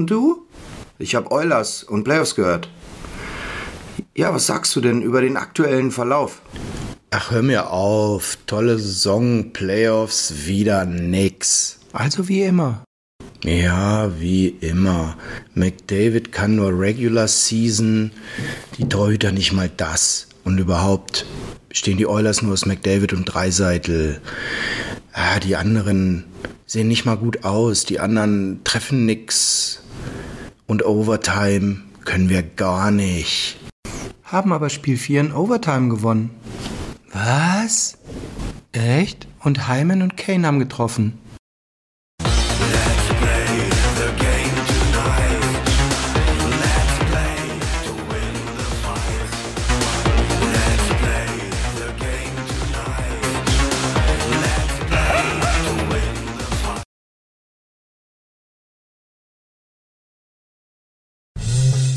Und du? Ich habe Eulers und Playoffs gehört. Ja, was sagst du denn über den aktuellen Verlauf? Ach, hör mir auf. Tolle Saison, Playoffs, wieder nix. Also wie immer. Ja, wie immer. McDavid kann nur Regular Season, die Torhüter nicht mal das. Und überhaupt stehen die Oilers nur aus McDavid und Dreiseitel. Ah, die anderen sehen nicht mal gut aus. Die anderen treffen nix. Und Overtime können wir gar nicht. Haben aber Spiel 4 in Overtime gewonnen. Was? Echt? Und Hyman und Kane haben getroffen.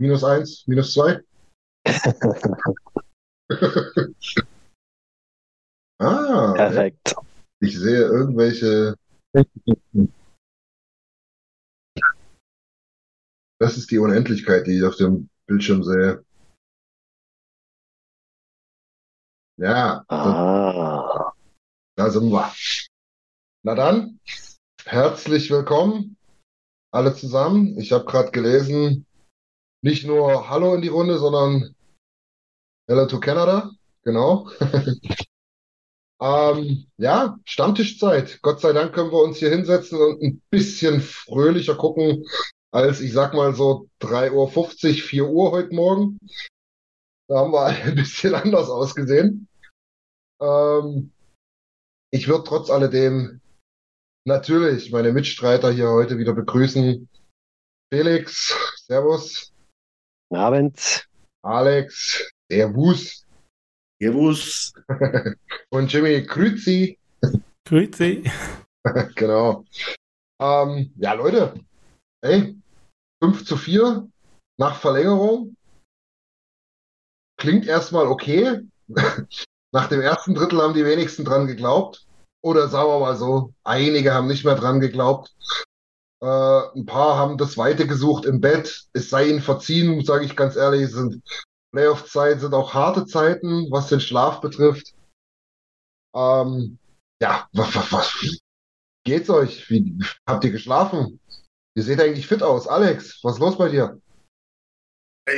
Minus eins, minus zwei? ah, Perfekt. ich sehe irgendwelche. Das ist die Unendlichkeit, die ich auf dem Bildschirm sehe. Ja, Ah, da sind wir. Na dann, herzlich willkommen alle zusammen. Ich habe gerade gelesen, nicht nur Hallo in die Runde, sondern Hello to Canada. Genau. ähm, ja, Stammtischzeit. Gott sei Dank können wir uns hier hinsetzen und ein bisschen fröhlicher gucken als, ich sag mal so 3.50 Uhr, 4 Uhr heute Morgen. Da haben wir ein bisschen anders ausgesehen. Ähm, ich würde trotz alledem natürlich meine Mitstreiter hier heute wieder begrüßen. Felix, Servus. Guten Abend. Alex, Servus. Servus. Und Jimmy, Grüezi. Grüezi. Genau. Ähm, ja, Leute, ey, 5 zu 4 nach Verlängerung. Klingt erstmal okay. Nach dem ersten Drittel haben die wenigsten dran geglaubt. Oder sagen wir mal so, einige haben nicht mehr dran geglaubt. Äh, ein paar haben das Weite gesucht im Bett. Es sei ihnen verziehen, sage ich ganz ehrlich. Sind Playoff-Zeiten, sind auch harte Zeiten, was den Schlaf betrifft. Ähm, ja, was, was, was geht's euch? Wie habt ihr geschlafen? Ihr seht eigentlich fit aus. Alex, was ist los bei dir?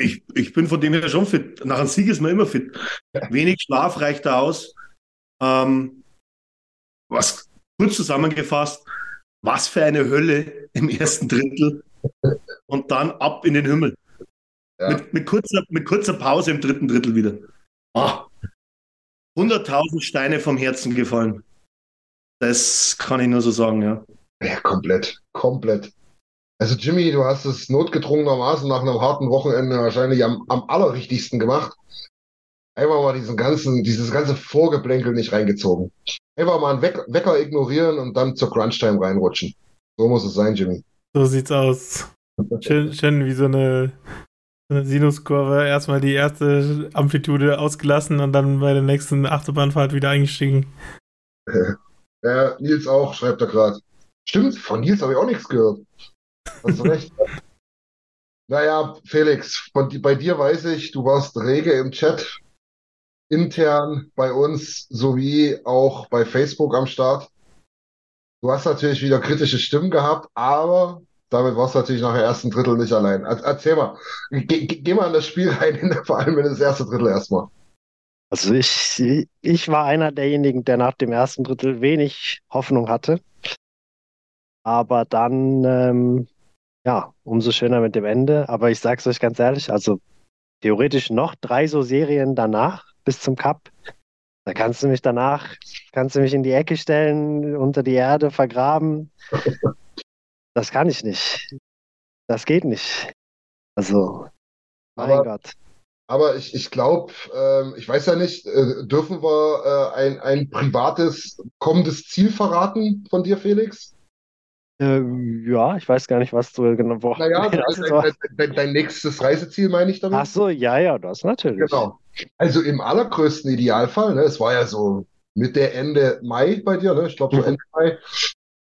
Ich, ich bin von dem her schon fit. Nach einem Sieg ist man immer fit. Wenig Schlaf reicht da aus. Ähm, was kurz zusammengefasst, was für eine Hölle im ersten Drittel und dann ab in den Himmel. Ja. Mit, mit, kurzer, mit kurzer Pause im dritten Drittel wieder. Ah, 100.000 Steine vom Herzen gefallen. Das kann ich nur so sagen, ja. Ja, komplett, komplett. Also Jimmy, du hast es notgedrungenermaßen nach einem harten Wochenende wahrscheinlich am, am allerrichtigsten gemacht. Einfach mal diesen ganzen, dieses ganze Vorgeplänkel nicht reingezogen. Einfach mal einen Weck, Wecker ignorieren und dann zur Crunch-Time reinrutschen. So muss es sein, Jimmy. So sieht's aus. Schön, schön wie so eine, so eine Sinuskurve. Erstmal die erste Amplitude ausgelassen und dann bei der nächsten Achterbahnfahrt wieder eingestiegen. Ja, Nils auch, schreibt er gerade. Stimmt, von Nils habe ich auch nichts gehört. Hast du recht. naja, Felix, von, bei dir weiß ich, du warst rege im Chat, intern bei uns sowie auch bei Facebook am Start. Du hast natürlich wieder kritische Stimmen gehabt, aber damit warst du natürlich nach dem ersten Drittel nicht allein. Erzähl mal, geh, geh mal in das Spiel rein, vor allem in das erste Drittel erstmal. Also ich, ich war einer derjenigen, der nach dem ersten Drittel wenig Hoffnung hatte. Aber dann, ähm, ja, umso schöner mit dem Ende. Aber ich sag's euch ganz ehrlich, also theoretisch noch drei so Serien danach bis zum Cup. Da kannst du mich danach, kannst du mich in die Ecke stellen, unter die Erde vergraben. Das kann ich nicht. Das geht nicht. Also, mein Aber Gott. Aber ich, ich glaube, ähm, ich weiß ja nicht, äh, dürfen wir äh, ein, ein privates kommendes Ziel verraten von dir, Felix? Äh, ja, ich weiß gar nicht, was du genau wo. Naja, ist aber- dein, dein, dein nächstes Reiseziel meine ich damit. Ach so, ja, ja, das natürlich. Genau. Also im allergrößten Idealfall, ne, es war ja so Mitte, Ende Mai bei dir, ne? Ich glaube so Mhm. Ende Mai.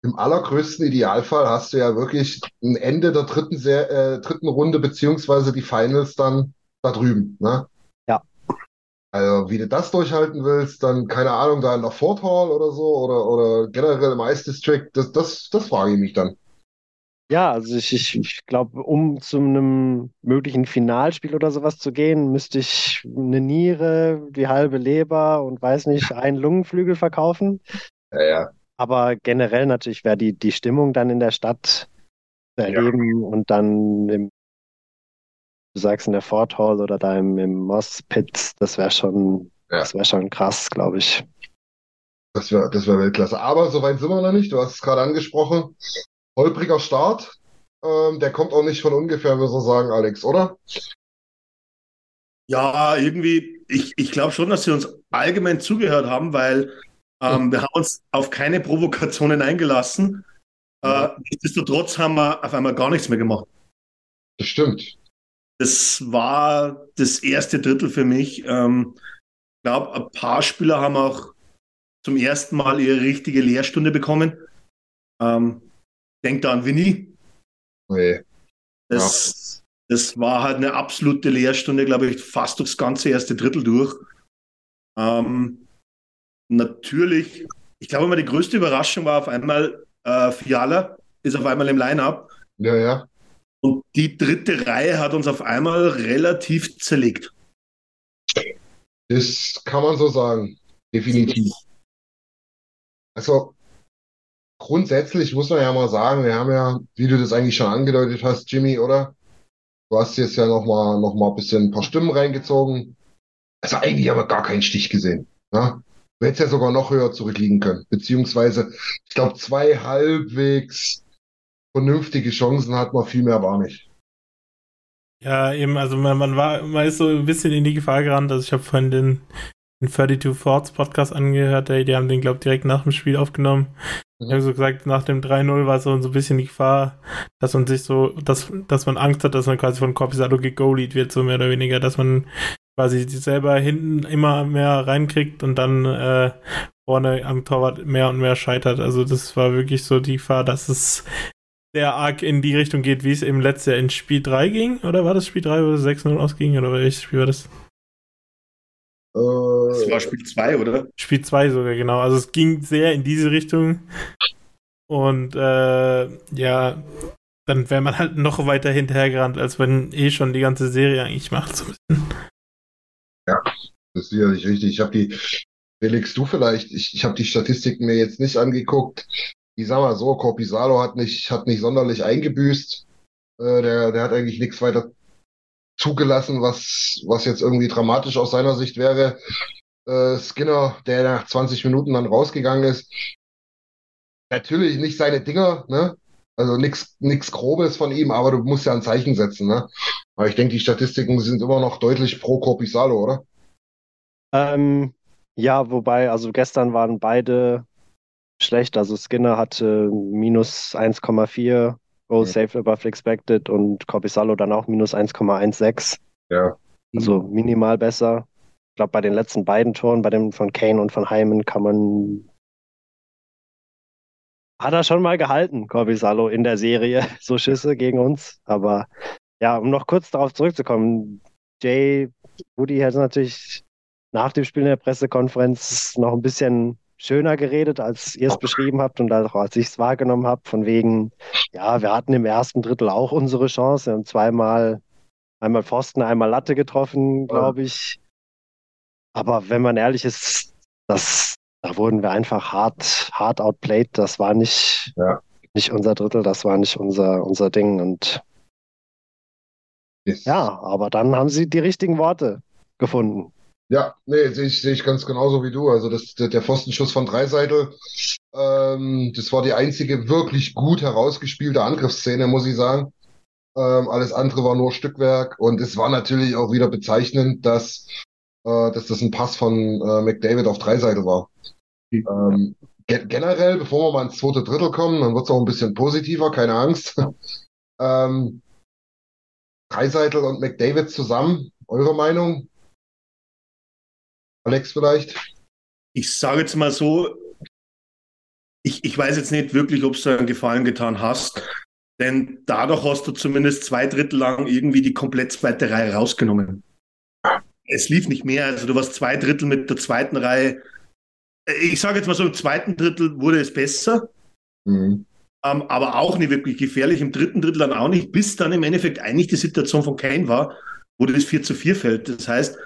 Im allergrößten Idealfall hast du ja wirklich ein Ende der dritten, Se äh, dritten Runde beziehungsweise die Finals dann da drüben, ne? Ja. Also wie du das durchhalten willst, dann keine Ahnung, da in der Fort Hall oder so oder, oder generell im Ice District, das, das, das frage ich mich dann. Ja, also ich, ich, ich glaube, um zu einem möglichen Finalspiel oder sowas zu gehen, müsste ich eine Niere, die halbe Leber und weiß nicht, einen Lungenflügel verkaufen. Ja, ja. Aber generell natürlich wäre die, die Stimmung dann in der Stadt zu erleben und dann im, du sagst in der Fort Hall oder da im, im Moss Pit, das wäre schon, Ja. das wäre schon krass, glaube ich. Das wäre das wär Weltklasse. Aber so weit sind wir noch nicht. Du hast es gerade angesprochen. Holpriger Start. Ähm, der kommt auch nicht von ungefähr, müssen wir sagen, Alex, oder? Ja, irgendwie, ich, ich glaube schon, dass sie uns allgemein zugehört haben, weil ähm, wir haben uns auf keine Provokationen eingelassen. Äh, nichtsdestotrotz haben wir auf einmal gar nichts mehr gemacht. Das stimmt. Das war das erste Drittel für mich. Ähm, ich glaube, ein paar Spieler haben auch zum ersten Mal ihre richtige Lehrstunde bekommen. Ähm, denk da an Winnie. Nee. Das, das war halt eine absolute Lehrstunde, glaube ich, fast durchs ganze erste Drittel durch. Ähm, natürlich, ich glaube immer die größte Überraschung war auf einmal äh, Fiala ist auf einmal im Line-Up Ja, ja. Und die dritte Reihe hat uns auf einmal relativ zerlegt. Das kann man so sagen. Definitiv. Also grundsätzlich muss man ja mal sagen, wir haben ja, wie du das eigentlich schon angedeutet hast, Jimmy, oder? Du hast jetzt ja noch mal, noch mal ein bisschen ein paar Stimmen reingezogen. Also eigentlich haben wir gar keinen Stich gesehen. Ne? Du hättest ja sogar noch höher zurückliegen können. Beziehungsweise, ich glaube, zwei halbwegs vernünftige Chancen hat man, viel mehr war nicht. Ja, eben, also man, man war, man ist so ein bisschen in die Gefahr gerannt. Also ich habe vorhin den, den 32 Forts Podcast angehört, die, die haben den, glaube ich, direkt nach dem Spiel aufgenommen. Mhm. haben so gesagt, nach dem 3-0 war so, so ein bisschen die Gefahr, dass man sich so, dass, dass man Angst hat, dass man quasi von Corpisado gegolied wird, so mehr oder weniger, dass man quasi sich selber hinten immer mehr reinkriegt und dann äh, vorne am Torwart mehr und mehr scheitert. Also das war wirklich so die Gefahr, dass es sehr arg in die Richtung geht, wie es im letzten Jahr in Spiel 3 ging. Oder war das Spiel 3, wo es 6-0 ausging? Oder welches Spiel war das? Das Äh, war Spiel 2, oder? Spiel 2 sogar, genau. Also es ging sehr in diese Richtung. Und äh, ja, dann wäre man halt noch weiter hinterhergerannt, als wenn eh schon die ganze Serie eigentlich macht. So ein bisschen. Das ist sicherlich richtig. Ich habe die, Felix, du vielleicht, ich, ich habe die Statistiken mir jetzt nicht angeguckt. Ich sag mal so, Corpisalo hat nicht, hat nicht sonderlich eingebüßt. Äh, der, der hat eigentlich nichts weiter zugelassen, was, was jetzt irgendwie dramatisch aus seiner Sicht wäre. Äh, Skinner, der nach 20 Minuten dann rausgegangen ist, natürlich nicht seine Dinger, ne? Also nichts Grobes von ihm, aber du musst ja ein Zeichen setzen, ne? Aber ich denke, die Statistiken sind immer noch deutlich pro Corpisalo, oder? Ähm, ja, wobei, also gestern waren beide schlecht. Also Skinner hatte minus 1,4 Goal saved above expected und Corpissalo dann auch minus 1,16. Ja. Also minimal besser. Ich glaube, bei den letzten beiden Toren, bei dem von Kane und von Hyman, kann man. Hat er schon mal gehalten, Corpissalo, in der Serie, so Schüsse gegen uns. Aber ja, um noch kurz darauf zurückzukommen, Jay, Woody hat natürlich nach dem Spiel in der Pressekonferenz noch ein bisschen schöner geredet, als ihr es beschrieben habt und auch als ich es wahrgenommen habe, von wegen, ja, wir hatten im ersten Drittel auch unsere Chance, wir haben zweimal, einmal Pfosten, einmal Latte getroffen, glaube ich. Aber wenn man ehrlich ist, das, da wurden wir einfach hart, hart outplayed. Das war nicht, Ja. nicht unser Drittel, das war nicht unser, unser Ding. Und Yes. ja, aber dann haben sie die richtigen Worte gefunden. Ja, nee, sehe ich, sehe ich ganz genauso wie du. Also das, der, der Pfostenschuss von Dreiseitel, ähm, das war die einzige wirklich gut herausgespielte Angriffsszene, muss ich sagen. Ähm, alles andere war nur Stückwerk und es war natürlich auch wieder bezeichnend, dass, äh, dass das ein Pass von äh, McDavid auf Dreiseitel war. Ähm, ge generell, bevor wir mal ins zweite Drittel kommen, dann wird es auch ein bisschen positiver, keine Angst. ähm, Dreiseitel und McDavid zusammen, eure Meinung? Alex vielleicht? Ich sage jetzt mal so, ich, ich weiß jetzt nicht wirklich, ob du einen Gefallen getan hast, denn dadurch hast du zumindest zwei Drittel lang irgendwie die komplett zweite Reihe rausgenommen. Es lief nicht mehr, also du warst zwei Drittel mit der zweiten Reihe. Ich sage jetzt mal so, im zweiten Drittel wurde es besser, Mhm. ähm, aber auch nicht wirklich gefährlich. Im dritten Drittel dann auch nicht, bis dann im Endeffekt eigentlich die Situation von Kane war, wo das 4 zu 4 fällt. Das heißt,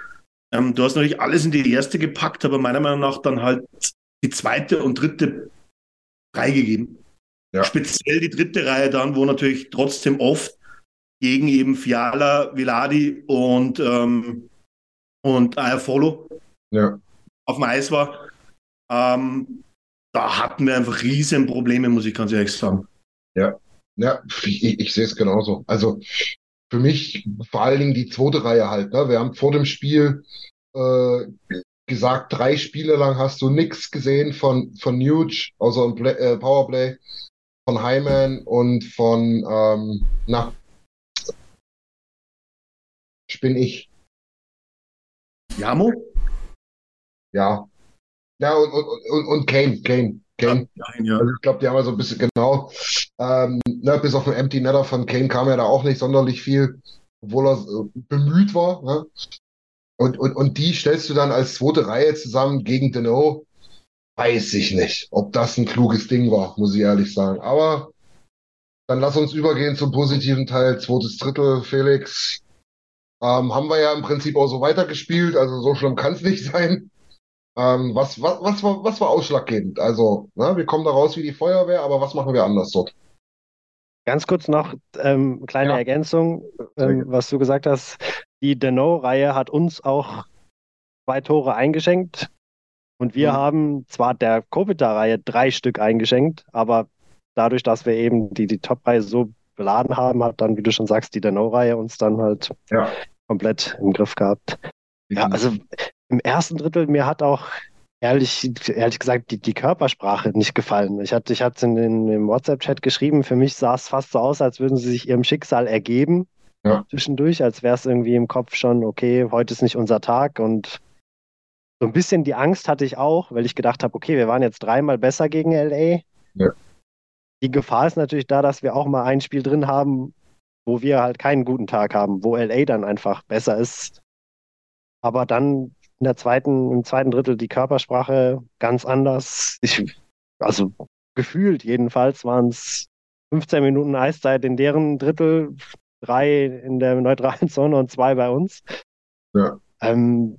ähm, du hast natürlich alles in die erste gepackt, aber meiner Meinung nach dann halt die zweite und dritte freigegeben. Ja. Speziell die dritte Reihe dann, wo natürlich trotzdem oft gegen eben Fiala, Viladi und, ähm, und Ayafolo Ja. auf dem Eis war. Ähm, da hatten wir einfach riesen Probleme, muss ich ganz ehrlich sagen. Ja, ich, ich, ich sehe es genauso. Also für mich vor allen Dingen die zweite Reihe halt. Ne? Wir haben vor dem Spiel äh, gesagt, drei Spiele lang hast du nichts gesehen von, von Nuge, außer im Play, äh, Powerplay, von Hyman und von, ähm, na, spinn ich. Jamo? Ja. Ja, und, und, und, und Kane, Kane, Kane. Nein, ja. Also ich glaube, die haben ja so ein bisschen genau, ähm, ne, bis auf den Empty Netter von Kane kam ja da auch nicht sonderlich viel, obwohl er äh, bemüht war. Ne? Und, und, und die stellst du dann als zweite Reihe zusammen gegen Deno. Weiß ich nicht, ob das ein kluges Ding war, muss ich ehrlich sagen. Aber dann lass uns übergehen zum positiven Teil, zweites Drittel, Felix. Ähm, haben wir ja im Prinzip auch so weitergespielt, also so schlimm kann es nicht sein. Ähm, was, was, was, war, was war ausschlaggebend? Also, ne, wir kommen da raus wie die Feuerwehr, aber was machen wir anders dort? Ganz kurz noch ähm, kleine Ja. Ergänzung, ähm, was du gesagt hast. Die Deno-Reihe hat uns auch zwei Tore eingeschenkt und wir Mhm. haben zwar der Kopitar-Reihe drei Stück eingeschenkt, aber dadurch, dass wir eben die, die Top-Reihe so beladen haben, hat dann, wie du schon sagst, die Deno-Reihe uns dann halt Ja. komplett im Griff gehabt. Ja, also im ersten Drittel, mir hat auch ehrlich, ehrlich gesagt die, die Körpersprache nicht gefallen. Ich hatte ich es in den, im WhatsApp-Chat geschrieben, für mich sah es fast so aus, als würden sie sich ihrem Schicksal ergeben Ja. zwischendurch, als wäre es irgendwie im Kopf schon, okay, heute ist nicht unser Tag und so ein bisschen die Angst hatte ich auch, weil ich gedacht habe, okay, wir waren jetzt dreimal besser gegen LA. Ja. Die Gefahr ist natürlich da, dass wir auch mal ein Spiel drin haben, wo wir halt keinen guten Tag haben, wo LA dann einfach besser ist. Aber dann in der zweiten, im zweiten Drittel die Körpersprache ganz anders. Ich, also gefühlt jedenfalls waren es 15 Minuten Eiszeit in deren Drittel, drei in der neutralen Zone und zwei bei uns. Ja. Ähm,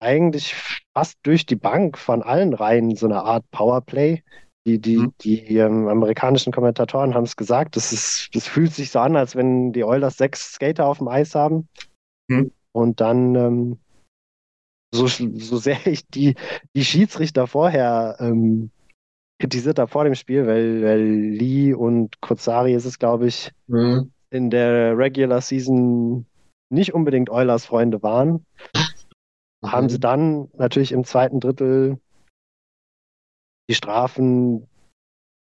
eigentlich fast durch die Bank von allen Reihen so eine Art Powerplay. Die, die, Mhm. die ähm, amerikanischen Kommentatoren haben es gesagt, das, ist, das fühlt sich so an, als wenn die Oilers sechs Skater auf dem Eis haben. Mhm. Und dann, ähm, so, so sehr ich die, die Schiedsrichter vorher ähm, kritisiert habe vor dem Spiel, weil, weil Lee und Kozari ist es, glaube ich, Mhm. in der Regular Season nicht unbedingt Oilers Freunde waren, haben sie dann natürlich im zweiten Drittel die Strafen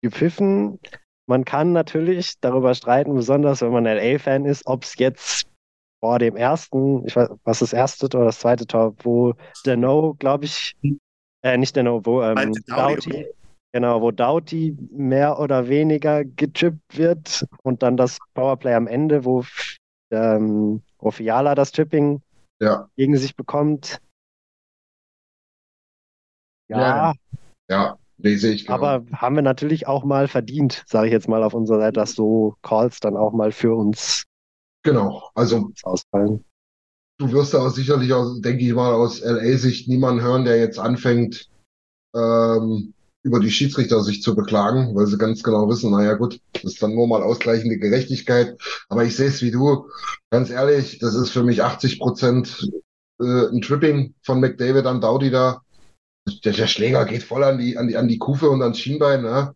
gepfiffen. man kann natürlich darüber streiten, besonders wenn man LA-Fan ist, ob es jetzt vor dem ersten, ich weiß, was das erste oder das zweite Tor, wo Dano, glaube ich, äh, nicht Dano, wo ähm, Doughty, genau, wo Doughty mehr oder weniger getrippt wird und dann das Powerplay am Ende, wo, ähm, wo Fiala das Tripping Ja, gegen sich bekommt. Ja, Ja, ja, sehe ich genau. aber haben wir natürlich auch mal verdient, sage ich jetzt mal auf unserer Seite, dass so Calls dann auch mal für uns Genau, also ausfallen. du wirst da sicherlich aus, denke ich mal, aus LA-Sicht niemanden hören, der jetzt anfängt, ähm, über die Schiedsrichter sich zu beklagen, weil sie ganz genau wissen, naja gut, das ist dann nur mal ausgleichende Gerechtigkeit. Aber ich sehe es wie du, ganz ehrlich, das ist für mich 80 Prozent äh, ein Tripping von McDavid an Dowdy da. Der, der Schläger geht voll an die, an die, an die Kufe und ans Schienbein, ne?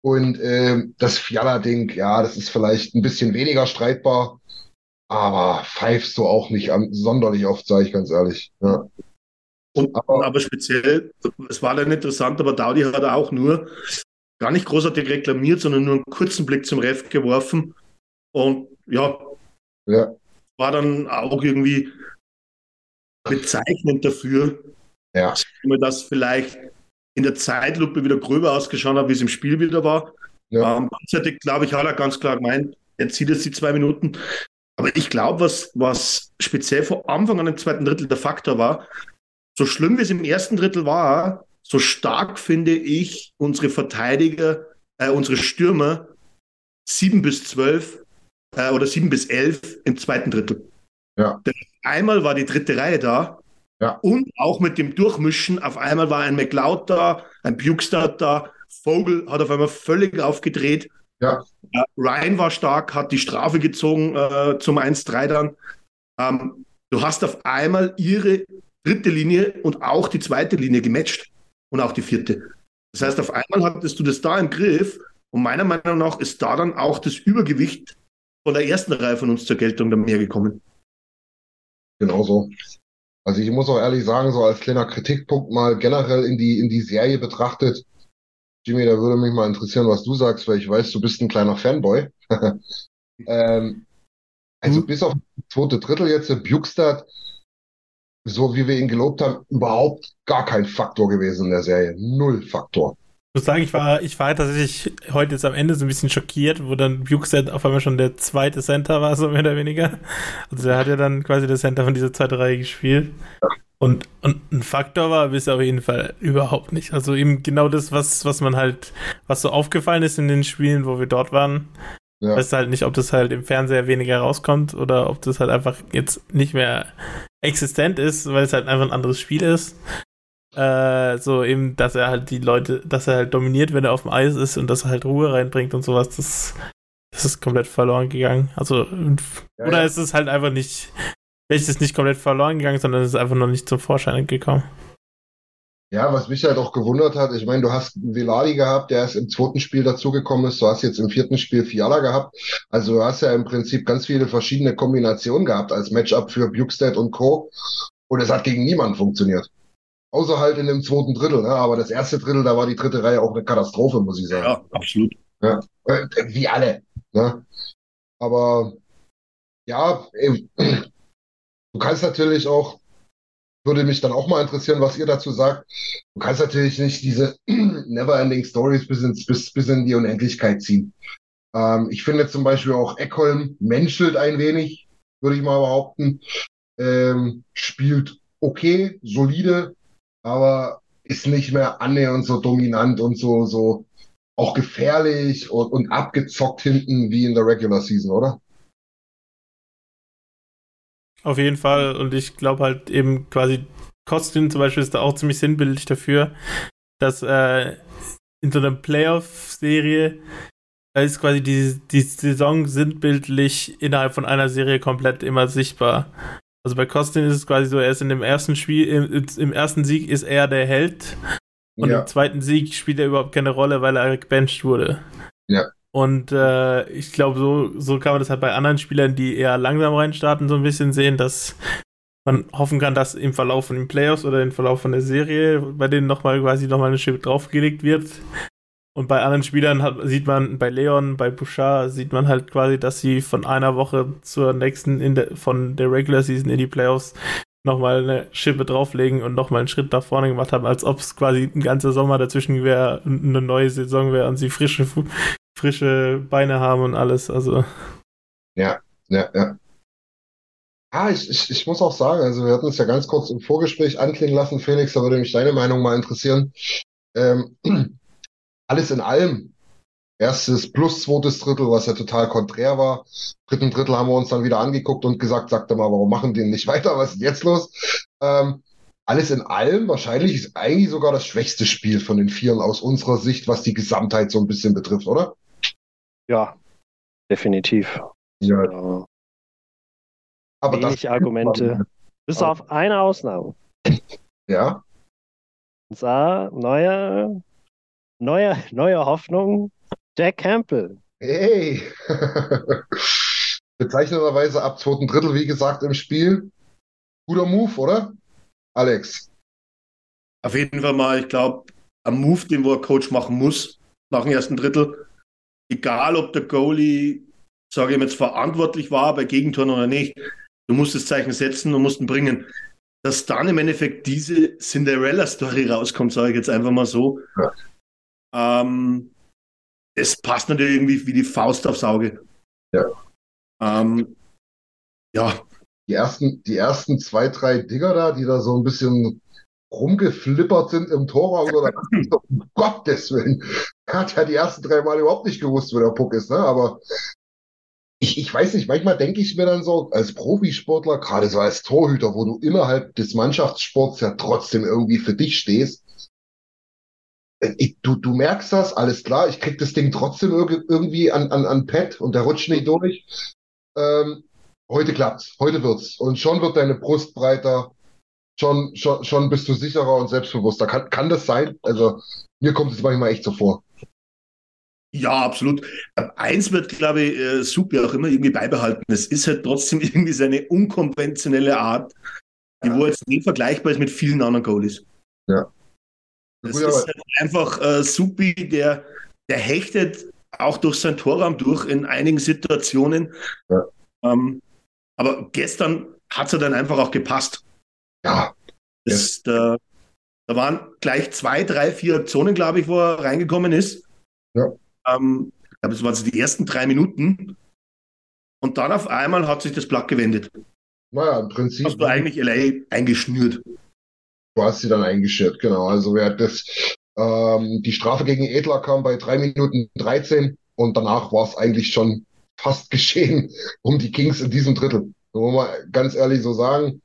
Und ähm, das Fiala-Ding, ja, das ist vielleicht ein bisschen weniger streitbar, aber pfeifst du auch nicht an, sonderlich oft, sage ich ganz ehrlich. Ja. Und, Aber- aber speziell, es war dann interessant, aber Daudi hat auch nur gar nicht großartig reklamiert, sondern nur einen kurzen Blick zum Ref geworfen. Und ja, Ja, war dann auch irgendwie bezeichnend dafür, ja, dass vielleicht in der Zeitlupe wieder gröber ausgeschaut hat, wie es im Spiel wieder war. ja, Ähm, gleichzeitig, glaube ich, hat er ganz klar gemeint, er zieht jetzt die zwei Minuten. Aber ich glaube, was, was speziell vor Anfang an im zweiten Drittel der Faktor war, so schlimm wie es im ersten Drittel war, so stark finde ich unsere Verteidiger, äh, unsere Stürmer sieben bis zwölf äh, oder sieben bis elf im zweiten Drittel. Ja. Denn einmal war die dritte Reihe da Ja. und auch mit dem Durchmischen, auf einmal war ein McLeod da, ein Bukestad da, Vogel hat auf einmal völlig aufgedreht. Ja. Äh, Ryan war stark, hat die Strafe gezogen äh, zum 1-3 dann. Ähm, du hast auf einmal ihre dritte Linie und auch die zweite Linie gematcht und auch die vierte. Das heißt, auf einmal hattest du das da im Griff und meiner Meinung nach ist da dann auch das Übergewicht von der ersten Reihe von uns zur Geltung dann mehr gekommen. genau so. Also ich muss auch ehrlich sagen, so als kleiner Kritikpunkt mal generell in die, in die Serie betrachtet, Jimmy, da würde mich mal interessieren, was du sagst, weil ich weiß, du bist ein kleiner Fanboy. ähm, also Mhm. bis auf das zweite Drittel jetzt, Bjugstad, so wie wir ihn gelobt haben, überhaupt gar kein Faktor gewesen in der Serie. Null Faktor. Ich muss sagen, ich war, ich war tatsächlich heute jetzt am Ende so ein bisschen schockiert, wo dann Bukestead auf einmal schon der zweite Center war, so mehr oder weniger. Also er hat ja dann quasi der Center von dieser zweiten Reihe gespielt. Und, und ein Faktor war bis auf jeden Fall überhaupt nicht. Also eben genau das, was, was man halt, was so aufgefallen ist in den Spielen, wo wir dort waren. Ja. Weißt halt nicht, ob das halt im Fernseher weniger rauskommt oder ob das halt einfach jetzt nicht mehr existent ist, weil es halt einfach ein anderes Spiel ist. Äh, so eben, dass er halt die Leute, dass er halt dominiert, wenn er auf dem Eis ist und dass er halt Ruhe reinbringt und sowas, das, das ist komplett verloren gegangen. Also, Ja, oder ja. ist es halt einfach nicht, vielleicht ist es nicht komplett verloren gegangen, sondern es ist einfach noch nicht zum Vorschein gekommen. Ja, was mich halt auch gewundert hat, ich meine, du hast Veladi gehabt, der erst im zweiten Spiel dazugekommen ist, du hast jetzt im vierten Spiel Fiala gehabt. Also du hast ja im Prinzip ganz viele verschiedene Kombinationen gehabt als Matchup für Bukestead und Co. Und es hat gegen niemanden funktioniert. Außer halt in dem zweiten Drittel, ne? Aber das erste Drittel, da war die dritte Reihe auch eine Katastrophe, muss ich sagen. Ja, absolut. Äh, Wie alle. Ne? Aber ja, ey, du kannst natürlich auch, würde mich dann auch mal interessieren, was ihr dazu sagt. Du kannst natürlich nicht diese Never-Ending Stories bis, ins, bis, bis in die Unendlichkeit ziehen. Ähm, ich finde zum Beispiel auch Eckholm menschelt ein wenig, würde ich mal behaupten. Ähm, spielt okay, solide, aber ist nicht mehr annähernd so dominant und so, so auch gefährlich und, und abgezockt hinten wie in der Regular Season, oder? Auf jeden Fall. Und ich glaube halt eben quasi, Kostin zum Beispiel ist da auch ziemlich sinnbildlich dafür, dass äh, in so einer Playoff-Serie da ist quasi die, die Saison sinnbildlich innerhalb von einer Serie komplett immer sichtbar. Also bei Kostin ist es quasi so, er ist in dem ersten Spiel, im, im ersten Sieg ist er der Held und Ja. im zweiten Sieg spielt er überhaupt keine Rolle, weil er gebencht wurde. Ja. Und äh, ich glaube, so, so kann man das halt bei anderen Spielern, die eher langsam reinstarten, so ein bisschen sehen, dass man hoffen kann, dass im Verlauf von den Playoffs oder im Verlauf von der Serie bei denen nochmal quasi nochmal eine Schippe draufgelegt wird. Und bei anderen Spielern hat, sieht man, bei Leon, bei Bouchard, sieht man halt quasi, dass sie von einer Woche zur nächsten, der, von der Regular Season in die Playoffs nochmal eine Schippe drauflegen und nochmal einen Schritt nach vorne gemacht haben, als ob es quasi ein ganzer Sommer dazwischen wäre, eine neue Saison wäre und sie frische, frische Beine haben und alles. Also. Ja, ja, ja. Ah, ich, ich, ich muss auch sagen, also wir hatten es ja ganz kurz im Vorgespräch anklingen lassen, Felix, da würde mich deine Meinung mal interessieren. Ähm, alles in allem, erstes plus zweites Drittel, was ja total konträr war. Dritten Drittel haben wir uns dann wieder angeguckt und gesagt, sagt mal, warum machen die nicht weiter? Was ist jetzt los? Ähm, alles in allem, wahrscheinlich ist eigentlich sogar das schwächste Spiel von den Vieren aus unserer Sicht, was die Gesamtheit so ein bisschen betrifft, oder? Ja, definitiv. Ja. ja. Aber Wenig das Argumente. Bis auf eine Ausnahme. Ja. Unser neuer, neuer, neue Hoffnung, Jack Campbell. Hey! Bezeichnenderweise ab zweiten Drittel, wie gesagt, im Spiel. Guter Move, oder? Alex. Auf jeden Fall mal, ich glaube, ein Move, den wo ein Coach machen muss nach dem ersten Drittel. Egal, ob der Goalie, sage ich jetzt, verantwortlich war bei Gegentoren oder nicht. Du musst das Zeichen setzen und musst ihn bringen. Dass dann im Endeffekt diese Cinderella-Story rauskommt, sage ich jetzt einfach mal so. Ja. Ähm, es passt natürlich irgendwie wie die Faust aufs Auge. Ja. Ähm, ja. Die ersten, die ersten zwei, drei Dinger da, die da so ein bisschen rumgeflippert sind im Torraum, oder um Gottes Willen. Hat ja die ersten drei Mal überhaupt nicht gewusst, wo der Puck ist, ne? Aber ich, ich weiß nicht, manchmal denke ich mir dann so, als Profisportler, gerade so als Torhüter, wo du innerhalb des Mannschaftssports ja trotzdem irgendwie für dich stehst, äh, du, du merkst das, alles klar, ich krieg das Ding trotzdem irgendwie an, an, an Pad und der rutscht nicht durch. Ähm, heute klappt's, heute wird's. Und schon wird deine Brust breiter, schon, schon, schon bist du sicherer und selbstbewusster. Kann, kann das sein? Also, mir kommt es manchmal echt so vor. Ja, absolut. Eins wird, glaube ich, äh, Supi auch immer irgendwie beibehalten. Es ist halt trotzdem irgendwie seine unkonventionelle Art, die ja. wo jetzt nicht vergleichbar ist mit vielen anderen Goalies. Ja. Das Gut, ist halt einfach äh, Supi, der, der hechtet auch durch sein Torraum durch in einigen Situationen. Ja. Ähm, aber gestern hat es ja dann einfach auch gepasst. Ja. Das, da, da waren gleich zwei, drei, vier Aktionen, glaube ich, wo er reingekommen ist. Ja. Ähm, ich glaube, es waren so die ersten drei Minuten. Und dann auf einmal hat sich das Blatt gewendet. Naja, im Prinzip. Hast du eigentlich LA eingeschnürt. Du hast sie dann eingeschnürt, genau. Also wer das, ähm, die Strafe gegen Edler kam bei drei Minuten 13 und danach war es eigentlich schon fast geschehen um die Kings in diesem Drittel. So muss man ganz ehrlich so sagen.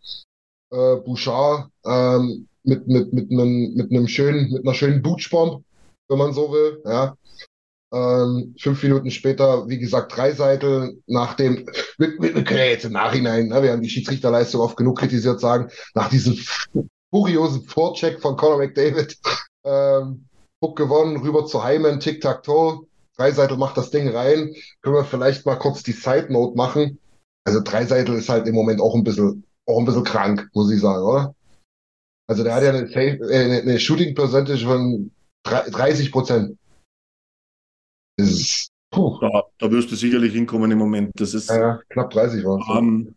Äh, Bouchard ähm, mit, mit, mit, einem, mit einem schönen, mit einer schönen Bootspomp, wenn man so will, ja. Ähm, fünf Minuten später, wie gesagt, drei Seiten nach dem, wir, wir, können ja jetzt im Nachhinein, ne, wir haben die Schiedsrichterleistung oft genug kritisiert, sagen, nach diesem furiosen Vorcheck von Conor McDavid, ähm, Puck gewonnen, rüber zu Hyman, Tic-Tac-Toe, Dreiseitel macht das Ding rein, können wir vielleicht mal kurz die Side-Note machen. Also Dreiseitel ist halt im Moment auch ein bisschen, auch ein bisschen krank, muss ich sagen, oder? Also der hat ja eine, äh, eine Shooting Percentage von 30 Prozent. Ist, da, da, wirst du sicherlich hinkommen im Moment. Das ist ja, knapp 30 war es. Ähm,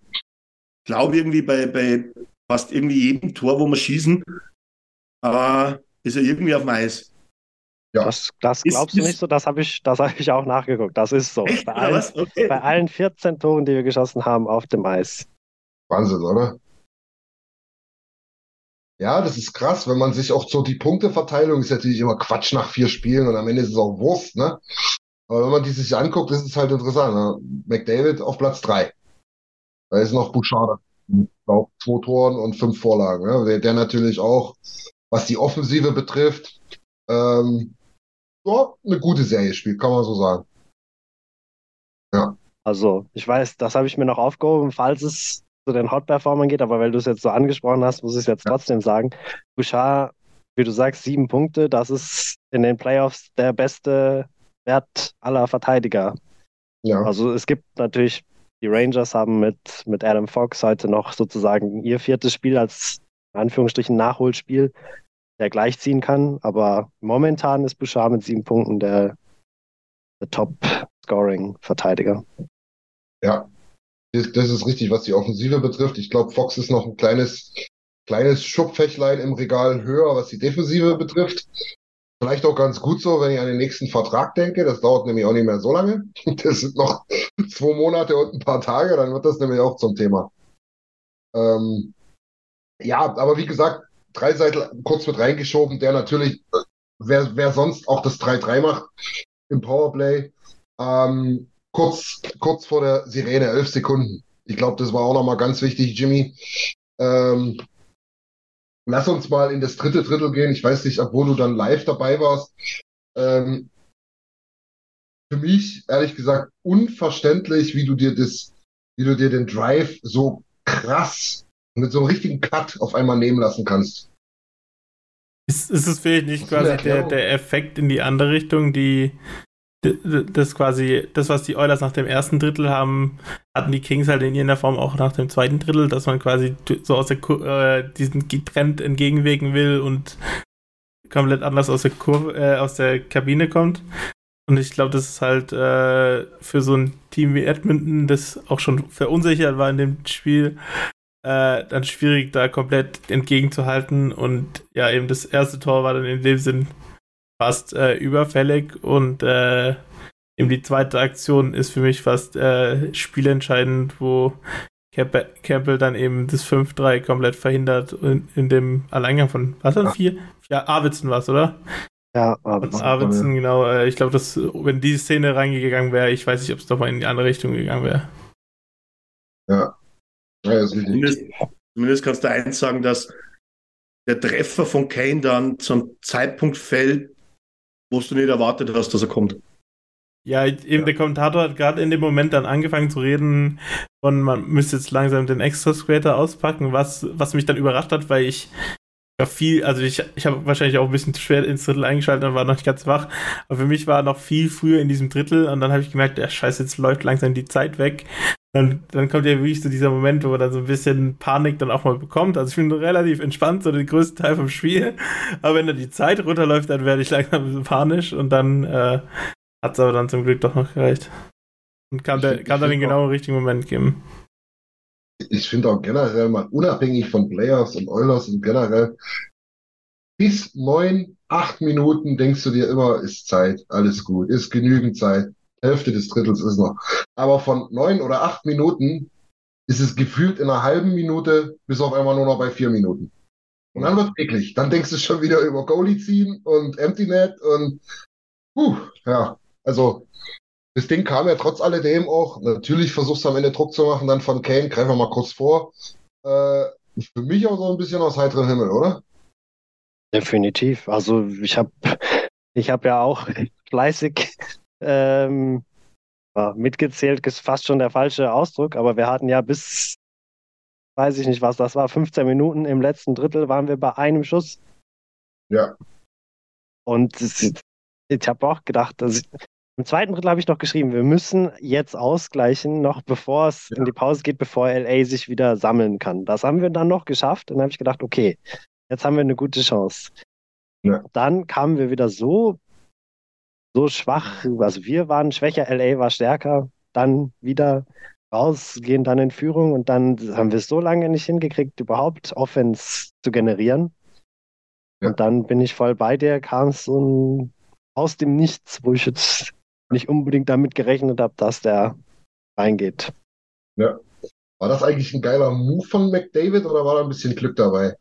glaube irgendwie bei, bei fast irgendwie jedem Tor, wo wir schießen, äh, ist er irgendwie auf dem Eis. Ja. Das, das glaubst ist, du nicht so, das habe ich, hab ich auch nachgeguckt. Das ist so. Echt, bei, allen, okay. bei allen 14 Toren, die wir geschossen haben, auf dem Eis. Wahnsinn, oder? Ja, das ist krass, wenn man sich auch so die Punkteverteilung ist natürlich immer Quatsch nach vier Spielen und am Ende ist es auch Wurst, ne? Aber wenn man die sich anguckt, ist es halt interessant. Ne? McDavid auf Platz drei. Da ist noch Bouchard, glaube, zwei Toren und fünf Vorlagen. Ne? Der, der natürlich auch, was die Offensive betrifft, ähm, ja, eine gute Serie spielt, kann man so sagen. Ja. Also, ich weiß, das habe ich mir noch aufgehoben, falls es zu den Hot-Performern geht, aber weil du es jetzt so angesprochen hast, muss ich es jetzt ja. trotzdem sagen. Bouchard, wie du sagst, sieben Punkte, das ist in den Playoffs der beste Wert aller Verteidiger. Ja. Also es gibt natürlich, die Rangers haben mit, mit Adam Fox heute noch sozusagen ihr viertes Spiel als in Anführungsstrichen Nachholspiel. der gleichziehen kann. Aber momentan ist Bouchard mit sieben Punkten der, der Top-Scoring-Verteidiger. Ja, das, das ist richtig, was die Offensive betrifft. Ich glaube, Fox ist noch ein kleines, kleines Schubfächlein im Regal höher, was die Defensive betrifft. Vielleicht auch ganz gut so, wenn ich an den nächsten Vertrag denke. Das dauert nämlich auch nicht mehr so lange. Das sind noch zwei Monate und ein paar Tage, dann wird das nämlich auch zum Thema. Ähm, ja, aber wie gesagt, Dreiseitel kurz mit reingeschoben, der natürlich, wer, wer sonst auch das 3-3 macht im Powerplay, ähm, kurz, kurz vor der Sirene, elf Sekunden. Ich glaube, das war auch nochmal ganz wichtig, Jimmy. Ähm, lass uns mal in das dritte Drittel gehen. Ich weiß nicht, obwohl du dann live dabei warst. Ähm, für mich, ehrlich gesagt, unverständlich, wie du dir das, wie du dir den Drive so krass mit so einem richtigen Cut auf einmal nehmen lassen kannst. Ist, ist es vielleicht nicht quasi der, der Effekt in die andere Richtung, die das quasi, das, was die Oilers nach dem ersten Drittel haben, hatten die Kings halt in irgendeiner Form auch nach dem zweiten Drittel, dass man quasi so aus der äh, diesen Trend entgegenwirken will und komplett anders aus der Kurve, äh, aus der Kabine kommt. Und ich glaube, das ist halt äh, für so ein Team wie Edmonton, das auch schon verunsichert war in dem Spiel, äh, dann schwierig, da komplett entgegenzuhalten. Und ja, eben das erste Tor war dann in dem Sinn fast äh, überfällig und äh, eben die zweite Aktion ist für mich fast äh, spielentscheidend, wo Campbell dann eben das 5-3 komplett verhindert in, in, dem Alleingang von, was dann? Vier? Ja, Arvidsson war es, oder? Ja, Arvidsson. Arvidsson, genau. Äh, ich glaube, dass wenn diese Szene reingegangen wäre, ich weiß nicht, ob es doch mal in die andere Richtung gegangen wäre. Ja. ja zumindest, zumindest kannst du eins sagen, dass der Treffer von Kane dann zum Zeitpunkt fällt, wo du nicht erwartet hast, dass er kommt. Ja, eben ja. der Kommentator hat gerade in dem Moment dann angefangen zu reden von, man müsste jetzt langsam den Extra Squatter auspacken, was, was mich dann überrascht hat, weil ich ja viel, also ich, ich habe wahrscheinlich auch ein bisschen schwer ins Drittel eingeschaltet und war noch nicht ganz wach, aber für mich war noch viel früher in diesem Drittel und dann habe ich gemerkt, ja scheiße, jetzt läuft langsam die Zeit weg. Dann, dann kommt ja wirklich so dieser Moment, wo man dann so ein bisschen Panik dann auch mal bekommt. Also ich bin relativ entspannt, so den größten Teil vom Spiel. Aber wenn dann die Zeit runterläuft, dann werde ich langsam ein bisschen panisch und dann äh, hat es aber dann zum Glück doch noch gereicht. Und kann, der, kann dann den genauen richtigen Moment geben ich finde auch generell mal unabhängig von Players und Oilers und generell bis neun, acht Minuten denkst du dir immer, ist Zeit, alles gut, ist genügend Zeit. Hälfte des Drittels ist noch. Aber von neun oder acht Minuten ist es gefühlt in einer halben Minute bis auf einmal nur noch bei vier Minuten. Und dann wird eklig. Dann denkst du schon wieder über Goalie ziehen und Empty Net und puh, ja. Also das Ding kam ja trotz alledem auch. Natürlich versuchst du am Ende Druck zu machen, dann von Kane, greifen wir mal kurz vor. Äh, für mich auch so ein bisschen aus heiterem Himmel, oder? Definitiv. Also ich habe ich hab ja auch fleißig ähm, mitgezählt, ist fast schon der falsche Ausdruck, aber wir hatten ja bis, weiß ich nicht was, das war 15 Minuten im letzten Drittel, waren wir bei einem Schuss. Ja. Und ich habe auch gedacht, dass im zweiten Drittel habe ich noch geschrieben, wir müssen jetzt ausgleichen, noch bevor es ja. in die Pause geht, bevor LA sich wieder sammeln kann. Das haben wir dann noch geschafft. Und dann habe ich gedacht, okay, jetzt haben wir eine gute Chance. Ja. Dann kamen wir wieder so, so schwach. Also wir waren schwächer, LA war stärker. Dann wieder raus, gehen dann in Führung und dann haben wir es so lange nicht hingekriegt, überhaupt Offense zu generieren. Ja. Und dann bin ich voll bei dir, kam es so ein aus dem Nichts, wo ich jetzt nicht unbedingt damit gerechnet habe, dass der reingeht. Ja. War das eigentlich ein geiler Move von McDavid oder war da ein bisschen Glück dabei?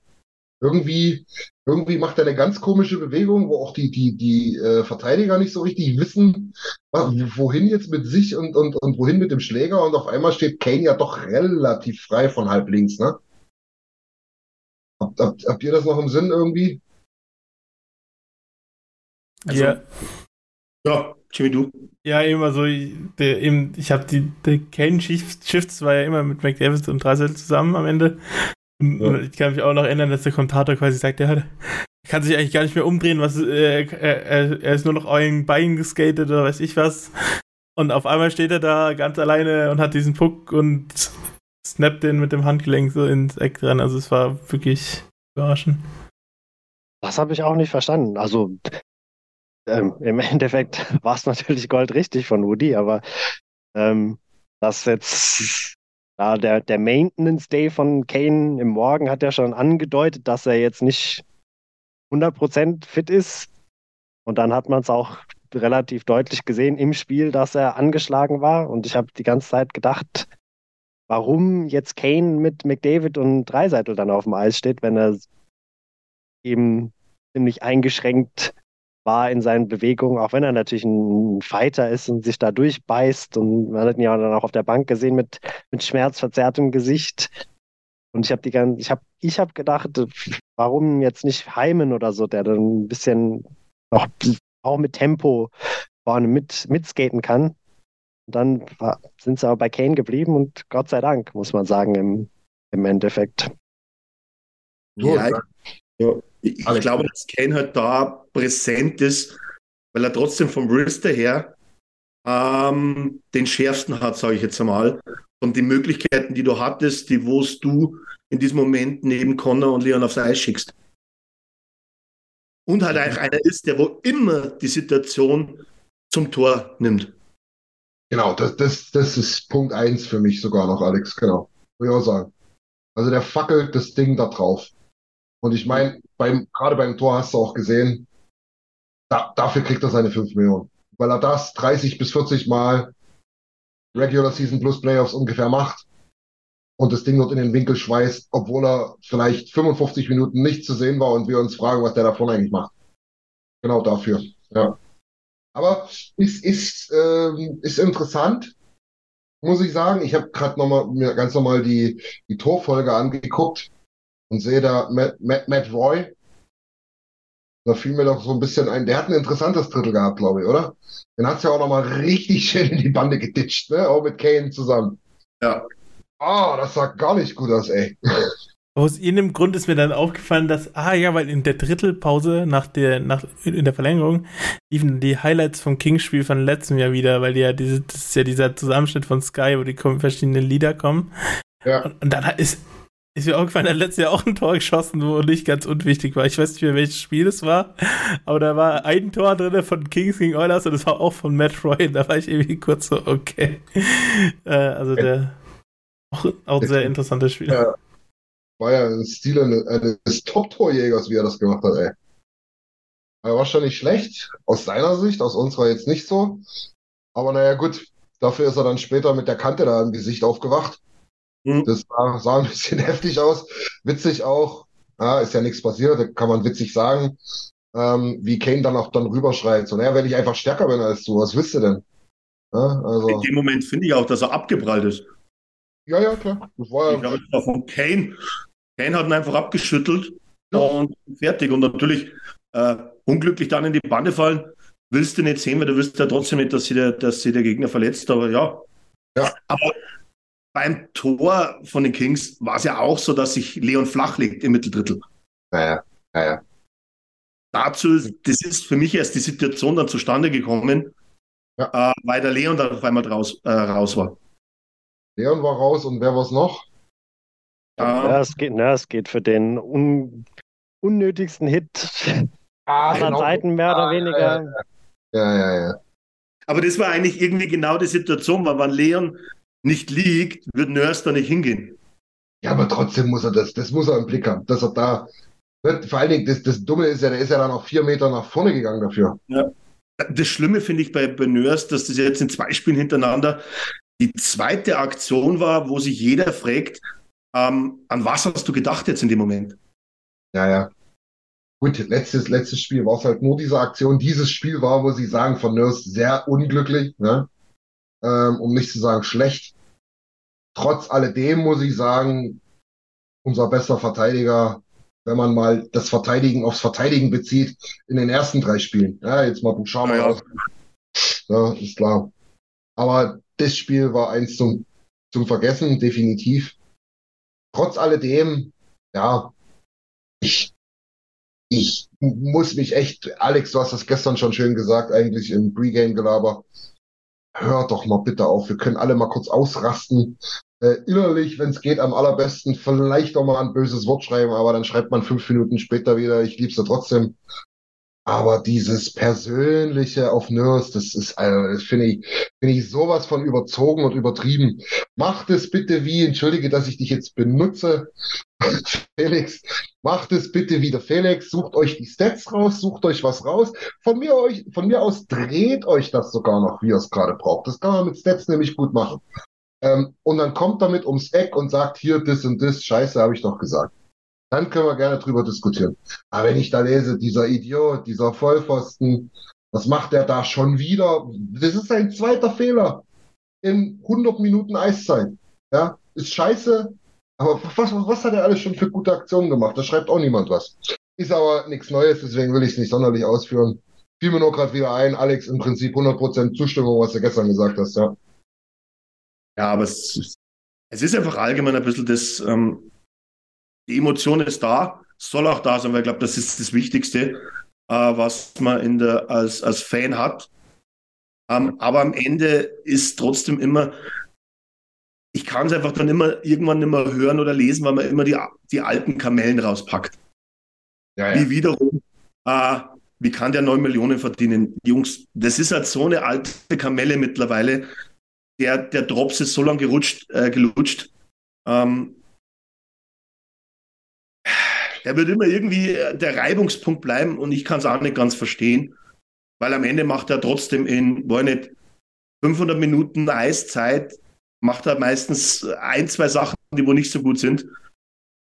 Irgendwie, irgendwie macht er eine ganz komische Bewegung, wo auch die, die, die äh, Verteidiger nicht so richtig wissen, wohin jetzt mit sich und, und, und wohin mit dem Schläger. Und auf einmal steht Kane ja doch relativ frei von halb links, ne? Habt, habt, habt ihr das noch im Sinn irgendwie? Also, ja. Ja, Jimmy, du? Ja, immer so, der, eben, ich habe die, die Kane Shifts war ja immer mit McDavid und Dreisel zusammen am Ende. Ja. Ich kann mich auch noch erinnern, dass der Kommentator quasi sagt, der kann sich eigentlich gar nicht mehr umdrehen, was äh, er, er ist nur noch euren Bein geskatet oder weiß ich was. Und auf einmal steht er da ganz alleine und hat diesen Puck und snappt den mit dem Handgelenk so ins Eck dran. Also es war wirklich überraschend. Das habe ich auch nicht verstanden. Also ähm, im Endeffekt war es natürlich goldrichtig von Woody, aber ähm, dass jetzt da der, der Maintenance Day von Kane im Morgen hat ja schon angedeutet, dass er jetzt nicht 100% fit ist. Und dann hat man es auch relativ deutlich gesehen im Spiel, dass er angeschlagen war. Und ich habe die ganze Zeit gedacht, warum jetzt Kane mit McDavid und Dreiseitel dann auf dem Eis steht, wenn er eben ziemlich eingeschränkt war in seinen Bewegungen, auch wenn er natürlich ein Fighter ist und sich da durchbeißt. Und man hat ihn ja dann auch auf der Bank gesehen mit, mit schmerzverzerrtem Gesicht. Und ich habe die ganze, ich habe ich hab gedacht, warum jetzt nicht Heimen oder so, der dann ein bisschen auch, auch mit Tempo vorne mit, mitskaten kann. Und dann war, sind sie aber bei Kane geblieben und Gott sei Dank, muss man sagen, im, im Endeffekt. Ja, ja, ich, ich glaube, dass Kane halt da präsent ist, weil er trotzdem vom Wrister her ähm, den schärfsten hat, sage ich jetzt einmal. Und die Möglichkeiten, die du hattest, die wo du in diesem Moment neben Connor und Leon aufs Eis schickst. Und halt eigentlich einer ist, der wo immer die Situation zum Tor nimmt. Genau, das, das, das ist Punkt 1 für mich sogar noch, Alex, genau. Würde ich auch sagen. Also der fackelt das Ding da drauf. Und ich meine, beim, gerade beim Tor hast du auch gesehen, da, dafür kriegt er seine 5 Millionen. Weil er das 30 bis 40 Mal Regular Season plus Playoffs ungefähr macht und das Ding dort in den Winkel schweißt, obwohl er vielleicht 55 Minuten nicht zu sehen war und wir uns fragen, was der davon eigentlich macht. Genau dafür. Ja. Aber ist, ist, ähm, ist interessant, muss ich sagen. Ich habe gerade noch mal, mir ganz normal die, die Torfolge angeguckt und sehe da Matt, Matt, Matt Roy. Da fiel mir doch so ein bisschen ein, der hat ein interessantes Drittel gehabt, glaube ich, oder? Den hat es ja auch nochmal richtig schön in die Bande geditscht, ne? Auch mit Kane zusammen. Ja. Ah, oh, das sah gar nicht gut aus, ey. Aus irgendeinem Grund ist mir dann aufgefallen, dass, ah ja, weil in der Drittelpause nach der, nach, in der Verlängerung liefen die Highlights vom Kings-Spiel von letztem Jahr wieder, weil die ja diese, das ist ja dieser Zusammenschnitt von Sky, wo die verschiedenen Lieder kommen. Ja. Und, und dann ist, ist mir aufgefallen, er hat letztes Jahr auch ein Tor geschossen, wo nicht ganz unwichtig war. Ich weiß nicht mehr, welches Spiel es war, aber da war ein Tor drin von Kings gegen Oilers und das war auch von Matt Roy. Da war ich irgendwie kurz so, okay. Äh, also der auch, auch ein sehr interessantes Spiel. Ja. War ja ein Stil eines Top-Torjägers, wie er das gemacht hat, ey. Er war schon nicht schlecht, aus seiner Sicht, aus unserer jetzt nicht so. Aber naja, gut, dafür ist er dann später mit der Kante da im Gesicht aufgewacht. Mhm. Das sah, ein bisschen heftig aus. Witzig auch. Ja, ist ja nichts passiert, kann man witzig sagen. Ähm, wie Kane dann auch dann rüberschreit. So, naja, wenn ich einfach stärker bin als du, was willst du denn? Ja, also, In dem Moment finde ich auch, dass er abgeprallt ist. Ja, ja, klar. Das war ja. Ich glaube, das war von Kane. Kane hat ihn einfach abgeschüttelt ja. und fertig. Und natürlich äh, unglücklich dann in die Bande fallen. Willst du nicht sehen, weil du wirst ja trotzdem nicht, dass sich der, dass sie der Gegner verletzt. Aber ja. ja. Aber beim Tor von den Kings war es ja auch so, dass sich Leon flach legt im Mitteldrittel. Naja, naja. Dazu, das ist für mich erst die Situation dann zustande gekommen, ja. äh, weil der Leon dann auf einmal raus, äh, raus war. Leon war raus und wer war es noch? Ja, es geht, na, es geht für den un unnötigsten Hit ah, aller genau. Seiten mehr oder weniger. Ja, ja, ja. Aber das war eigentlich irgendwie genau die Situation, weil wenn Leon nicht liegt, wird Nurse da nicht hingehen. Ja, aber trotzdem muss er das, das muss er im Blick haben, dass er da, vor allen Dingen, das, das Dumme ist ja, der ist ja dann auch vier Meter nach vorne gegangen dafür. Ja. Das Schlimme finde ich bei, bei Nurse, dass das jetzt in zwei Spielen hintereinander die zweite Aktion war, wo sich jeder fragt, ähm, an was hast du gedacht jetzt in dem Moment? Ja, ja. Gut, letztes, letztes Spiel war es halt nur diese Aktion. Dieses Spiel war, muss ich sagen, von Nurse sehr unglücklich, ne? ähm, um nicht zu sagen schlecht. Trotz alledem muss ich sagen, unser bester Verteidiger, wenn man mal das Verteidigen aufs Verteidigen bezieht, in den ersten drei Spielen. Ja, jetzt mal Bouchard ja, ja. Ja, ist klar. Aber das Spiel war eins zum, zum Vergessen, definitiv. Trotz alledem, ja, ich, ich muss mich echt, Alex, du hast das gestern schon schön gesagt, eigentlich im Pre-Game-Gelaber hört doch mal bitte auf, wir können alle mal kurz ausrasten. Äh, innerlich, wenn es geht, am allerbesten vielleicht auch mal ein böses Wort schreiben, aber dann schreibt man fünf Minuten später wieder, ich lieb's ja trotzdem. Aber dieses Persönliche auf Nurse, das ist, also, das finde ich, finde ich sowas von überzogen und übertrieben. Macht es bitte wie, entschuldige, dass ich dich jetzt benutze, Felix, macht es bitte wieder. Felix, sucht euch die Stats raus, sucht euch was raus. Von mir, euch, von mir aus dreht euch das sogar noch, wie ihr es gerade braucht. Das kann man mit Stats nämlich gut machen. Ähm, und dann kommt damit ums Eck und sagt, hier, das und das, scheiße, habe ich doch gesagt. Dann können wir gerne drüber diskutieren. Aber wenn ich da lese, dieser Idiot, dieser Vollpfosten, was macht der da schon wieder? Das ist ein zweiter Fehler in 100 Minuten Eiszeit. Ja, ist scheiße. Aber was, was hat er alles schon für gute Aktionen gemacht? Da schreibt auch niemand was. Ist aber nichts Neues, deswegen will ich es nicht sonderlich ausführen. Fiel mir nur gerade wieder ein, Alex, im Prinzip 100% Zustimmung, was du gestern gesagt hast, ja. Ja, aber es, es ist einfach allgemein ein bisschen das, ähm, die Emotion ist da, soll auch da sein, weil ich glaube, das ist das Wichtigste, äh, was man in der, als, als Fan hat. Ähm, aber am Ende ist trotzdem immer, ich kann es einfach dann immer irgendwann nicht mehr hören oder lesen, weil man immer die, die alten Kamellen rauspackt. Ja, ja. Wie wiederum, äh, wie kann der 9 Millionen verdienen? Jungs, das ist halt so eine alte Kamelle mittlerweile. Der, der Drops ist so lange gerutscht, äh, gelutscht. Ähm, der wird immer irgendwie äh, der Reibungspunkt bleiben und ich kann es auch nicht ganz verstehen, weil am Ende macht er trotzdem in, war nicht 500 Minuten Eiszeit, macht er meistens ein, zwei Sachen, die wo nicht so gut sind.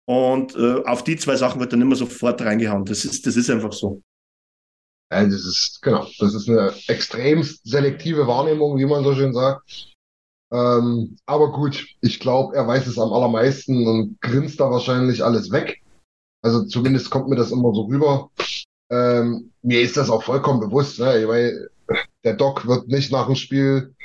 Und äh, auf die zwei Sachen wird dann immer sofort reingehauen. Das ist, das ist einfach so. Ja, das ist, genau, das ist eine extrem selektive Wahrnehmung, wie man so schön sagt. Ähm, aber gut, ich glaube, er weiß es am allermeisten und grinst da wahrscheinlich alles weg. Also zumindest kommt mir das immer so rüber. Ähm, mir ist das auch vollkommen bewusst, ne? weil der Doc wird nicht nach dem Spiel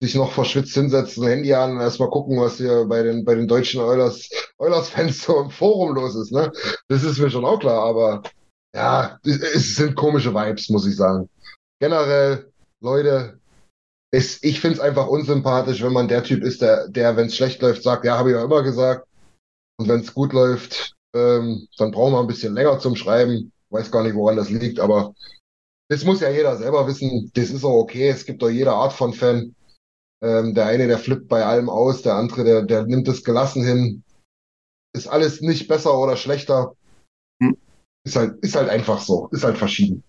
sich noch verschwitzt hinsetzen, Handy an und erstmal gucken, was hier bei den, bei den deutschen Eulers, Eulers-Fans so im Forum los ist. Ne? Das ist mir schon auch klar, aber ja, es sind komische Vibes, muss ich sagen. Generell, Leute, ist, ich finde es einfach unsympathisch, wenn man der Typ ist, der, der wenn es schlecht läuft, sagt, ja, habe ich ja immer gesagt. Und wenn es gut läuft, ähm, dann brauchen wir ein bisschen länger zum Schreiben. Weiß gar nicht, woran das liegt, aber das muss ja jeder selber wissen. Das ist auch okay. Es gibt doch jede Art von Fan. Ähm, der eine, der flippt bei allem aus, der andere, der, der nimmt es gelassen hin. Ist alles nicht besser oder schlechter. Hm. Ist halt, ist halt einfach so. Ist halt verschieden.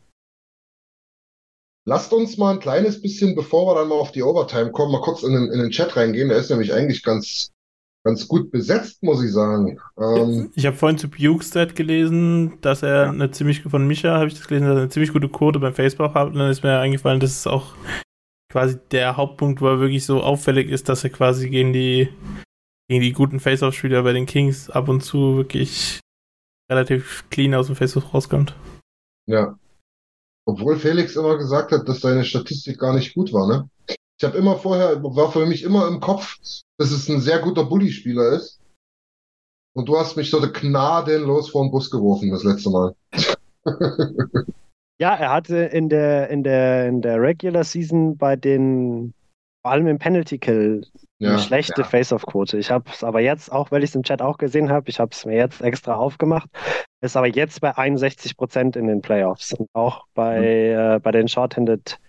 Lasst uns mal ein kleines bisschen, bevor wir dann mal auf die Overtime kommen, mal kurz in den, in den Chat reingehen. Der ist nämlich eigentlich ganz, ganz gut besetzt, muss ich sagen. Ähm, ich habe vorhin zu Bukestad gelesen, dass er eine ziemlich, von Micha habe ich das gelesen, dass er eine ziemlich gute Quote beim Facebook hat. Und dann ist mir eingefallen, dass es auch quasi der Hauptpunkt, wo er wirklich so auffällig ist, dass er quasi gegen die, gegen die guten Face-Off-Spieler bei den Kings ab und zu wirklich relativ clean aus dem Face-Off rauskommt. Ja. Obwohl Felix immer gesagt hat, dass seine Statistik gar nicht gut war, ne? Ich habe immer vorher, war für mich immer im Kopf, dass es ein sehr guter Bully-Spieler ist. Und du hast mich so gnadenlos vor den Bus geworfen das letzte Mal. ja, er hatte in der, in der, in der Regular Season bei den, vor allem im Penalty Kill, eine ja, schlechte ja. Face-Off-Quote. Ich habe es aber jetzt, auch weil ich es im Chat auch gesehen habe, ich habe es mir jetzt extra aufgemacht, ist aber jetzt bei 61 Prozent in den Playoffs und auch bei, mhm. äh, bei den Shorthanded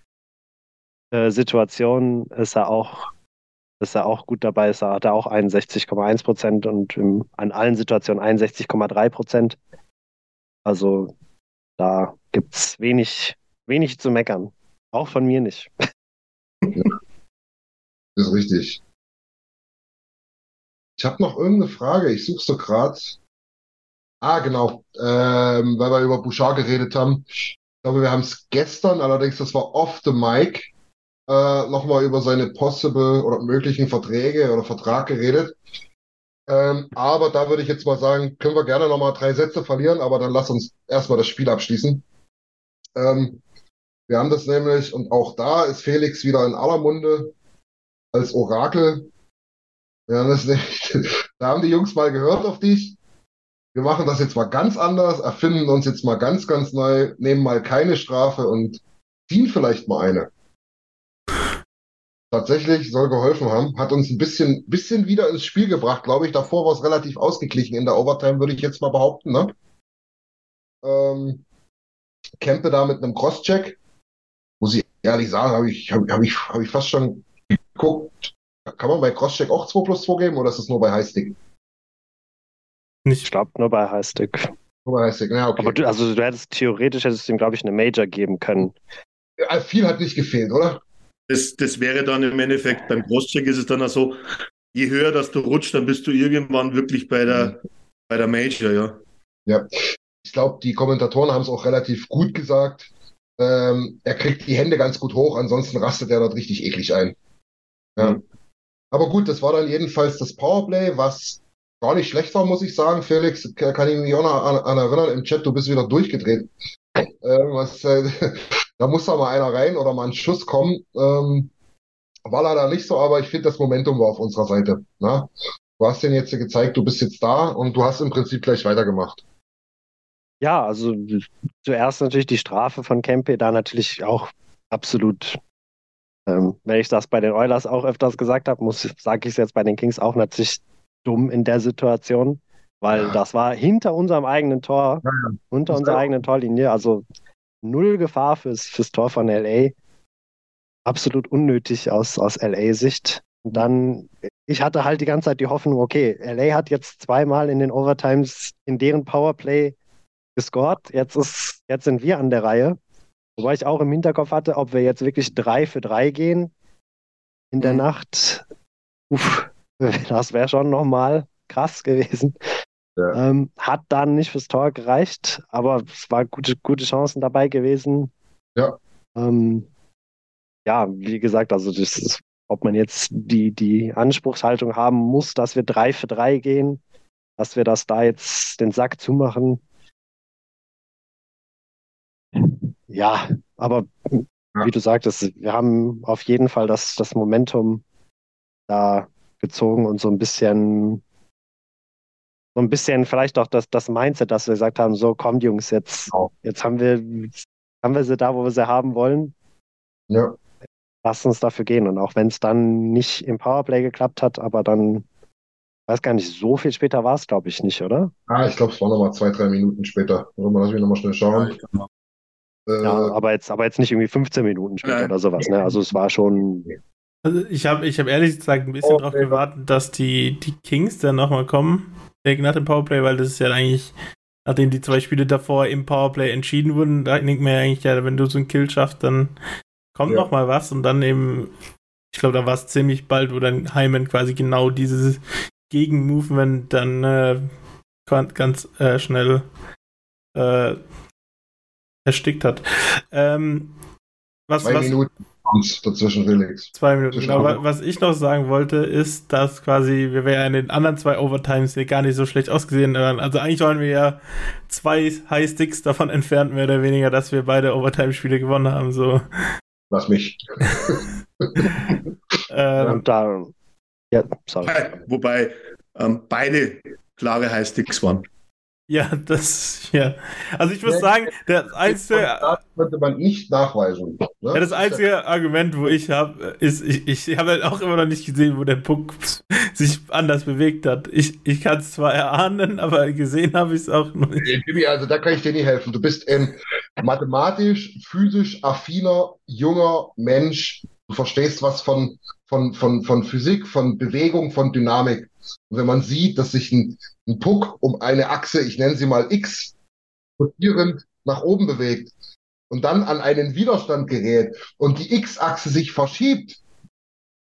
äh, ist er auch ist er auch gut dabei, ist er, hat er auch 61,1 Prozent und im, an allen Situationen 61,3 Prozent. Also da gibt es wenig, wenig zu meckern. Auch von mir nicht. Ja, das ist richtig. Ich habe noch irgendeine Frage, ich suche so gerade. Ah, genau, ähm, weil wir über Bouchard geredet haben. Ich glaube, wir haben es gestern, allerdings das war off the mic, äh, nochmal über seine possible oder möglichen Verträge oder Vertrag geredet. Ähm, aber da würde ich jetzt mal sagen, können wir gerne nochmal drei Sätze verlieren, aber dann lass uns erstmal das Spiel abschließen. Ähm, wir haben das nämlich, und auch da ist Felix wieder in aller Munde als Orakel. Ja, das nicht, da haben die Jungs mal gehört auf dich. Wir machen das jetzt mal ganz anders, erfinden uns jetzt mal ganz, ganz neu, nehmen mal keine Strafe und ziehen vielleicht mal eine. tatsächlich soll geholfen haben, hat uns ein bisschen, bisschen wieder ins Spiel gebracht, glaube ich. Davor war es relativ ausgeglichen in der Overtime, würde ich jetzt mal behaupten. Ne? Ähm, Kempe da mit einem Crosscheck, muss ich ehrlich sagen, habe ich, hab, hab ich, hab ich fast schon geguckt. Kann man bei Crosscheck auch 2 plus 2 geben oder ist es nur bei Highstick? Nicht. Ich glaube nur bei Highstick. Nur bei Highstick, ja, okay. Aber du, also du hättest theoretisch hättest du ihm, glaube ich, eine Major geben können. Ja, viel hat nicht gefehlt, oder? Das, das wäre dann im Endeffekt, beim Crosscheck ist es dann auch so, je höher dass du rutschst, dann bist du irgendwann wirklich bei der, bei der Major, ja. Ja, ich glaube, die Kommentatoren haben es auch relativ gut gesagt. Ähm, er kriegt die Hände ganz gut hoch, ansonsten rastet er dort richtig eklig ein. Ja. Mhm. Aber gut, das war dann jedenfalls das Powerplay, was gar nicht schlecht war, muss ich sagen. Felix, kann ich mich auch noch an, an erinnern im Chat, du bist wieder durchgedreht. Äh, was, äh, da muss da mal einer rein oder mal ein Schuss kommen. Ähm, war leider nicht so, aber ich finde, das Momentum war auf unserer Seite. Na? Ne? Du hast den jetzt gezeigt, du bist jetzt da und du hast im Prinzip gleich weitergemacht. Ja, also zuerst natürlich die Strafe von Kempe, da natürlich auch absolut, ähm, wenn ich das bei den Oilers auch öfters gesagt habe, sage ich es jetzt bei den Kings auch natürlich dumm in der Situation, weil ja. das war hinter unserem eigenen Tor, ja, ja. unter unserer eigenen Torlinie, also null Gefahr fürs, fürs Tor von LA. Absolut unnötig aus, aus LA-Sicht. Dann, ich hatte halt die ganze Zeit die Hoffnung, okay, LA hat jetzt zweimal in den Overtimes in deren Powerplay gescored. Jetzt, ist, jetzt sind wir an der Reihe. Wobei ich auch im Hinterkopf hatte, ob wir jetzt wirklich drei für drei gehen in der mhm. Nacht. Uff, das wäre schon nochmal krass gewesen. Ja. Ähm, hat dann nicht fürs Tor gereicht, aber es waren gute, gute Chancen dabei gewesen. Ja. Ähm, ja, wie gesagt, also das ist, ob man jetzt die, die Anspruchshaltung haben muss, dass wir drei für drei gehen, dass wir das da jetzt den Sack zumachen, Ja, aber ja. wie du sagtest, wir haben auf jeden Fall das, das Momentum da gezogen und so ein bisschen, so ein bisschen vielleicht auch das, das Mindset, dass wir gesagt haben, so kommt Jungs, jetzt, genau. jetzt haben wir, haben wir sie da, wo wir sie haben wollen. Ja. Lass uns dafür gehen. Und auch wenn es dann nicht im Powerplay geklappt hat, aber dann, weiß gar nicht, so viel später war es, glaube ich, nicht, oder? Ah, ich glaube, es war nochmal zwei, drei Minuten später. Lass mich nochmal schnell schauen. Ja, ja, äh, aber jetzt, aber jetzt nicht irgendwie 15 Minuten später oder sowas, ne? Also es war schon. Also ich habe ich hab ehrlich gesagt ein bisschen oh, darauf gewartet, dass die, die Kings dann nochmal kommen, nach dem Powerplay, weil das ist ja eigentlich, nachdem die zwei Spiele davor im Powerplay entschieden wurden, da denkt man ja eigentlich, ja, wenn du so ein Kill schaffst, dann kommt ja. nochmal was und dann eben, ich glaube, da war es ziemlich bald, wo dann Hyman quasi genau dieses Gegenmovement dann äh, ganz äh, schnell äh, erstickt hat. Ähm, was, Zwei was, Minuten dazwischen, Felix. Zwei Minuten. Genau, was ich noch sagen wollte, ist, dass quasi wir wären in den anderen zwei Overtimes gar nicht so schlecht ausgesehen. Also eigentlich waren wir ja zwei Highsticks davon entfernt, mehr oder weniger, dass wir beide Overtime-Spiele gewonnen haben. So. Lass mich. ähm, Und da, ja, sorry. Wobei ähm, beide klare Highsticks waren. Ja, das, ja. Also ich muss ja, sagen, der einzige. Das könnte man nicht nachweisen. Ne? Ja, das einzige Argument, wo ich habe, ist, ich, ich habe halt auch immer noch nicht gesehen, wo der Puck sich anders bewegt hat. Ich, ich kann es zwar erahnen, aber gesehen habe ich es auch noch nicht. Jimmy, also da kann ich dir nicht helfen. Du bist ein mathematisch, physisch affiner, junger Mensch. Du verstehst was von, von, von, von Physik, von Bewegung, von Dynamik. Und wenn man sieht, dass sich ein, ein Puck um eine Achse, ich nenne sie mal X, rotierend nach oben bewegt und dann an einen Widerstand gerät und die X-Achse sich verschiebt,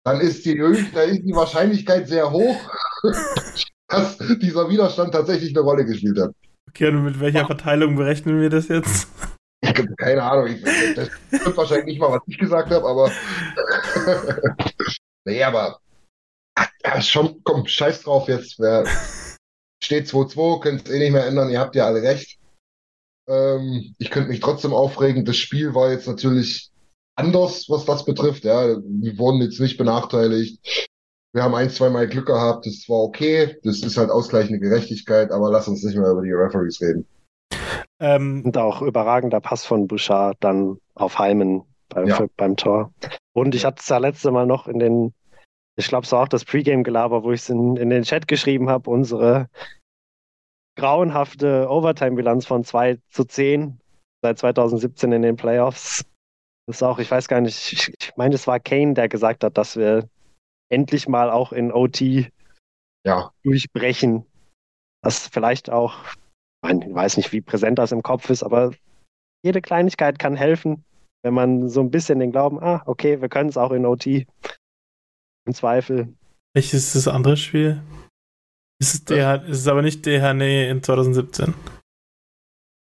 dann ist die, da ist die Wahrscheinlichkeit sehr hoch, dass dieser Widerstand tatsächlich eine Rolle gespielt hat. Okay, und mit welcher Verteilung berechnen wir das jetzt? Keine Ahnung, ich, das stimmt wahrscheinlich nicht mal, was ich gesagt habe, aber. nee, aber ja, schon, komm, scheiß drauf jetzt. Wer steht 2-2, könnt es eh nicht mehr ändern, ihr habt ja alle recht. Ähm, ich könnte mich trotzdem aufregen. Das Spiel war jetzt natürlich anders, was das betrifft. Ja, wir wurden jetzt nicht benachteiligt. Wir haben ein, zwei Mal Glück gehabt, das war okay. Das ist halt ausgleichende Gerechtigkeit, aber lass uns nicht mehr über die Referees reden. Ähm, und auch überragender Pass von Bouchard dann auf Heimen beim, Ja. beim Tor. Und ich hatte es ja letzte Mal noch in den, ich glaube, es war auch das Pre-Game-Gelaber, wo ich es in, in den Chat geschrieben habe, unsere grauenhafte Overtime-Bilanz von 2 zu 10 seit 2017 in den Playoffs. Das ist auch, ich weiß gar nicht, ich, ich meine, es war Kane, der gesagt hat, dass wir endlich mal auch in OT Ja, durchbrechen. Das vielleicht auch, ich weiß nicht, wie präsent das im Kopf ist, aber jede Kleinigkeit kann helfen, wenn man so ein bisschen den Glauben, ah, okay, wir können es auch in OT. Im Zweifel. Welches ist das andere Spiel? Ist es, DH, ist es aber nicht DHNE in 2017.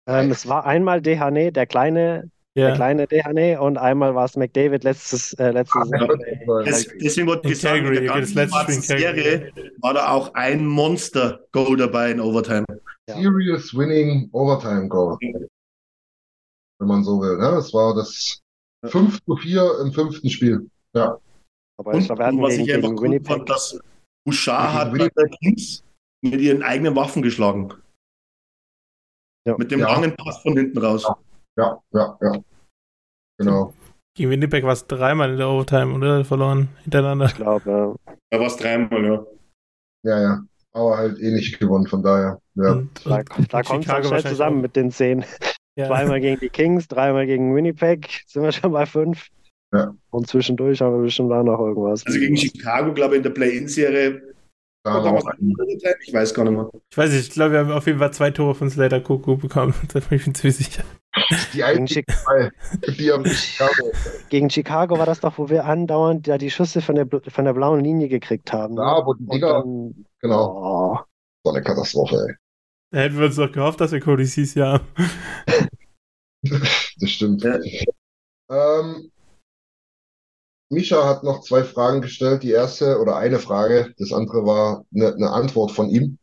Ähm, es war einmal Dehane, der kleine, der Ja. kleine Dehane, und einmal war es McDavid letztes, äh, letztes Ah, äh, Das, deswegen ich sagen, in Calgary, der okay, das ganzen letzte schwarzen Spiel in Calgary. Serie war da auch ein Monster-Goal dabei in Overtime. Ja. Serious Winning Overtime Goal. Wenn man so will. Ne? Es war das 5 zu 4 im fünften Spiel. Ja. Aber Und, ich glaube, was gegen, ich einfach Winnipeg. fand, dass Bouchard hat Winnipeg. Kings mit ihren eigenen Waffen geschlagen. Ja. Mit dem Ja. langen Pass von hinten raus. Ja, ja, ja. Genau. Gegen Winnipeg war es dreimal in der Overtime, oder? Verloren hintereinander. Ich glaube, Da war es dreimal, ja. Ja, ja. Aber halt eh nicht gewonnen, von daher. Ja. Und, da, und, da und kommt es schnell zusammen auch. mit den zehn. Ja. Zweimal gegen die Kings, dreimal gegen Winnipeg, sind wir schon bei fünf. Ja. Und zwischendurch haben wir bestimmt auch noch irgendwas. Also gegen Chicago, glaube ich, in der Play-In-Serie. Einen. Ich weiß gar nicht mehr. Ich weiß nicht, ich glaube, wir haben auf jeden Fall zwei Tore von Slater Kuku bekommen. Da bin ich mir ziemlich sicher. Die Gegen, Chi die haben Chicago. gegen Chicago war das doch, wo wir andauernd ja die Schüsse von der, von der blauen Linie gekriegt haben. ne? Ja, wo die dann, genau. oh, So eine Katastrophe, ey. Da hätten wir uns doch gehofft, dass wir Cody Cease ja haben. Das stimmt. Ja. Ähm, Misha hat noch zwei Fragen gestellt. Die erste oder eine Frage, das andere war eine, eine Antwort von ihm.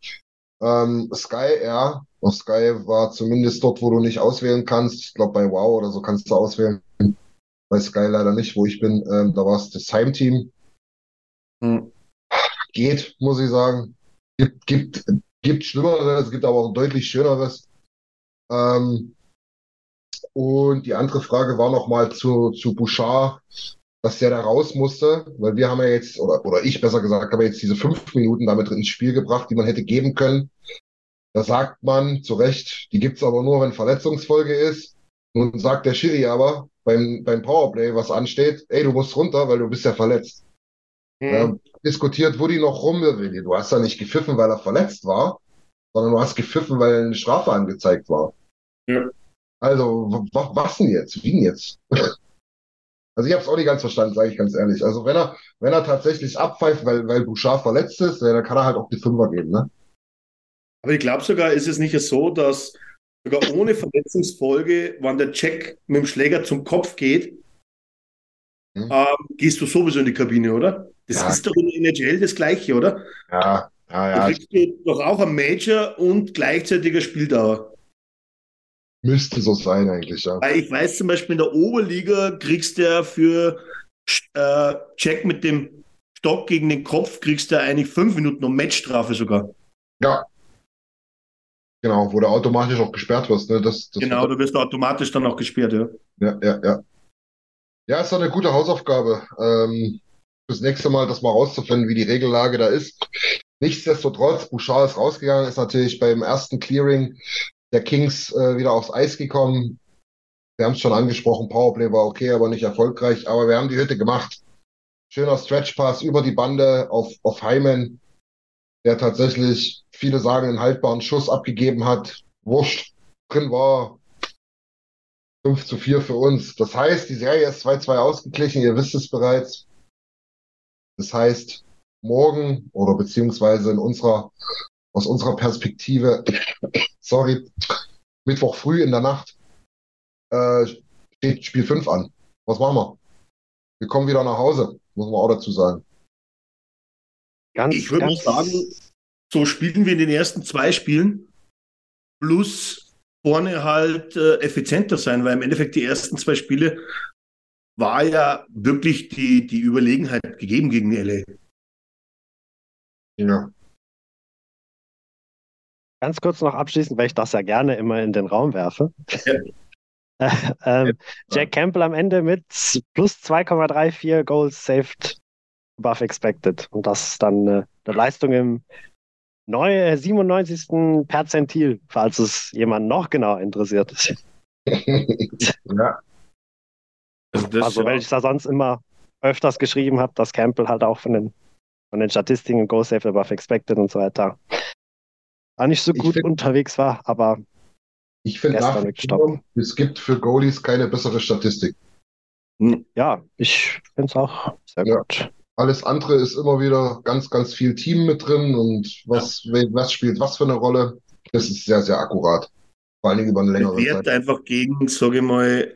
Ähm, Sky, ja, auf Sky war zumindest dort, wo du nicht auswählen kannst. Ich glaube, bei Wow oder so kannst du auswählen. Bei Sky leider nicht, wo ich bin. Ähm, da war es das Heimteam. Hm. Geht, muss ich sagen. Gibt, gibt, gibt Schlimmeres, gibt aber auch deutlich Schöneres. Ähm, und die andere Frage war nochmal zu, zu Bouchard, dass der da raus musste, weil wir haben ja jetzt, oder, oder ich besser gesagt, habe jetzt diese fünf Minuten damit ins Spiel gebracht, die man hätte geben können. Da sagt man zu Recht, die gibt's aber nur, wenn Verletzungsfolge ist. Nun sagt der Schiri aber beim, beim Powerplay, was ansteht, ey, du musst runter, weil du bist ja verletzt. Ja, diskutiert Woody noch rum, du hast ja nicht gepfiffen, weil er verletzt war, sondern du hast gepfiffen, weil eine Strafe angezeigt war. Ja. Also, wa- was denn jetzt? Wie denn jetzt? Also ich habe es auch nicht ganz verstanden, sage ich ganz ehrlich. Also wenn er, wenn er tatsächlich abpfeift, weil, weil Bouchard verletzt ist, dann kann er halt auch die Fünfer geben, ne? Aber ich glaube sogar, ist es nicht so, dass sogar ohne Verletzungsfolge, wenn der Check mit dem Schläger zum Kopf geht, Hm. ähm, gehst du sowieso in die Kabine, oder? Das Ja. ist doch in der NHL das Gleiche, oder? Ja, ja, ja. kriegst du doch auch ein Major und gleichzeitiger Spieldauer. Müsste so sein eigentlich, ja. Weil ich weiß zum Beispiel in der Oberliga kriegst du ja für äh, Check mit dem Stock gegen den Kopf kriegst du eigentlich fünf Minuten und Matchstrafe sogar. Ja. Genau, wo du automatisch auch gesperrt wirst, ne? Das, das Genau, du wirst automatisch dann auch gesperrt, ja. Ja, ja, ja. Ja, ist doch eine gute Hausaufgabe. Ähm, das nächste Mal das mal rauszufinden, wie die Regellage da ist. Nichtsdestotrotz, Bouchard ist rausgegangen, ist natürlich beim ersten Clearing der Kings äh, wieder aufs Eis gekommen. Wir haben es schon angesprochen, Powerplay war okay, aber nicht erfolgreich. Aber wir haben die Hütte gemacht. Schöner Stretchpass über die Bande auf, auf Hyman, der tatsächlich, viele sagen, einen haltbaren Schuss abgegeben hat. Wurscht, drin war 5 zu 4 für uns. Das heißt, die Serie ist 2-2 ausgeglichen, ihr wisst es bereits. Das heißt, morgen oder beziehungsweise in unserer, aus unserer Perspektive, sorry, Mittwoch früh in der Nacht, äh, steht Spiel 5 an. Was machen wir? Wir kommen wieder nach Hause, muss man auch dazu sagen. ganz, Ich würde sagen, so spielen wir in den ersten zwei Spielen, plus vorne halt äh, effizienter sein, weil im Endeffekt die ersten zwei Spiele war ja wirklich die, die Überlegenheit gegeben gegen LA. Ja. Ganz kurz noch abschließend, weil ich das ja gerne immer in den Raum werfe. Ja. Äh, ähm, Jack Campbell am Ende mit plus 2,34 Goals saved above expected. Und das ist dann äh, eine Leistung im neu, 97. Perzentil, falls es jemand noch genauer interessiert. ja. Also, also weil ich da sonst immer öfters geschrieben habe, dass Campbell halt auch von den, von den Statistiken Go Safe Above Expected und so weiter war nicht so gut find, unterwegs war, aber ich finde nach es gibt für Goalies keine bessere Statistik. Hm. Ja, ich finde es auch sehr ja. gut. Alles andere ist immer wieder ganz, ganz viel Team mit drin und was, ja. was spielt was für eine Rolle. Das ist sehr, sehr akkurat. Vor allen Dingen über eine längere Wert Zeit. einfach gegen, sage ich mal,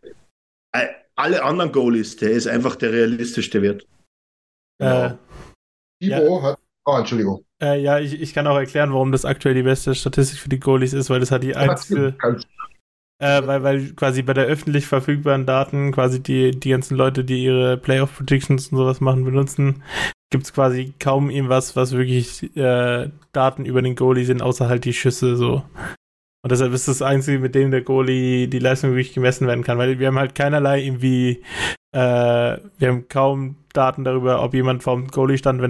alle anderen Goalies. Der ist einfach der realistischste Wert. Äh, Ivo ja. hat. Oh, Entschuldigung. Äh, ja, ich, ich kann auch erklären, warum das aktuell die beste Statistik für die Goalies ist, weil das hat die einzige. Äh, weil, weil quasi bei der öffentlich verfügbaren Daten quasi die, die ganzen Leute, die ihre Playoff Predictions und sowas machen, benutzen, gibt es quasi kaum irgendwas, was wirklich äh, Daten über den Goalie sind, außer halt die Schüsse so. Und deshalb ist das einzige, mit dem der Goalie die Leistung wirklich gemessen werden kann, weil wir haben halt keinerlei irgendwie, äh, wir haben kaum Daten darüber, ob jemand vorm Goalie stand, wenn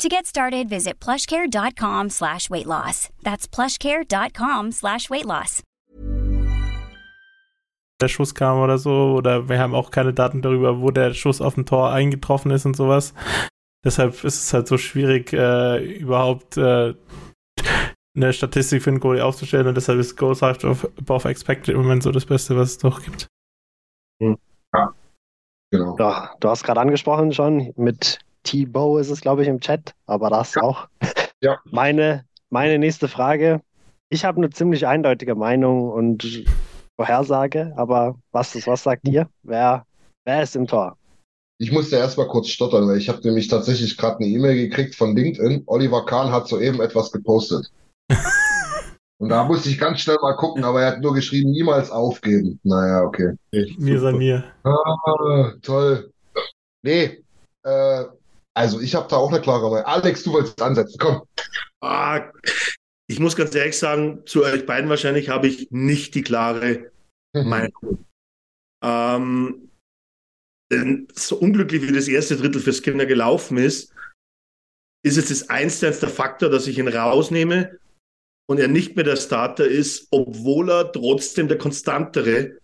To get started, visit plushcare.com slash weight loss. That's plushcare.com slash weight loss. Der Schuss kam oder so, oder wir haben auch keine Daten darüber, wo der Schuss auf dem Tor eingetroffen ist und sowas. Deshalb ist es halt so schwierig, äh, überhaupt äh, eine Statistik für einen Goalie aufzustellen und deshalb ist Goals above expected im Moment so das Beste, was es doch gibt. Ja, genau. Ja, du hast gerade angesprochen schon mit T-Bow ist es, glaube ich, im Chat, aber das ja. auch. Ja. Meine, meine nächste Frage. Ich habe eine ziemlich eindeutige Meinung und Vorhersage, aber was, was sagt ihr? Wer, wer ist im Tor? Ich musste erstmal kurz stottern, weil ich habe nämlich tatsächlich gerade eine E-Mail gekriegt von LinkedIn. Oliver Kahn hat soeben etwas gepostet. Und da musste ich ganz schnell mal gucken, aber er hat nur geschrieben, niemals aufgeben. Naja, okay. Mir sei mir. Ah, toll. Nee, äh, also ich habe da auch eine klare Meinung. Alex, du wolltest ansetzen, komm. Ah, ich muss ganz ehrlich sagen, zu euch beiden wahrscheinlich habe ich nicht die klare mhm. Meinung. Ähm, so unglücklich wie das erste Drittel für Skinner gelaufen ist, ist jetzt das einste der Faktor, dass ich ihn rausnehme und er nicht mehr der Starter ist, obwohl er trotzdem der konstantere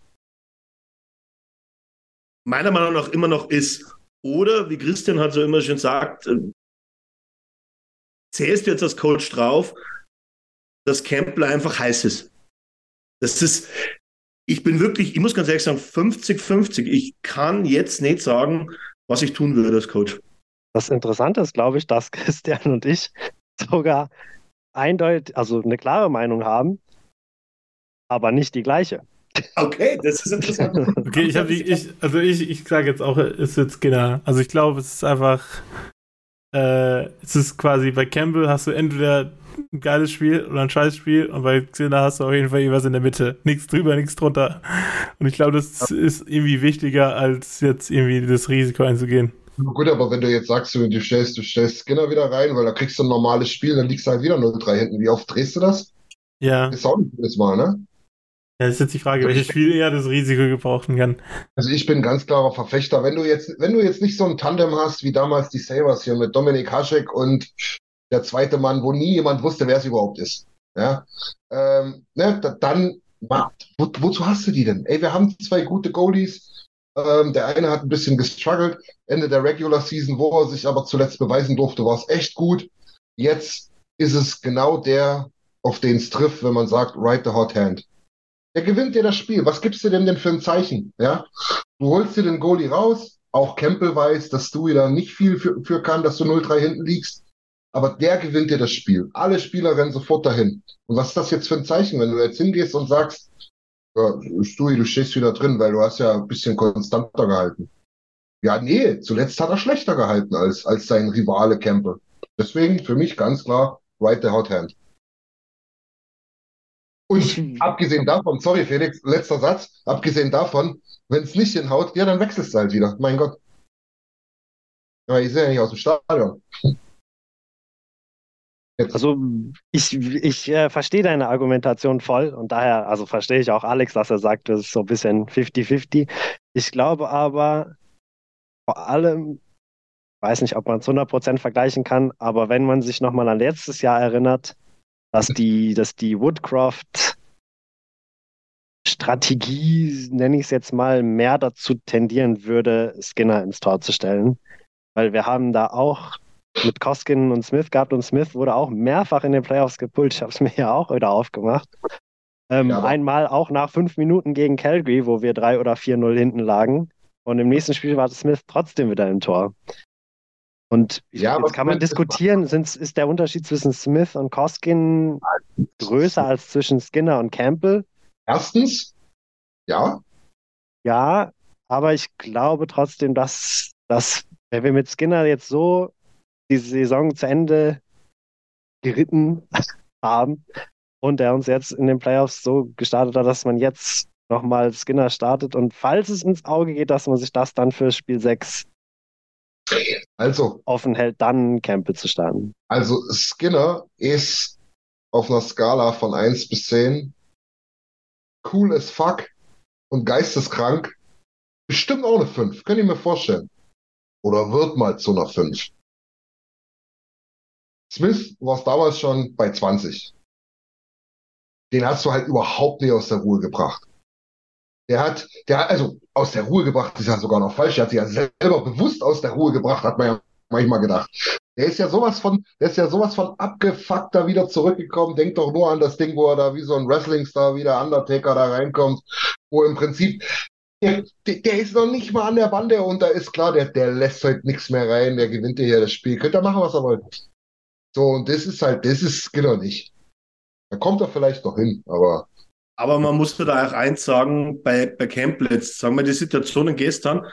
meiner Meinung nach immer noch ist. Oder, wie Christian halt so immer schon sagt, äh, zählst du jetzt als Coach drauf, dass Campbell einfach heiß ist. Das ist, ich bin wirklich, ich muss ganz ehrlich sagen, 50-50. Ich kann jetzt nicht sagen, was ich tun würde als Coach. Das Interessante ist, glaube ich, dass Christian und ich sogar eindeutig, also eine klare Meinung haben, aber nicht die gleiche. Okay, das ist interessant. Okay, ich habe die, ich, also ich, ich sage jetzt auch, es ist jetzt Skinner. Also ich glaube, es ist einfach, äh, es ist quasi bei Campbell hast du entweder ein geiles Spiel oder ein scheiß Spiel und bei Xena hast du auf jeden Fall irgendwas in der Mitte. Nichts drüber, nichts drunter. Und ich glaube, das ist irgendwie wichtiger, als jetzt irgendwie das Risiko einzugehen. Gut, aber wenn du jetzt sagst, du, stellst, du stellst Skinner wieder rein, weil da kriegst du ein normales Spiel, dann liegst du halt wieder 0-3 hinten. Wie oft drehst du das? Ja. Ist auch nicht jedes Mal, ne? Ja, das ist jetzt die Frage, welches Spiel eher das Risiko gebrauchen kann. Also ich bin ganz klarer Verfechter. Wenn du jetzt, wenn du jetzt nicht so ein Tandem hast wie damals die Sabres hier mit Dominik Haschek und der zweite Mann, wo nie jemand wusste, wer es überhaupt ist. Ja, ähm, ne, dann, wo, wozu hast du die denn? Ey, wir haben zwei gute Goalies. Ähm, der eine hat ein bisschen gestruggelt. Ende der Regular Season, wo er sich aber zuletzt beweisen durfte, war es echt gut. Jetzt ist es genau der, auf den es trifft, wenn man sagt, right the hot hand. Der gewinnt dir das Spiel. Was gibst du denn denn für ein Zeichen? Ja? Du holst dir den Goalie raus. Auch Campbell weiß, dass du wieder nicht viel für, für kann, dass du 0-3 hinten liegst. Aber der gewinnt dir das Spiel. Alle Spieler rennen sofort dahin. Und was ist das jetzt für ein Zeichen, wenn du jetzt hingehst und sagst, ja, Stui, du stehst wieder drin, weil du hast ja ein bisschen konstanter gehalten. Ja, nee, zuletzt hat er schlechter gehalten als, als sein Rivale Campbell. Deswegen für mich ganz klar, right the hot hand. Und abgesehen davon, sorry Felix, letzter Satz, abgesehen davon, wenn es nicht hinhaut, ja, dann wechselst du halt wieder. Mein Gott. Aber ich sehe ja nicht aus dem Stadion. Jetzt. Also ich, ich äh, verstehe deine Argumentation voll und daher, also verstehe ich auch Alex, dass er sagt, das ist so ein bisschen 50-50. Ich glaube aber vor allem, weiß nicht, ob man es 100% vergleichen kann, aber wenn man sich nochmal an letztes Jahr erinnert, dass die, dass die Woodcroft Strategie, nenne ich es jetzt mal, mehr dazu tendieren würde, Skinner ins Tor zu stellen. Weil wir haben da auch mit Koskin und Smith gehabt und Smith wurde auch mehrfach in den Playoffs gepult. Ich habe es mir ja auch wieder aufgemacht. Ähm, ja, einmal auch nach fünf Minuten gegen Calgary, wo wir 3 oder 4-0 hinten lagen. Und im nächsten Spiel war Smith trotzdem wieder im Tor. Und ja, jetzt kann man diskutieren, sind, ist der Unterschied zwischen Smith und Koskin größer als zwischen Skinner und Campbell? Erstens, ja. Ja, aber ich glaube trotzdem, dass, dass wenn wir mit Skinner jetzt so die Saison zu Ende geritten haben und er uns jetzt in den Playoffs so gestartet hat, dass man jetzt nochmal Skinner startet und falls es ins Auge geht, dass man sich das dann für Spiel 6 also, offen hält, dann Campbell zu starten. Also Skinner ist auf einer Skala von 1 bis 10 cool as fuck und geisteskrank. Bestimmt auch eine 5, könnt ihr mir vorstellen. Oder wird mal zu einer 5. Smith war es damals schon bei 20. Den hast du halt überhaupt nicht aus der Ruhe gebracht. Der hat, der hat, also aus der Ruhe gebracht ist ja sogar noch falsch. Der hat sich ja selber bewusst aus der Ruhe gebracht, hat man ja manchmal gedacht. Der ist ja sowas von, der ist ja sowas von abgefuckt da wieder zurückgekommen. Denkt doch nur an das Ding, wo er da wie so ein Wrestling-Star, wie der Undertaker da reinkommt, wo im Prinzip der, der, ist noch nicht mal an der Bande und da ist klar, der, der lässt heute nichts mehr rein, der gewinnt hier das Spiel. Könnt ihr machen, was er wollt. So, und das ist halt, das ist Skinner nicht. Da kommt er vielleicht noch hin, aber aber man muss da auch eins sagen, bei, bei Campbell jetzt, sagen wir die Situationen gestern,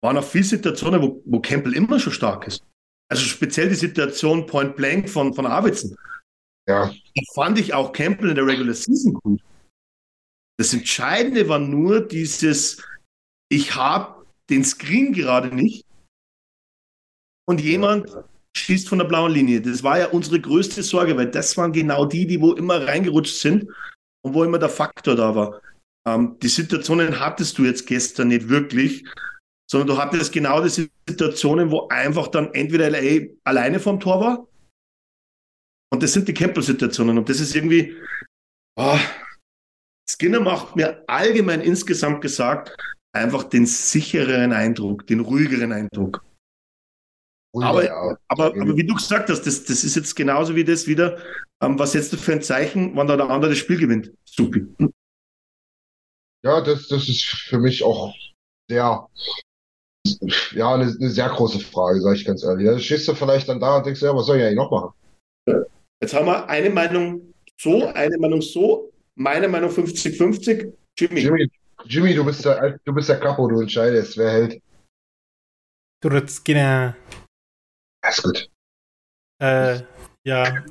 waren auch viele Situationen, wo, wo Campbell immer schon stark ist. Also speziell die Situation Point Blank von, von Arvidsson. Ja. Die fand ich auch Campbell in der Regular Season gut. Das Entscheidende war nur dieses, ich habe den Screen gerade nicht und jemand schießt von der blauen Linie. Das war ja unsere größte Sorge, weil das waren genau die, die wo immer reingerutscht sind und wo immer der Faktor da war. Ähm, die Situationen hattest du jetzt gestern nicht wirklich, sondern du hattest genau diese Situationen, wo einfach dann entweder LA alleine vom Tor war und das sind die Campbell-Situationen und das ist irgendwie, oh, Skinner macht mir allgemein insgesamt gesagt einfach den sichereren Eindruck, den ruhigeren Eindruck. Aber, ja. aber, aber, wie du gesagt hast, das, das ist jetzt genauso wie das wieder, ähm, was setzt du für ein Zeichen, wann da der andere das Spiel gewinnt? Supi. Ja, das, das ist für mich auch sehr, ja, eine, eine sehr große Frage, sage ich ganz ehrlich. Da stehst du vielleicht dann da und denkst, ja, was soll ich eigentlich noch machen? Jetzt haben wir eine Meinung so, eine Meinung so, meine Meinung 50-50. Jimmy. Jimmy. Jimmy, du bist der, du bist der Capo, du entscheidest, wer hält. Du Skinner. Alles gut. Äh, ja.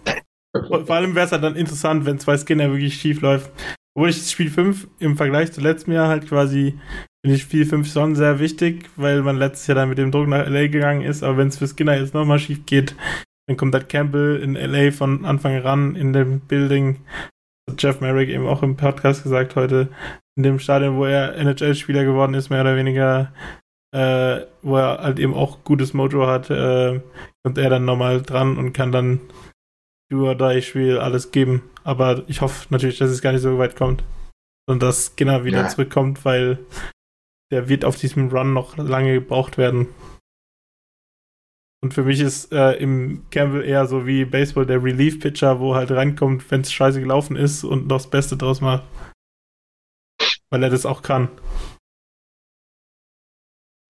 Vor allem wäre es halt dann interessant, wenn zwei Skinner wirklich schief läuft. Obwohl ich Spiel 5 im Vergleich zu letztem Jahr halt quasi, finde ich Spiel 5 schon sehr wichtig, weil man letztes Jahr dann mit dem Druck nach LA gegangen ist. Aber wenn es für Skinner jetzt nochmal schief geht, dann kommt halt Campbell in LA von Anfang ran in dem Building. Jeff Merrick eben auch im Podcast gesagt heute, in dem Stadion, wo er NHL-Spieler geworden ist, mehr oder weniger, äh, wo er halt eben auch gutes Mojo hat, äh, kommt er dann nochmal dran und kann dann or die Spiel alles geben. Aber ich hoffe natürlich, dass es gar nicht so weit kommt. Und dass Skinner wieder ja. zurückkommt, weil der wird auf diesem Run noch lange gebraucht werden. Und für mich ist äh, im Campbell eher so wie Baseball der Relief-Pitcher, wo halt reinkommt, wenn es scheiße gelaufen ist und noch das Beste draus macht. Weil er das auch kann.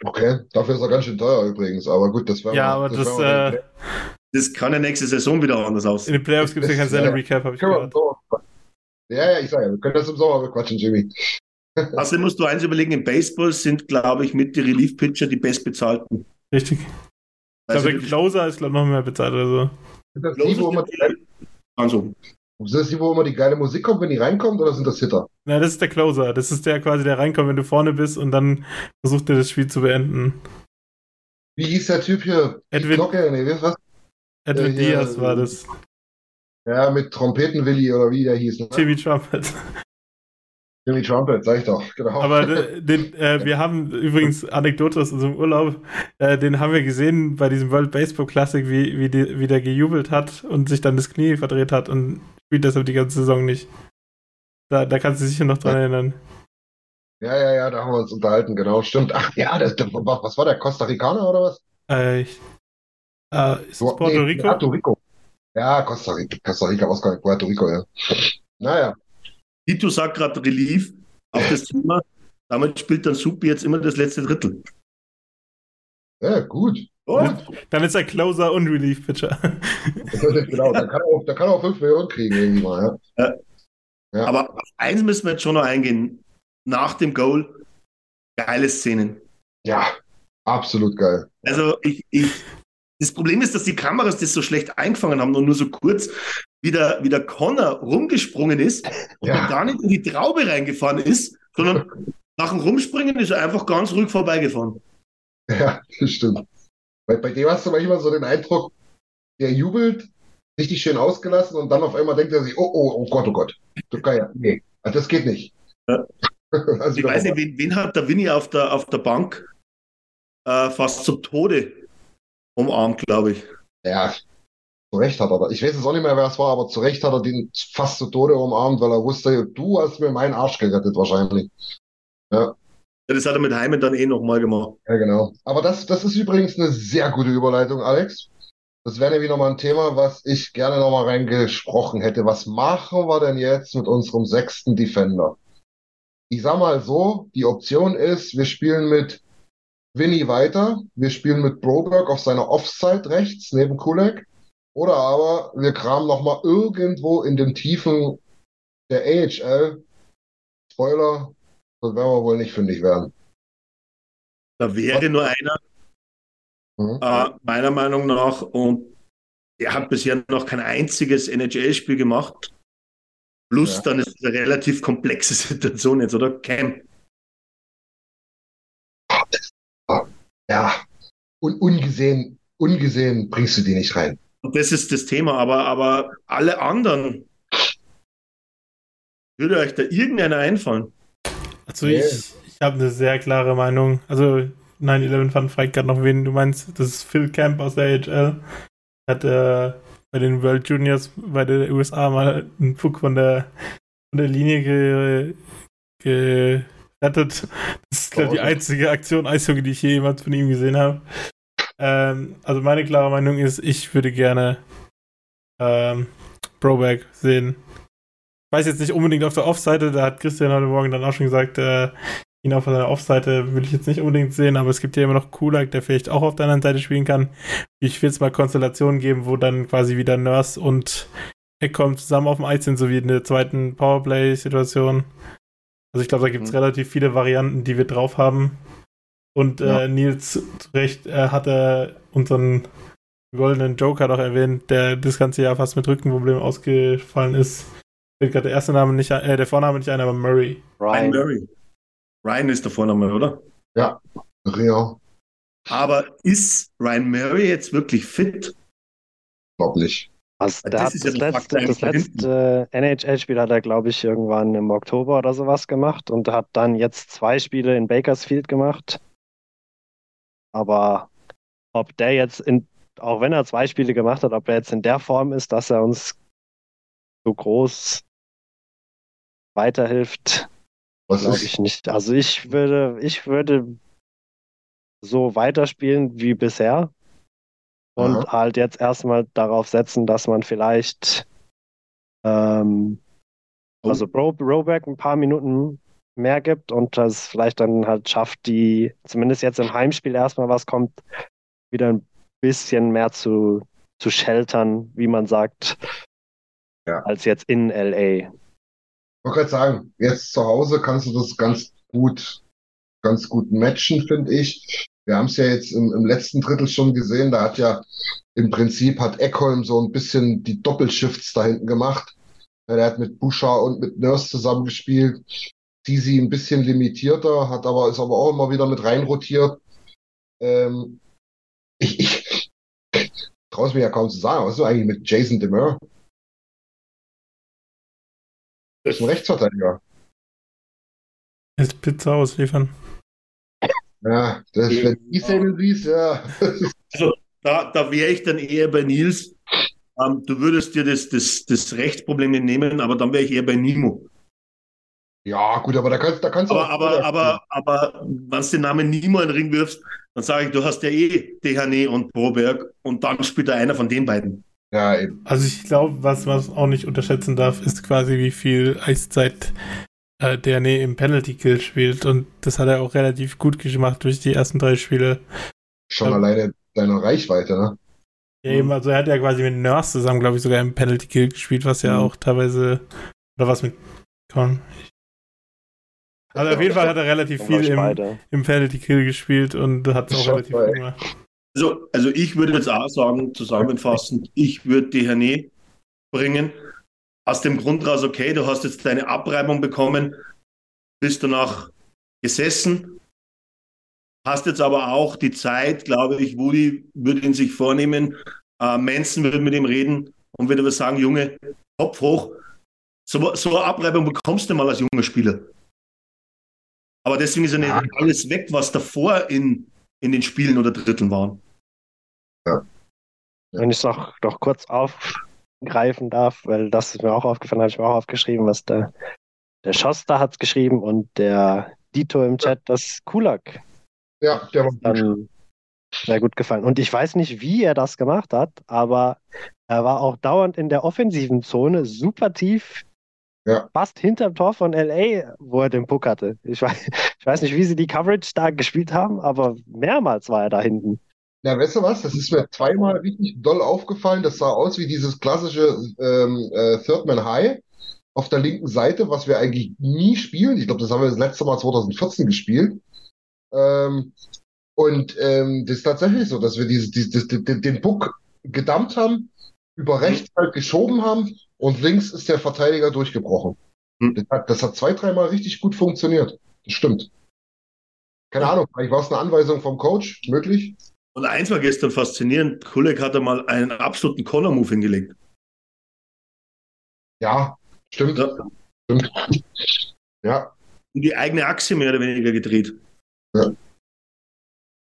Okay, dafür ist er ganz schön teuer übrigens, aber gut, das wäre Ja, aber das, das, äh, das kann ja nächste Saison wieder anders aussehen. In den Playoffs gibt es ja kein Salary Cap, habe ich gehört. Ja, ja, ich sage, wir können das im Sommer bequatschen, Jimmy. Außerdem musst du eins überlegen, im Baseball sind, glaube ich, mit die Relief-Pitcher die bestbezahlten. Richtig. Ich glaube, der Closer ist, glaube ich, noch mehr bezahlt oder so. Ist das die, wo immer die, also. ist das die, wo immer die geile Musik kommt, wenn die reinkommt, oder sind das Hitter? Nein, das ist der Closer. Das ist der quasi, der reinkommt, wenn du vorne bist und dann versucht er das Spiel zu beenden. Wie hieß der Typ hier? Edwin, Glocke? Nee, was? Edwin äh, Diaz war das. Ja, mit Trompetenwilli oder wie der hieß. Ne? Jimmy Trumpet. Jimmy Trumpet, sag ich doch, genau. Aber den, äh, wir haben übrigens Anekdote aus unserem Urlaub, äh, den haben wir gesehen bei diesem World Baseball Classic, wie, wie, die, wie der gejubelt hat und sich dann das Knie verdreht hat und spielt deshalb die ganze Saison nicht. Da, da kannst du dich sicher noch dran erinnern. Ja, ja, ja, da haben wir uns unterhalten, genau, stimmt. Ach ja, das, was war der, Costa Ricaner oder was? Äh, ich, äh, ist das Puerto nee, Rico? Puerto Rico. Ja, Costa Rica, Costa Rica, nicht, Puerto Rico, ja. Naja. Tito sagt gerade Relief auf das Thema. Damit spielt dann Supi jetzt immer das letzte Drittel. Ja, gut. Und? Dann ist er Closer und Relief-Pitcher. genau, da kann, er auch, da kann er auch 5 Millionen kriegen, irgendwie mal. Ja. Ja. Ja. Aber auf eins müssen wir jetzt schon noch eingehen. Nach dem Goal, geile Szenen. Ja, absolut geil. Also ich, ich, das Problem ist, dass die Kameras das so schlecht eingefangen haben und nur so kurz, wie der, wie der Connor rumgesprungen ist ja. und gar nicht in die Traube reingefahren ist, sondern nach dem Rumspringen ist er einfach ganz ruhig vorbeigefahren. Ja, das stimmt. Bei, bei dem hast du manchmal so den Eindruck, der jubelt, richtig schön ausgelassen und dann auf einmal denkt er sich, oh, oh, oh Gott, oh Gott. Nee, also das geht nicht. Ja. also ich weiß nicht, wen, wen, hat der Winnie auf der, auf der Bank äh, fast zum Tode umarmt, glaube ich. Ja, zu Recht hat er. Ich weiß jetzt auch nicht mehr, wer es war, aber zu Recht hat er den fast zu Tode umarmt, weil er wusste, du hast mir meinen Arsch gerettet wahrscheinlich. Ja das hat er mit Heimen dann eh nochmal gemacht. Ja, genau. Aber das, das ist übrigens eine sehr gute Überleitung, Alex. Das wäre nämlich nochmal ein Thema, was ich gerne nochmal reingesprochen hätte. Was machen wir denn jetzt mit unserem sechsten Defender? Ich sag mal so, die Option ist, wir spielen mit Winnie weiter. Wir spielen mit Broberg auf seiner Offside rechts neben Kulek. Oder aber wir kramen nochmal irgendwo in den Tiefen der AHL. Spoiler, das werden wir wohl nicht fündig werden. Da wäre nur einer, mhm. äh, meiner Meinung nach, und er hat bisher noch kein einziges NHL-Spiel gemacht. Plus, ja. dann ist es eine relativ komplexe Situation jetzt, oder? Cam. ja, un ungesehen, ungesehen bringst du die nicht rein. Das ist das Thema, aber, aber alle anderen, würde euch da irgendeiner einfallen? Also ich, ich habe eine sehr klare Meinung. Also 9-11 fand fragt gerade noch, wen du meinst. Das ist Phil Camp aus der AHL. Hat äh, bei den World Juniors bei den USA mal einen Puck von der, von der Linie ge, ge. Das ist, glaube ich, die einzige Aktion Eishockey, die ich jemals von ihm gesehen habe. Ähm, also meine klare Meinung ist, ich würde gerne ähm, Broback sehen. Ich weiß jetzt nicht unbedingt auf der Off-Seite, da hat Christian heute Morgen dann auch schon gesagt, äh, ihn auf seiner Off-Seite will ich jetzt nicht unbedingt sehen, aber es gibt ja immer noch Kulak, der vielleicht auch auf der anderen Seite spielen kann. Ich will es mal Konstellationen geben, wo dann quasi wieder Nurse und Eckcom zusammen auf dem Eis sind, so wie in der zweiten Powerplay-Situation. Also ich glaube, da gibt es mhm. relativ viele Varianten, die wir drauf haben. Und ja. äh, Nils, zu Recht, äh, hat er unseren goldenen Joker noch erwähnt, der das ganze Jahr fast mit Rückenproblemen ausgefallen ist. Fällt gerade der erste Name nicht ein, äh, der Vorname nicht ein, aber Murray. Ryan Murray. Ryan ist der Vorname, oder? Ja, Rio. Aber ist Ryan Murray jetzt wirklich fit? Glaub nicht. Also, das, hat das, letzte, das letzte NHL-Spiel hat er, glaube ich, irgendwann im Oktober oder sowas gemacht und hat dann jetzt zwei Spiele in Bakersfield gemacht. Aber ob der jetzt in, auch wenn er zwei Spiele gemacht hat, ob er jetzt in der Form ist, dass er uns so groß weiterhilft, Was Glaube ich nicht. Also ich würde, ich würde so weiterspielen wie bisher und Aha. halt jetzt erstmal darauf setzen, dass man vielleicht ähm, Oh. also Ro Roback ein paar Minuten mehr gibt und das vielleicht dann halt schafft, die zumindest jetzt im Heimspiel erstmal was kommt, wieder ein bisschen mehr zu, zu sheltern, wie man sagt, Ja. als jetzt in LA. Ich wollte gerade sagen, jetzt zu Hause kannst du das ganz gut, ganz gut matchen, finde ich. Wir haben es ja jetzt im, im letzten Drittel schon gesehen, da hat ja im Prinzip hat Eckholm so ein bisschen die Doppelshifts da hinten gemacht. Der hat mit Bouchard und mit Nurse zusammengespielt. Sisi ein bisschen limitierter, hat aber, ist aber auch immer wieder mit reinrotiert. Ähm, ich, ich traue es mir ja kaum zu sagen, was ist eigentlich mit Jason Demers? Das ist ein Rechtsverteidiger. Jetzt Pizza ausliefern. Ja, das, wenn du die Szene siehst, ja. Da, da wäre ich dann eher bei Nils. Ähm, du würdest dir das, das, das Rechtsproblem nicht nehmen, aber dann wäre ich eher bei Nimo. Ja, gut, aber da kannst, da kannst du Aber, auch- aber, aber, aber wenn du den Namen Nimo in den Ring wirfst, dann sage ich, du hast ja eh Dehane und Broberg und dann spielt da einer von den beiden. Ja, eben. Also ich glaube, was man auch nicht unterschätzen darf, ist quasi, wie viel Eiszeit äh, der nee im Penalty Kill spielt. Und das hat er auch relativ gut gemacht durch die ersten drei Spiele. Schon Ja. alleine deine Reichweite, ne? Ja, eben, also er hat ja quasi mit Nurse zusammen, glaube ich, sogar im Penalty Kill gespielt, was ja Mhm. auch teilweise. Oder was mit Con. Also auf jeden Fall hat er relativ viel im, im Penalty Kill gespielt und hat es auch relativ gut gemacht. Also, also ich würde jetzt auch sagen, zusammenfassend, ich würde Dehane bringen. Aus dem Grund raus, okay, du hast jetzt deine Abreibung bekommen, bist danach gesessen, hast jetzt aber auch die Zeit, glaube ich, Woody würde ihn sich vornehmen, äh, Manson würde mit ihm reden und würde aber sagen, Junge, Kopf hoch, so, so eine Abreibung bekommst du mal als junger Spieler. Aber deswegen ist ja nicht alles weg, was davor in, in den Spielen oder Dritteln waren. Wenn ich es noch, noch kurz aufgreifen darf, weil das ist mir auch aufgefallen, habe ich mir auch aufgeschrieben, was der, der Schoster hat geschrieben und der Dito im Chat, das Kulak Ja, der war gut. dann sehr gut gefallen. Und ich weiß nicht, wie er das gemacht hat, aber er war auch dauernd in der offensiven Zone, super tief, Ja. fast hinterm Tor von LA, wo er den Puck hatte. Ich weiß, ich weiß nicht, wie sie die Coverage da gespielt haben, aber mehrmals war er da hinten. Ja, weißt du was? Das ist mir zweimal richtig doll aufgefallen. Das sah aus wie dieses klassische ähm, äh, Third Man High auf der linken Seite, was wir eigentlich nie spielen. Ich glaube, das haben wir das letzte Mal 2014 gespielt. Ähm, und ähm, das ist tatsächlich so, dass wir dieses, dieses, den, den Puck gedumpt haben, über rechts halt geschoben haben und links ist der Verteidiger durchgebrochen. Hm. Das hat, das hat zwei, dreimal richtig gut funktioniert. Das stimmt. Keine Ahnung, vielleicht war es eine Anweisung vom Coach, möglich. Und eins war gestern faszinierend, Kulek hat einmal einen absoluten Corner-Move hingelegt. Ja, stimmt. Ja. Stimmt. Ja. Und die eigene Achse mehr oder weniger gedreht. Und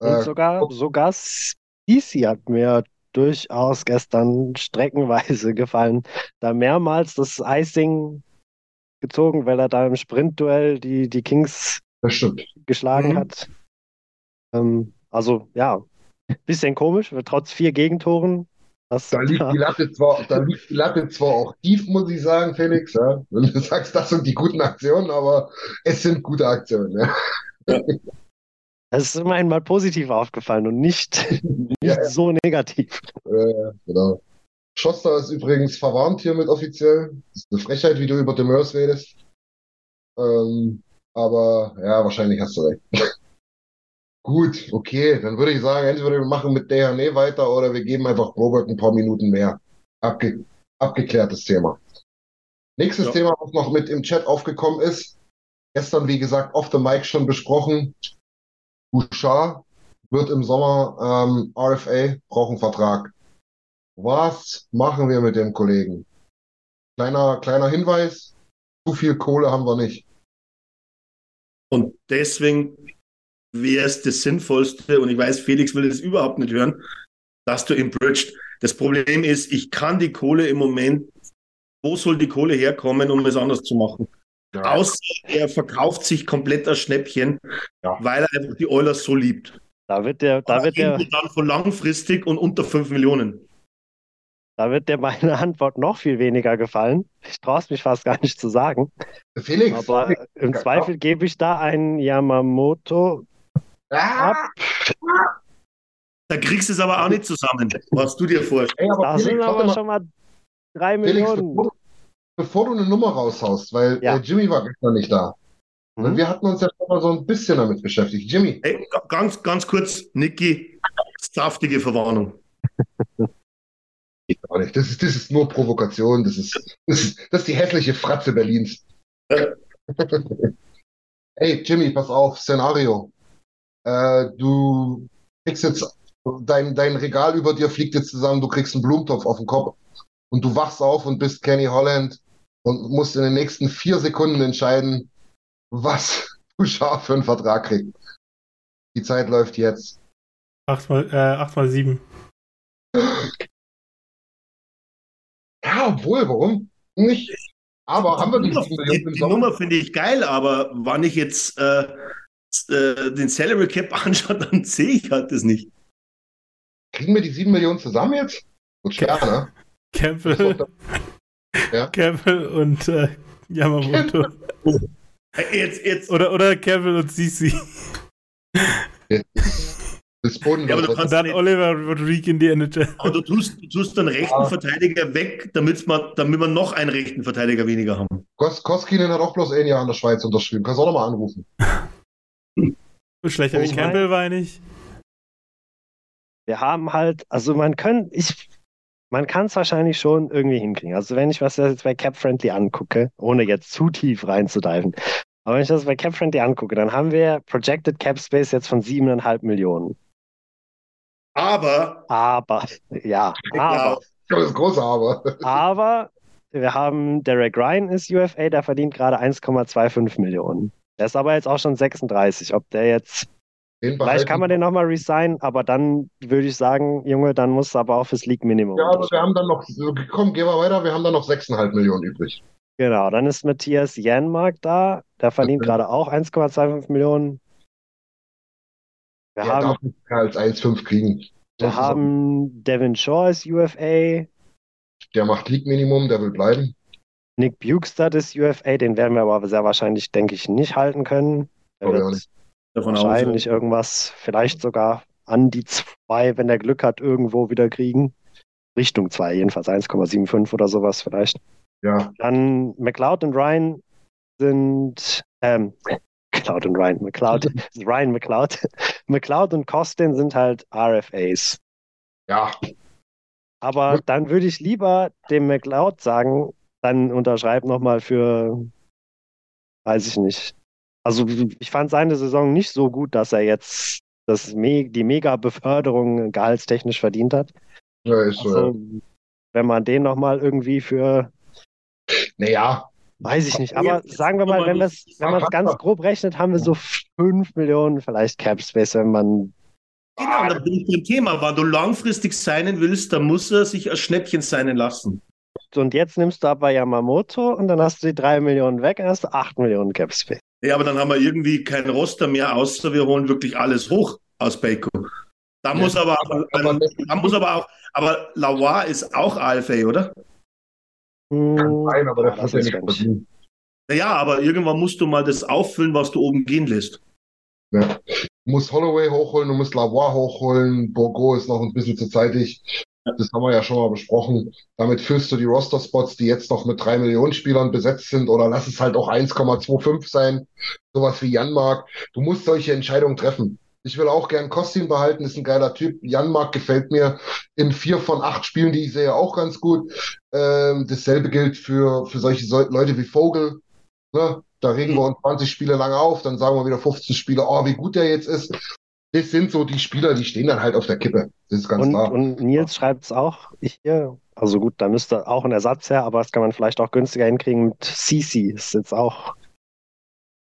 Äh, sogar, sogar Spisi hat mir durchaus gestern streckenweise gefallen. Da mehrmals das Icing gezogen, weil er da im Sprintduell die, die Kings geschlagen Mhm. hat. Ähm, also ja, bisschen komisch, trotz vier Gegentoren. Das, Da liegt die Latte zwar, da liegt die Latte zwar auch tief, muss ich sagen, Felix, ja. Wenn du sagst, das sind die guten Aktionen, aber es sind gute Aktionen, ja. Es ist immerhin mal positiv aufgefallen und nicht, nicht Ja, ja. so negativ. Äh, genau. Schoster ist übrigens verwarnt hiermit offiziell. Das ist eine Frechheit, wie du über Demers redest. Ähm, aber ja, wahrscheinlich hast du recht. Gut, okay, dann würde ich sagen, entweder wir machen mit Dehane weiter oder wir geben einfach Robert ein paar Minuten mehr. Abge abgeklärtes Thema. Nächstes Ja. Thema, was noch mit im Chat aufgekommen ist, gestern, wie gesagt, off the mic schon besprochen. Bouchard wird im Sommer ähm, RFA, braucht einen Vertrag. Was machen wir mit dem Kollegen? Kleiner, kleiner Hinweis, zu viel Kohle haben wir nicht. Und deswegen wäre es das Sinnvollste, und ich weiß, Felix will das überhaupt nicht hören, dass du ihn bridged. Das Problem ist, ich kann die Kohle im Moment, wo soll die Kohle herkommen, um es anders zu machen? Ja. Außer er verkauft sich komplett als Schnäppchen, Ja. weil er einfach die Oilers so liebt. Da wird der, da Aber wird der, dann von langfristig und unter 5 Millionen. da wird dir meine Antwort noch viel weniger gefallen. Ich traue es mich fast gar nicht zu sagen. Felix. Aber im Ja. Zweifel gebe ich da einen Yamamoto Ah, ab. Da kriegst du es aber auch nicht zusammen, was du dir vorstellst. ey, aber Da Felix, sind aber schon mal drei Felix, Millionen. bevor, bevor du eine Nummer raushaust, weil Ja. äh, Jimmy war gestern nicht da. Mhm. Wir hatten uns ja schon mal so ein bisschen damit beschäftigt. Jimmy, Ey, ga- ganz, ganz kurz, Niki, saftige Verwarnung. geht gar nicht. Das ist, das ist nur Provokation. Das ist, das ist, das ist die hässliche Fratze Berlins. Ja. Ey, Jimmy, pass auf, Szenario. Äh, du kriegst jetzt, dein, dein Regal über dir fliegt jetzt zusammen, du kriegst einen Blumentopf auf den Kopf und du wachst auf und bist Kenny Holland und musst in den nächsten vier Sekunden entscheiden, was du scharf für einen Vertrag kriegst. Die Zeit läuft jetzt. 8 mal, äh, 8 mal 7. Ja, obwohl, warum nicht? Aber haben wir die Nummer, 7 die, die? Nummer finde ich geil, aber wann ich jetzt äh, äh, den Salary Cap anschaue, dann sehe ich halt das nicht. Kriegen wir die 7 Millionen zusammen jetzt? Wird schwer, ne? Campbell, Ja. Campbell und äh, Yamamoto. Jetzt, jetzt, Oder, oder Campbell und Sisi. Das Boden Ja, aber du kannst- dann Oliver Rodriguez in die NHL. aber du tust, du tust den rechten Ja. Verteidiger weg, damit man, damit wir noch einen rechten Verteidiger weniger haben. Kos Koskinen hat auch bloß ein Jahr in der Schweiz unterschrieben. Kannst du auch nochmal anrufen. So schlechter wie Ich Campbell war er nicht. Wir haben halt, also man kann, ich, man kann es wahrscheinlich schon irgendwie hinkriegen. Also wenn ich was jetzt bei CapFriendly angucke, ohne jetzt zu tief reinzudiven, aber wenn ich das bei CapFriendly angucke, dann haben wir Projected Cap Space jetzt von siebeneinhalb Millionen. Aber, Aber, ja, aber, Das ist groß, aber. aber wir haben Derek Ryan ist UFA, der verdient gerade 1,25 Millionen. Der ist aber jetzt auch schon 36. Ob der jetzt Vielleicht kann man den nochmal resignen, aber dann würde ich sagen, Junge, dann musst du aber auch fürs League-Minimum. Ja, aber wir haben dann noch, komm, gehen wir weiter, wir haben dann noch 6,5 Millionen übrig. Genau, dann ist Matthias Janmark da, der verdient Okay. gerade auch 1,25 Millionen. Wir Der haben, darf nicht als 1,5 kriegen. wir haben Devin Shaw als UFA, Der macht League-Minimum, der will bleiben. Nick Bukestad ist UFA, den werden wir aber sehr wahrscheinlich, denke ich, nicht halten können. Der auch wird nicht. Davon aus, wahrscheinlich irgendwas, vielleicht sogar an die zwei, wenn er Glück hat, irgendwo wieder kriegen. Richtung zwei, jedenfalls 1,75 oder sowas vielleicht. Ja, Dann McLeod und Ryan sind, ähm, McLeod und Ryan, McLeod, Ryan McLeod. McLeod und Costin sind halt RFAs. ja. Aber dann würde ich lieber dem McLeod sagen, dann unterschreib nochmal für, weiß ich nicht. Also ich fand seine Saison nicht so gut, dass er jetzt das Me die Mega-Beförderung gehaltstechnisch verdient hat. ja ist so. Also, wenn man den nochmal irgendwie für Naja, Weiß ich nicht, Aber sagen wir mal, wenn, man es ganz grob rechnet, haben wir so 5 Millionen vielleicht Cap Space, wenn man. Genau, da bin ich beim Thema. Wenn du langfristig sein willst, dann muss er sich als Schnäppchen sein lassen. Und jetzt nimmst du aber Yamamoto und dann hast du die 3 Millionen weg und hast du 8 Millionen Cap Space. Ja, aber dann haben wir irgendwie kein Roster mehr, außer wir holen wirklich alles hoch aus Baco. Da Ja, muss aber, aber- aber- da muss aber auch, aber Lavoie ist auch AFA, oder? Hm, kann sein, aber der das ja nicht ganz- verdient. Ja, aber irgendwann musst du mal das auffüllen, was du oben gehen lässt. Ja. Du musst Holloway hochholen, du musst Lavoie hochholen, Bourgo ist noch ein bisschen zu zeitig. Das haben wir ja schon mal besprochen. Damit füllst du die Roster-Spots, die jetzt noch mit drei Millionen Spielern besetzt sind, oder lass es halt auch 1,25 sein. Sowas wie Janmark. Du musst solche Entscheidungen treffen. Ich will auch gern Kostin behalten, ist ein geiler Typ. Janmark gefällt mir in vier von acht Spielen, die ich sehe, auch ganz gut. Ähm, dasselbe gilt für, für solche so Leute wie Vogel. Ne? Da regen wir uns 20 Spiele lang auf, dann sagen wir wieder 15 Spiele, oh, wie gut der jetzt ist. Das sind so die Spieler, die stehen dann halt auf der Kippe. Das ist ganz Und, klar. und Nils schreibt es auch hier. Also gut, da müsste auch ein Ersatz her, aber das kann man vielleicht auch günstiger hinkriegen mit CC. Ist jetzt auch.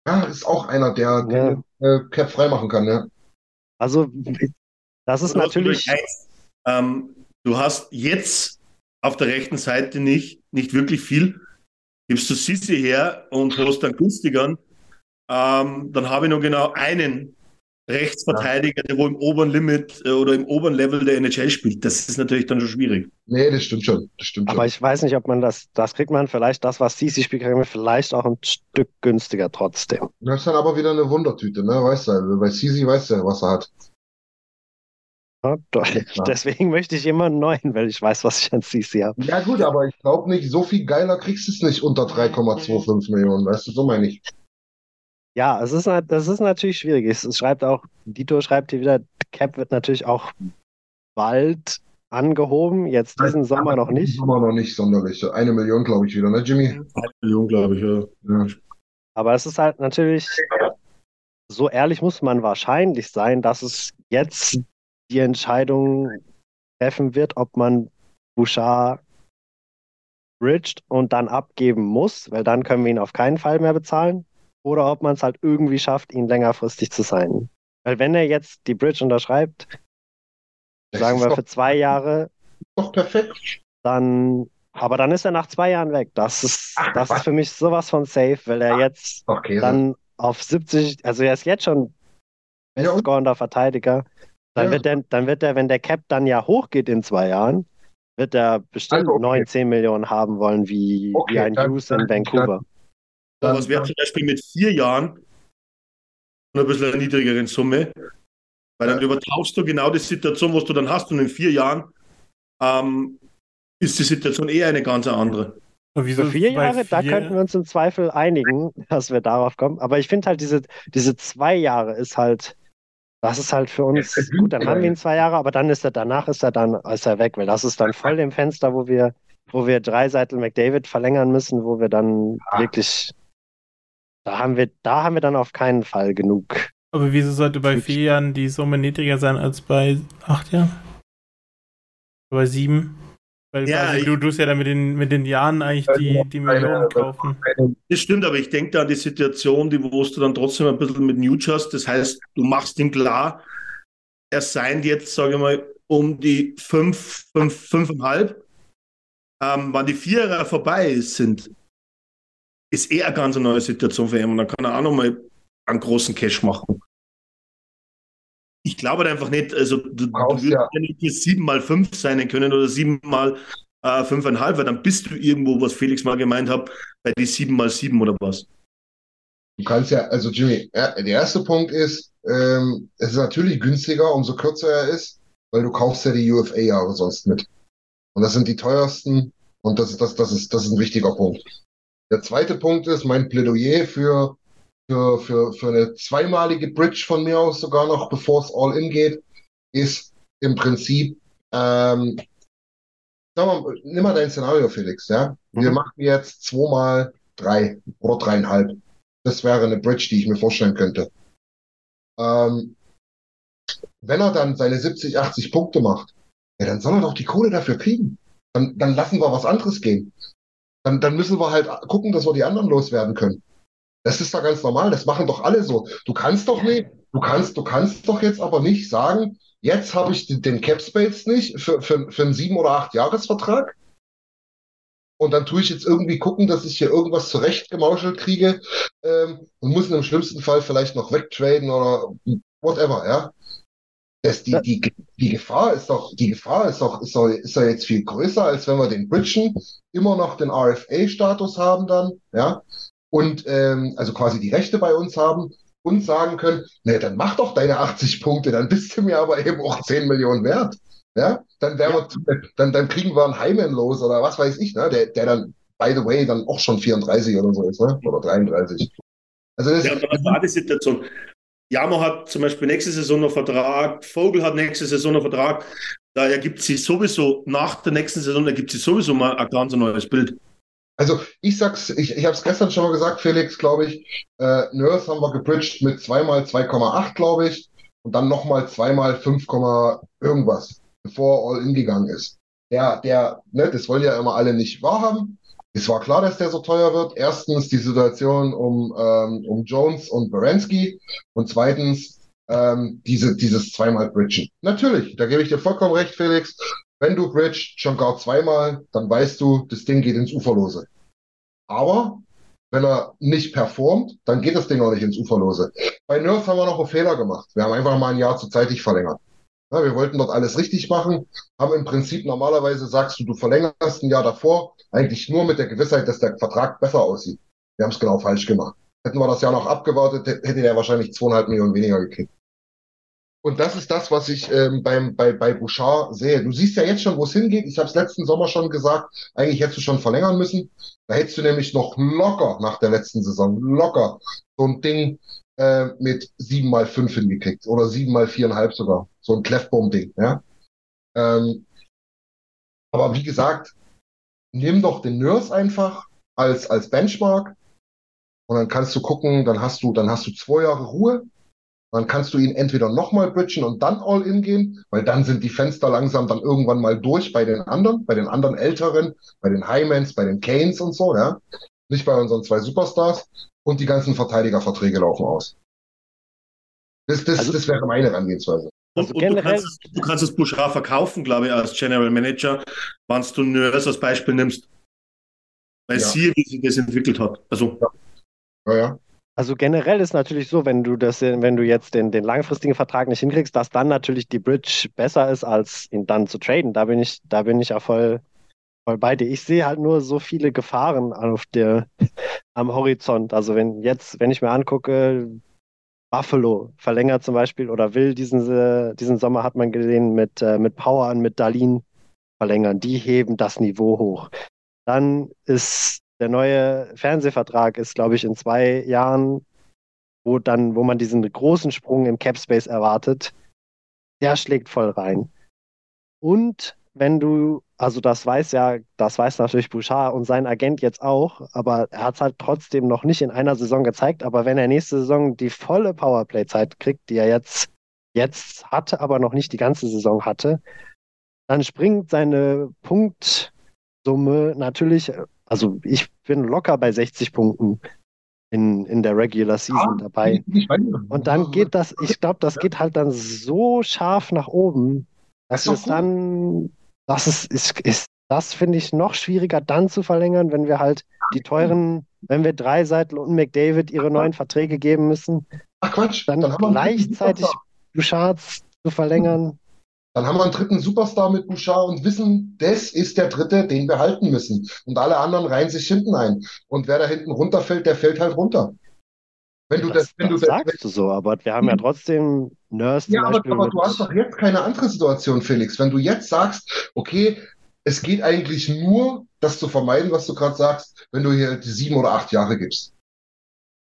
Ja, ist auch einer, der Ja. äh, Cap freimachen kann, ja. Also, das ist Du hast natürlich. ähm, du hast jetzt auf der rechten Seite nicht, nicht wirklich viel. gibst du Sisi her und hast dann günstigeren, ähm, dann habe ich noch genau einen Rechtsverteidiger, der wo im oberen Limit äh, oder im oberen Level der NHL spielt. Das ist natürlich dann schon schwierig. Nee, das stimmt schon. Das stimmt Aber schon. ich weiß nicht, ob man das, das kriegt man vielleicht, das, was CC spielt, kriegt man vielleicht auch ein Stück günstiger trotzdem. Das ist dann aber wieder eine Wundertüte, ne? Weißt du, bei Sisi weißt du ja, was er hat. Ja, doch. Deswegen möchte ich immer einen neuen, weil ich weiß, was ich an CC habe. Ja gut, aber ich glaube nicht, so viel geiler kriegst du es nicht unter 3,25 Millionen, weißt du, so meine ich. Ja, es ist, das ist natürlich schwierig. Es schreibt auch, Dito schreibt hier wieder, Cap wird natürlich auch bald angehoben, jetzt diesen Sommer noch nicht. Sommer noch nicht sonderlich. Eine Million, glaube ich, wieder, ne, Jimmy? Eine Million, glaube ich, ja. Ja. Aber es ist halt natürlich, so ehrlich muss man wahrscheinlich sein, dass es jetzt die Entscheidung treffen wird, ob man Bouchard bridged und dann abgeben muss, weil dann können wir ihn auf keinen Fall mehr bezahlen. Oder ob man es halt irgendwie schafft, ihn längerfristig zu sein. Weil wenn er jetzt die Bridge unterschreibt, Das sagen wir für zwei Jahre, doch perfekt. dann, aber dann ist er nach zwei Jahren weg. Das ist, das ist für mich sowas von safe, weil er jetzt Okay, dann auf 70, also er ist jetzt schon Ja, und? bestscorender Verteidiger. Dann Ja. wird er, dann wird er, wenn der Cap dann ja hochgeht in zwei Jahren, wird er bestimmt Also, okay. 9, 10 Millionen haben wollen, wie, Okay, wie ein dann- Hughes in dann- Vancouver. Aber Dann- was wäre zum Beispiel mit vier Jahren und ein bisschen einer niedrigeren Summe? Weil dann übertauchst du genau die Situation, was du dann hast. Und in vier Jahren ähm, ist die Situation eher eine ganz andere. Und wieso Für vier Jahre, da vier- könnten wir uns im Zweifel einigen, dass wir darauf kommen. Aber ich finde halt, diese, diese zwei Jahre ist halt, das ist halt für uns, gut, dann haben wir ja- ihn zwei Jahre, aber dann ist er, danach ist er dann, ist er weg, weil das ist dann voll im Fenster, wo wir, wo wir Dreiseitel McDavid verlängern müssen, wo wir dann Ah. wirklich, da haben wir, da haben wir dann auf keinen Fall genug. Aber wieso sollte bei vier Jahren die Summe niedriger sein als bei acht Jahren? Bei sieben? Weil Ja, quasi ich- du tust ja dann mit den, mit den Jahren eigentlich die, die Millionen kaufen. Das stimmt, aber ich denke da an die Situation, die wo du dann trotzdem ein bisschen mit New hast. Das heißt, du machst ihm klar, er seien jetzt, sage ich mal, um die fünf, fünf, fünfeinhalb. Ähm, wann die Vierer vorbei sind, ist eher eine ganz neue Situation für ihn. Und dann kann er auch nochmal einen großen Cash machen. Ich glaube halt einfach nicht, also du, du brauchst würdest ja- nicht hier sieben mal fünf sein können oder sieben mal äh, fünfeinhalb, weil dann bist du irgendwo, was Felix mal gemeint hat, bei die sieben mal sieben oder was. Du kannst ja, also Jimmy, ja, der erste Punkt ist, ähm, es ist natürlich günstiger, umso kürzer er ist, weil du kaufst ja die UFA-Jahre sonst mit. Und das sind die teuersten und das ist, das, das ist, das ist ein wichtiger Punkt. Der zweite Punkt ist mein Plädoyer für, für, für, für eine zweimalige Bridge von mir aus sogar noch, bevor es all in geht, ist im Prinzip, ähm, sag mal, nimm mal dein Szenario, Felix, ja. Wir Mhm. machen jetzt zweimal drei oder dreieinhalb. Das wäre eine Bridge, die ich mir vorstellen könnte. Ähm, wenn er dann seine 70, 80 Punkte macht, ja, dann soll er doch die Kohle dafür kriegen. Dann, dann lassen wir was anderes gehen. Dann, dann müssen wir halt gucken, dass wir die anderen loswerden können. Das ist doch ganz normal. Das machen doch alle so. Du kannst doch nicht, du kannst, du kannst doch jetzt aber nicht sagen, jetzt habe ich den- Cap Space nicht für, für, für einen sieben oder acht Jahresvertrag. Und dann tue ich jetzt irgendwie gucken, dass ich hier irgendwas zurechtgemauschelt kriege ähm, und muss im schlimmsten Fall vielleicht noch wegtraden oder whatever, ja. Das, die, die, die Gefahr ist doch, die Gefahr ist doch, ist doch, ist doch jetzt viel größer, als wenn wir den Bridgen immer noch den RFA-Status haben dann, ja. Und ähm, also quasi die Rechte bei uns haben und sagen können, ne, dann mach doch deine 80 Punkte, dann bist du mir aber eben auch 10 Millionen wert. Ja, dann wären wir, dann, dann kriegen wir einen Heimen los oder was weiß ich, ne, der, der dann, by the way, dann auch schon 34 oder so ist, ne, oder 33. Also das, Ja, aber das war die Situation. Jamo hat zum Beispiel nächste Saison noch Vertrag, Vogel hat nächste Saison noch Vertrag. Da ergibt sich sowieso, nach der nächsten Saison ergibt sich sowieso mal ein ganz neues Bild. Also ich sag's, ich, ich habe es gestern schon mal gesagt, Felix, glaube ich. Äh, Nurse haben wir gebridged mit zweimal 2,8, glaube ich, und dann nochmal zweimal 5, irgendwas, bevor er all in gegangen ist. Der, der, ne, das wollen ja immer alle nicht wahrhaben. Es war klar, dass der so teuer wird. Erstens die Situation um, ähm, um Jones und Baranski und zweitens ähm, diese, dieses zweimal Bridgen. Natürlich, da gebe ich dir vollkommen recht, Felix. Wenn du bridged schon gar zweimal, dann weißt du, das Ding geht ins Uferlose. Aber wenn er nicht performt, dann geht das Ding auch nicht ins Uferlose. Bei Nurse haben wir noch einen Fehler gemacht. Wir haben einfach mal ein Jahr zu zeitig verlängert. Ja, wir wollten dort alles richtig machen, haben im Prinzip normalerweise sagst du, du verlängerst ein Jahr davor, eigentlich nur mit der Gewissheit, dass der Vertrag besser aussieht. Wir haben es genau falsch gemacht. Hätten wir das Jahr noch abgewartet, hätte der wahrscheinlich zweieinhalb Millionen weniger gekriegt. Und das ist das, was ich ähm, beim, bei, bei Bouchard sehe. Du siehst ja jetzt schon, wo es hingeht. Ich habe es letzten Sommer schon gesagt. Eigentlich hättest du schon verlängern müssen. Da hättest du nämlich noch locker nach der letzten Saison, locker so ein Ding äh, mit sieben mal fünf hingekriegt. Oder sieben mal viereinhalb sogar. So ein Clefbaum-Ding. Ja? Ähm, aber wie gesagt, nimm doch den Nurse einfach als, als Benchmark. Und dann kannst du gucken, dann hast du, dann hast du zwei Jahre Ruhe dann kannst du ihn entweder nochmal bridgen und dann All-In gehen, weil dann sind die Fenster langsam dann irgendwann mal durch bei den anderen, bei den anderen Älteren, bei den Hymans, bei den Canes und so, ja. Nicht bei unseren zwei Superstars. Und die ganzen Verteidigerverträge laufen aus. Das, das, also, das wäre meine Herangehensweise. Und, und du, kannst, du kannst das Bouchard verkaufen, glaube ich, als General Manager, wenn du Nurse als Beispiel nimmst. Weil ja. siehe, wie sich das entwickelt hat. Also. Ja, ja. ja. Also generell ist natürlich so, wenn du das, wenn du jetzt den, den langfristigen Vertrag nicht hinkriegst, dass dann natürlich die Bridge besser ist, als ihn dann zu traden. Da bin ich, da bin ich ja voll, voll bei dir. Ich sehe halt nur so viele Gefahren auf der, am Horizont. Also wenn jetzt, wenn ich mir angucke, Buffalo verlängert zum Beispiel oder will diesen, diesen Sommer hat man gesehen mit, äh, mit Power und mit Dalin verlängern. Die heben das Niveau hoch. Dann ist der neue Fernsehvertrag ist, glaube ich, in zwei Jahren, wo dann, wo man diesen großen Sprung im Cap Space erwartet, der schlägt voll rein. Und wenn du, also das weiß ja, das weiß natürlich Bouchard und sein Agent jetzt auch, aber er hat es halt trotzdem noch nicht in einer Saison gezeigt. Aber wenn er nächste Saison die volle Powerplay-Zeit kriegt, die er jetzt, jetzt hatte, aber noch nicht die ganze Saison hatte, dann springt seine Punktsumme natürlich also ich bin locker bei 60 Punkten in, in der Regular Season ja, dabei. Und dann geht das, ich glaube, das geht halt dann so scharf nach oben, dass es dann, das ist, ist, ist das finde ich noch schwieriger dann zu verlängern, wenn wir halt die teuren, wenn wir Dreiseitel und McDavid ihre neuen Verträge geben müssen. Ach Quatsch, dann, dann gleichzeitig Bouchards zu verlängern. Dann haben wir einen dritten Superstar mit Bouchard und wissen, das ist der dritte, den wir halten müssen. Und alle anderen reihen sich hinten ein. Und wer da hinten runterfällt, der fällt halt runter. Wenn du das, das wenn das du sagst das, du so, aber wir haben ja trotzdem Nurse. Ja, aber, aber du hast doch jetzt keine andere Situation, Felix. Wenn du jetzt sagst, okay, es geht eigentlich nur, das zu vermeiden, was du gerade sagst, wenn du hier die sieben oder acht Jahre gibst.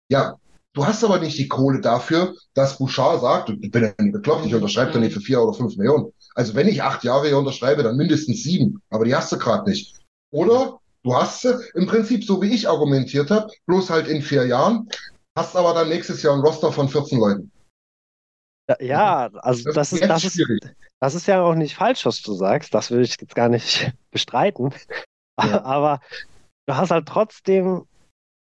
Ja, Du hast aber nicht die Kohle dafür, dass Bouchard sagt, ich bin ja nicht bekloppt, ich unterschreibe doch nicht für vier oder fünf Millionen. Also wenn ich acht Jahre hier unterschreibe, dann mindestens sieben. Aber die hast du gerade nicht. Oder du hast sie im Prinzip so wie ich argumentiert habe, bloß halt in vier Jahren, hast aber dann nächstes Jahr ein Roster von 14 Leuten. Ja, also das, das ist, das, ist, das ist ja auch nicht falsch, was du sagst. Das will ich jetzt gar nicht bestreiten. Ja. Aber du hast halt trotzdem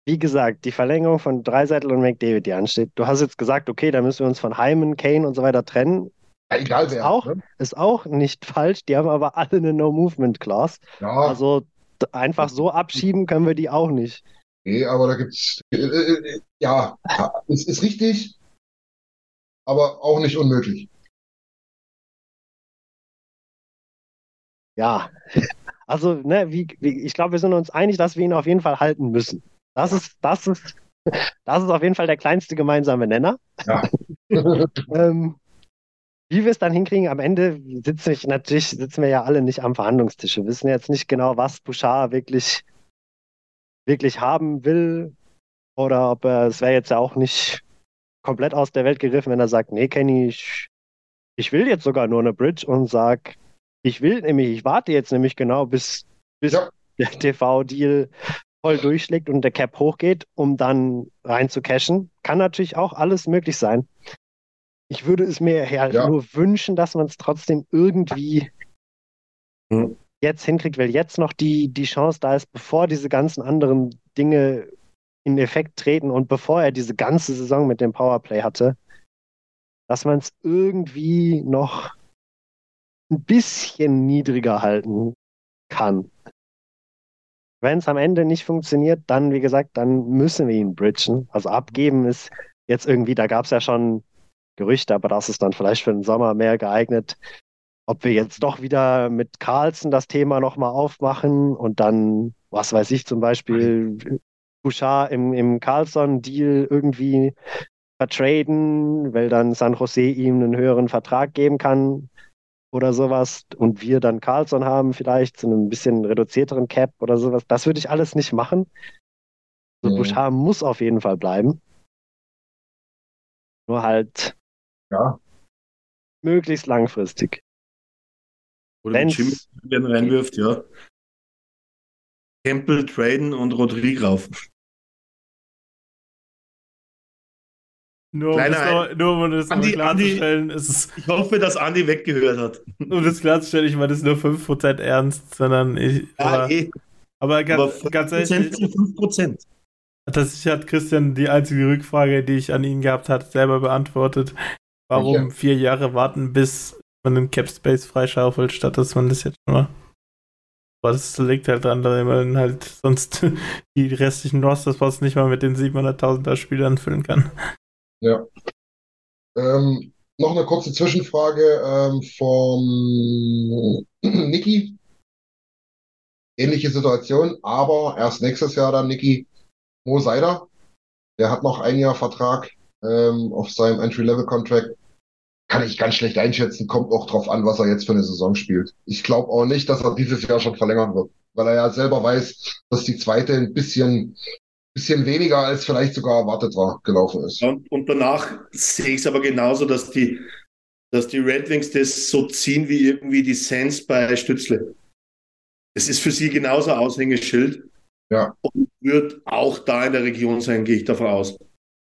wie gesagt, die Verlängerung von Dreiseitel und McDavid, die ansteht. Du hast jetzt gesagt, okay, da müssen wir uns von Hyman, Kane und so weiter trennen. Ja, egal ist wer. Auch, ne? Ist auch nicht falsch. Die haben aber alle eine No-Movement-Class. Ja. Also einfach so abschieben können wir die auch nicht. Nee, aber da gibt's. Äh, äh, ja, es ist richtig, aber auch nicht unmöglich. Ja, also, ne, wie, wie, ich glaube, wir sind uns einig, dass wir ihn auf jeden Fall halten müssen. Das ist, das ist, das ist auf jeden Fall der kleinste gemeinsame Nenner. Ja. ähm, wie wir es dann hinkriegen, am Ende sitzen wir natürlich sitzen wir ja alle nicht am Verhandlungstisch. Wir wissen jetzt nicht genau, was Bouchard wirklich, wirklich haben will. Oder ob er, es wäre jetzt ja auch nicht komplett aus der Welt gegriffen, wenn er sagt, nee, Kenny, ich, ich will jetzt sogar nur eine Bridge und sag, ich will nämlich, ich warte jetzt nämlich genau, bis, bis ja. der TV-Deal voll durchschlägt und der Cap hochgeht, um dann rein zu cashen. Kann natürlich auch alles möglich sein. Ich würde es mir halt ja. nur wünschen, dass man es trotzdem irgendwie hm. Jetzt hinkriegt, weil jetzt noch die, die Chance da ist, bevor diese ganzen anderen Dinge in Effekt treten und bevor er diese ganze Saison mit dem Powerplay hatte, dass man es irgendwie noch ein bisschen niedriger halten kann. Wenn es am Ende nicht funktioniert, dann, wie gesagt, dann müssen wir ihn bridgen. Also abgeben ist jetzt irgendwie, da gab es ja schon Gerüchte, aber das ist dann vielleicht für den Sommer mehr geeignet. Ob wir jetzt doch wieder mit Carlsen das Thema nochmal aufmachen und dann, was weiß ich, zum Beispiel Bouchard im, im Carlson-Deal irgendwie vertraden, weil dann San Jose ihm einen höheren Vertrag geben kann oder sowas und wir dann Carlson haben vielleicht zu einem bisschen reduzierteren Cap oder sowas. Das würde ich alles nicht machen. Also mhm. Bouchard muss auf jeden Fall bleiben. Nur halt ja. möglichst langfristig. Oder wenn Jim reinwirft, ja. Campbell traden und Rodrigo rauf. Nur, um das, nur um das Andi, klarzustellen, Andi, ist Ich hoffe, dass Andi weggehört hat. Um das klarzustellen, ich meine, das ist nur 5% ernst, sondern ich. Ja, aber, eh. aber, ganz, aber ganz ehrlich. 5%. Tatsächlich hat Christian die einzige Rückfrage, die ich an ihn gehabt habe, selber beantwortet. Warum ja. vier Jahre warten, bis man den Cap Space freischaufelt, statt dass man das jetzt schon mal. Aber das liegt halt daran, dass man halt sonst die restlichen Roster-Spots nicht mal mit den 700.000er Spielern füllen kann. Ja. Ähm, noch eine kurze Zwischenfrage ähm, vom Niki. Ähnliche Situation, aber erst nächstes Jahr dann Niki Mo Seider. Der hat noch ein Jahr Vertrag ähm, auf seinem Entry-Level-Contract. Kann ich ganz schlecht einschätzen, kommt auch drauf an, was er jetzt für eine Saison spielt. Ich glaube auch nicht, dass er dieses Jahr schon verlängern wird, weil er ja selber weiß, dass die zweite ein bisschen bisschen weniger als vielleicht sogar erwartet war, gelaufen ist. Und, und danach sehe ich es aber genauso, dass die, dass die Red Wings das so ziehen wie irgendwie die Sens bei Stützle. Es ist für sie genauso Aushängeschild. Ja. Und wird auch da in der Region sein, gehe ich davon aus.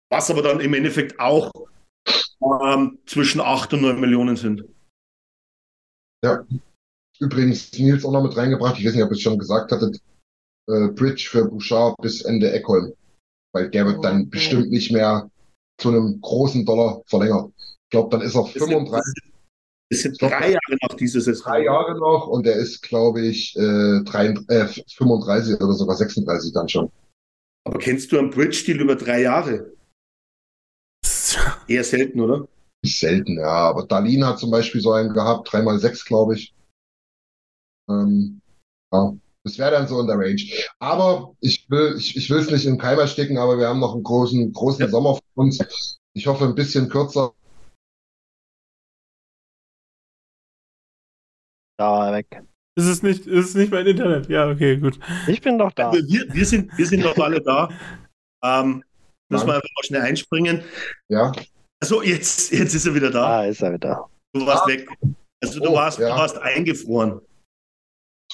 Was aber dann im Endeffekt auch ähm, zwischen 8 und 9 Millionen sind. Ja. Übrigens, Nils auch noch mit reingebracht, ich weiß nicht, ob ihr es schon gesagt hattet, äh, Bridge für Bouchard bis Ende Eckholm. Weil der wird dann bestimmt nicht mehr zu einem großen Dollar verlängert. Ich glaube, dann ist er 35. Es sind drei Jahre noch dieses Saison. Drei Jahre noch und der ist, glaube ich, äh, 33, äh, 35 oder sogar 36 dann schon. Aber kennst du einen Bridge-Deal über drei Jahre? Eher selten, oder? Selten, ja. Aber Dalin hat zum Beispiel so einen gehabt, dreimal sechs, glaube ich. Ähm, ja. Das wäre dann so in der Range. Aber ich will ich, ich will es nicht im Keim ersticken, aber wir haben noch einen großen, großen ja. Sommer vor uns. Ich hoffe ein bisschen kürzer. Da weg. Ist es nicht, ist es nicht mein Internet? Ja, okay, gut. Ich bin doch da. Wir, wir, sind, wir sind doch alle da. Ähm, müssen wir einfach mal schnell einspringen. Ja. Also jetzt, jetzt ist er wieder da. Ah, ist er wieder. Du warst ah. weg. Also du, oh, warst, ja. du warst eingefroren.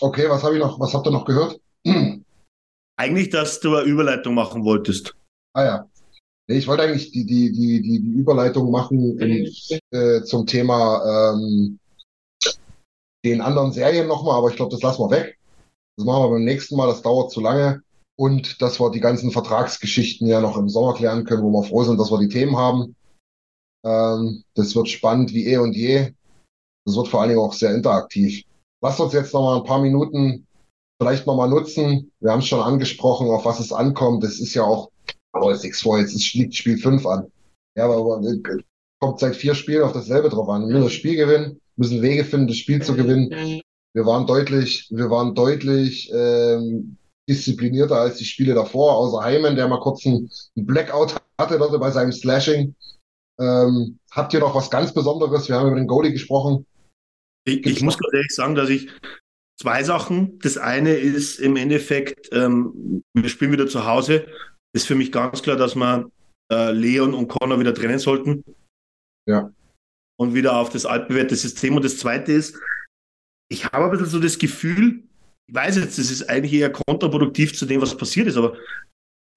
Okay, was habe ich noch, was habt ihr noch gehört? Eigentlich, dass du eine Überleitung machen wolltest. Ah ja. Nee, ich wollte eigentlich die, die, die, die, die Überleitung machen in, äh, zum Thema ähm, den anderen Serien nochmal, aber ich glaube, das lassen wir weg. Das machen wir beim nächsten Mal, das dauert zu lange. Und dass wir die ganzen Vertragsgeschichten ja noch im Sommer klären können, wo wir froh sind, dass wir die Themen haben. Ähm, das wird spannend wie eh und je. Das wird vor allen Dingen auch sehr interaktiv. Lasst uns jetzt noch mal ein paar Minuten vielleicht noch mal nutzen. Wir haben es schon angesprochen, auf was es ankommt. Es ist ja auch, aber es ist vor, jetzt liegt Spiel 5 an. Ja, aber kommt seit vier Spielen auf dasselbe drauf an. Wir müssen das Spiel gewinnen, müssen Wege finden, das Spiel zu gewinnen. Wir waren deutlich, wir waren deutlich ähm, disziplinierter als die Spiele davor, außer Heimen, der mal kurz einen, Blackout hatte dort bei seinem Slashing. Ähm, habt ihr noch was ganz Besonderes? Wir haben über den Goalie gesprochen. Ich, ich muss ganz ehrlich sagen, dass ich zwei Sachen. Das eine ist im Endeffekt, ähm, wir spielen wieder zu Hause. Ist für mich ganz klar, dass wir äh, Leon und Connor wieder trennen sollten. Ja. Und wieder auf das altbewährte System. Und das zweite ist, ich habe ein bisschen so das Gefühl, ich weiß jetzt, das ist eigentlich eher kontraproduktiv zu dem, was passiert ist, aber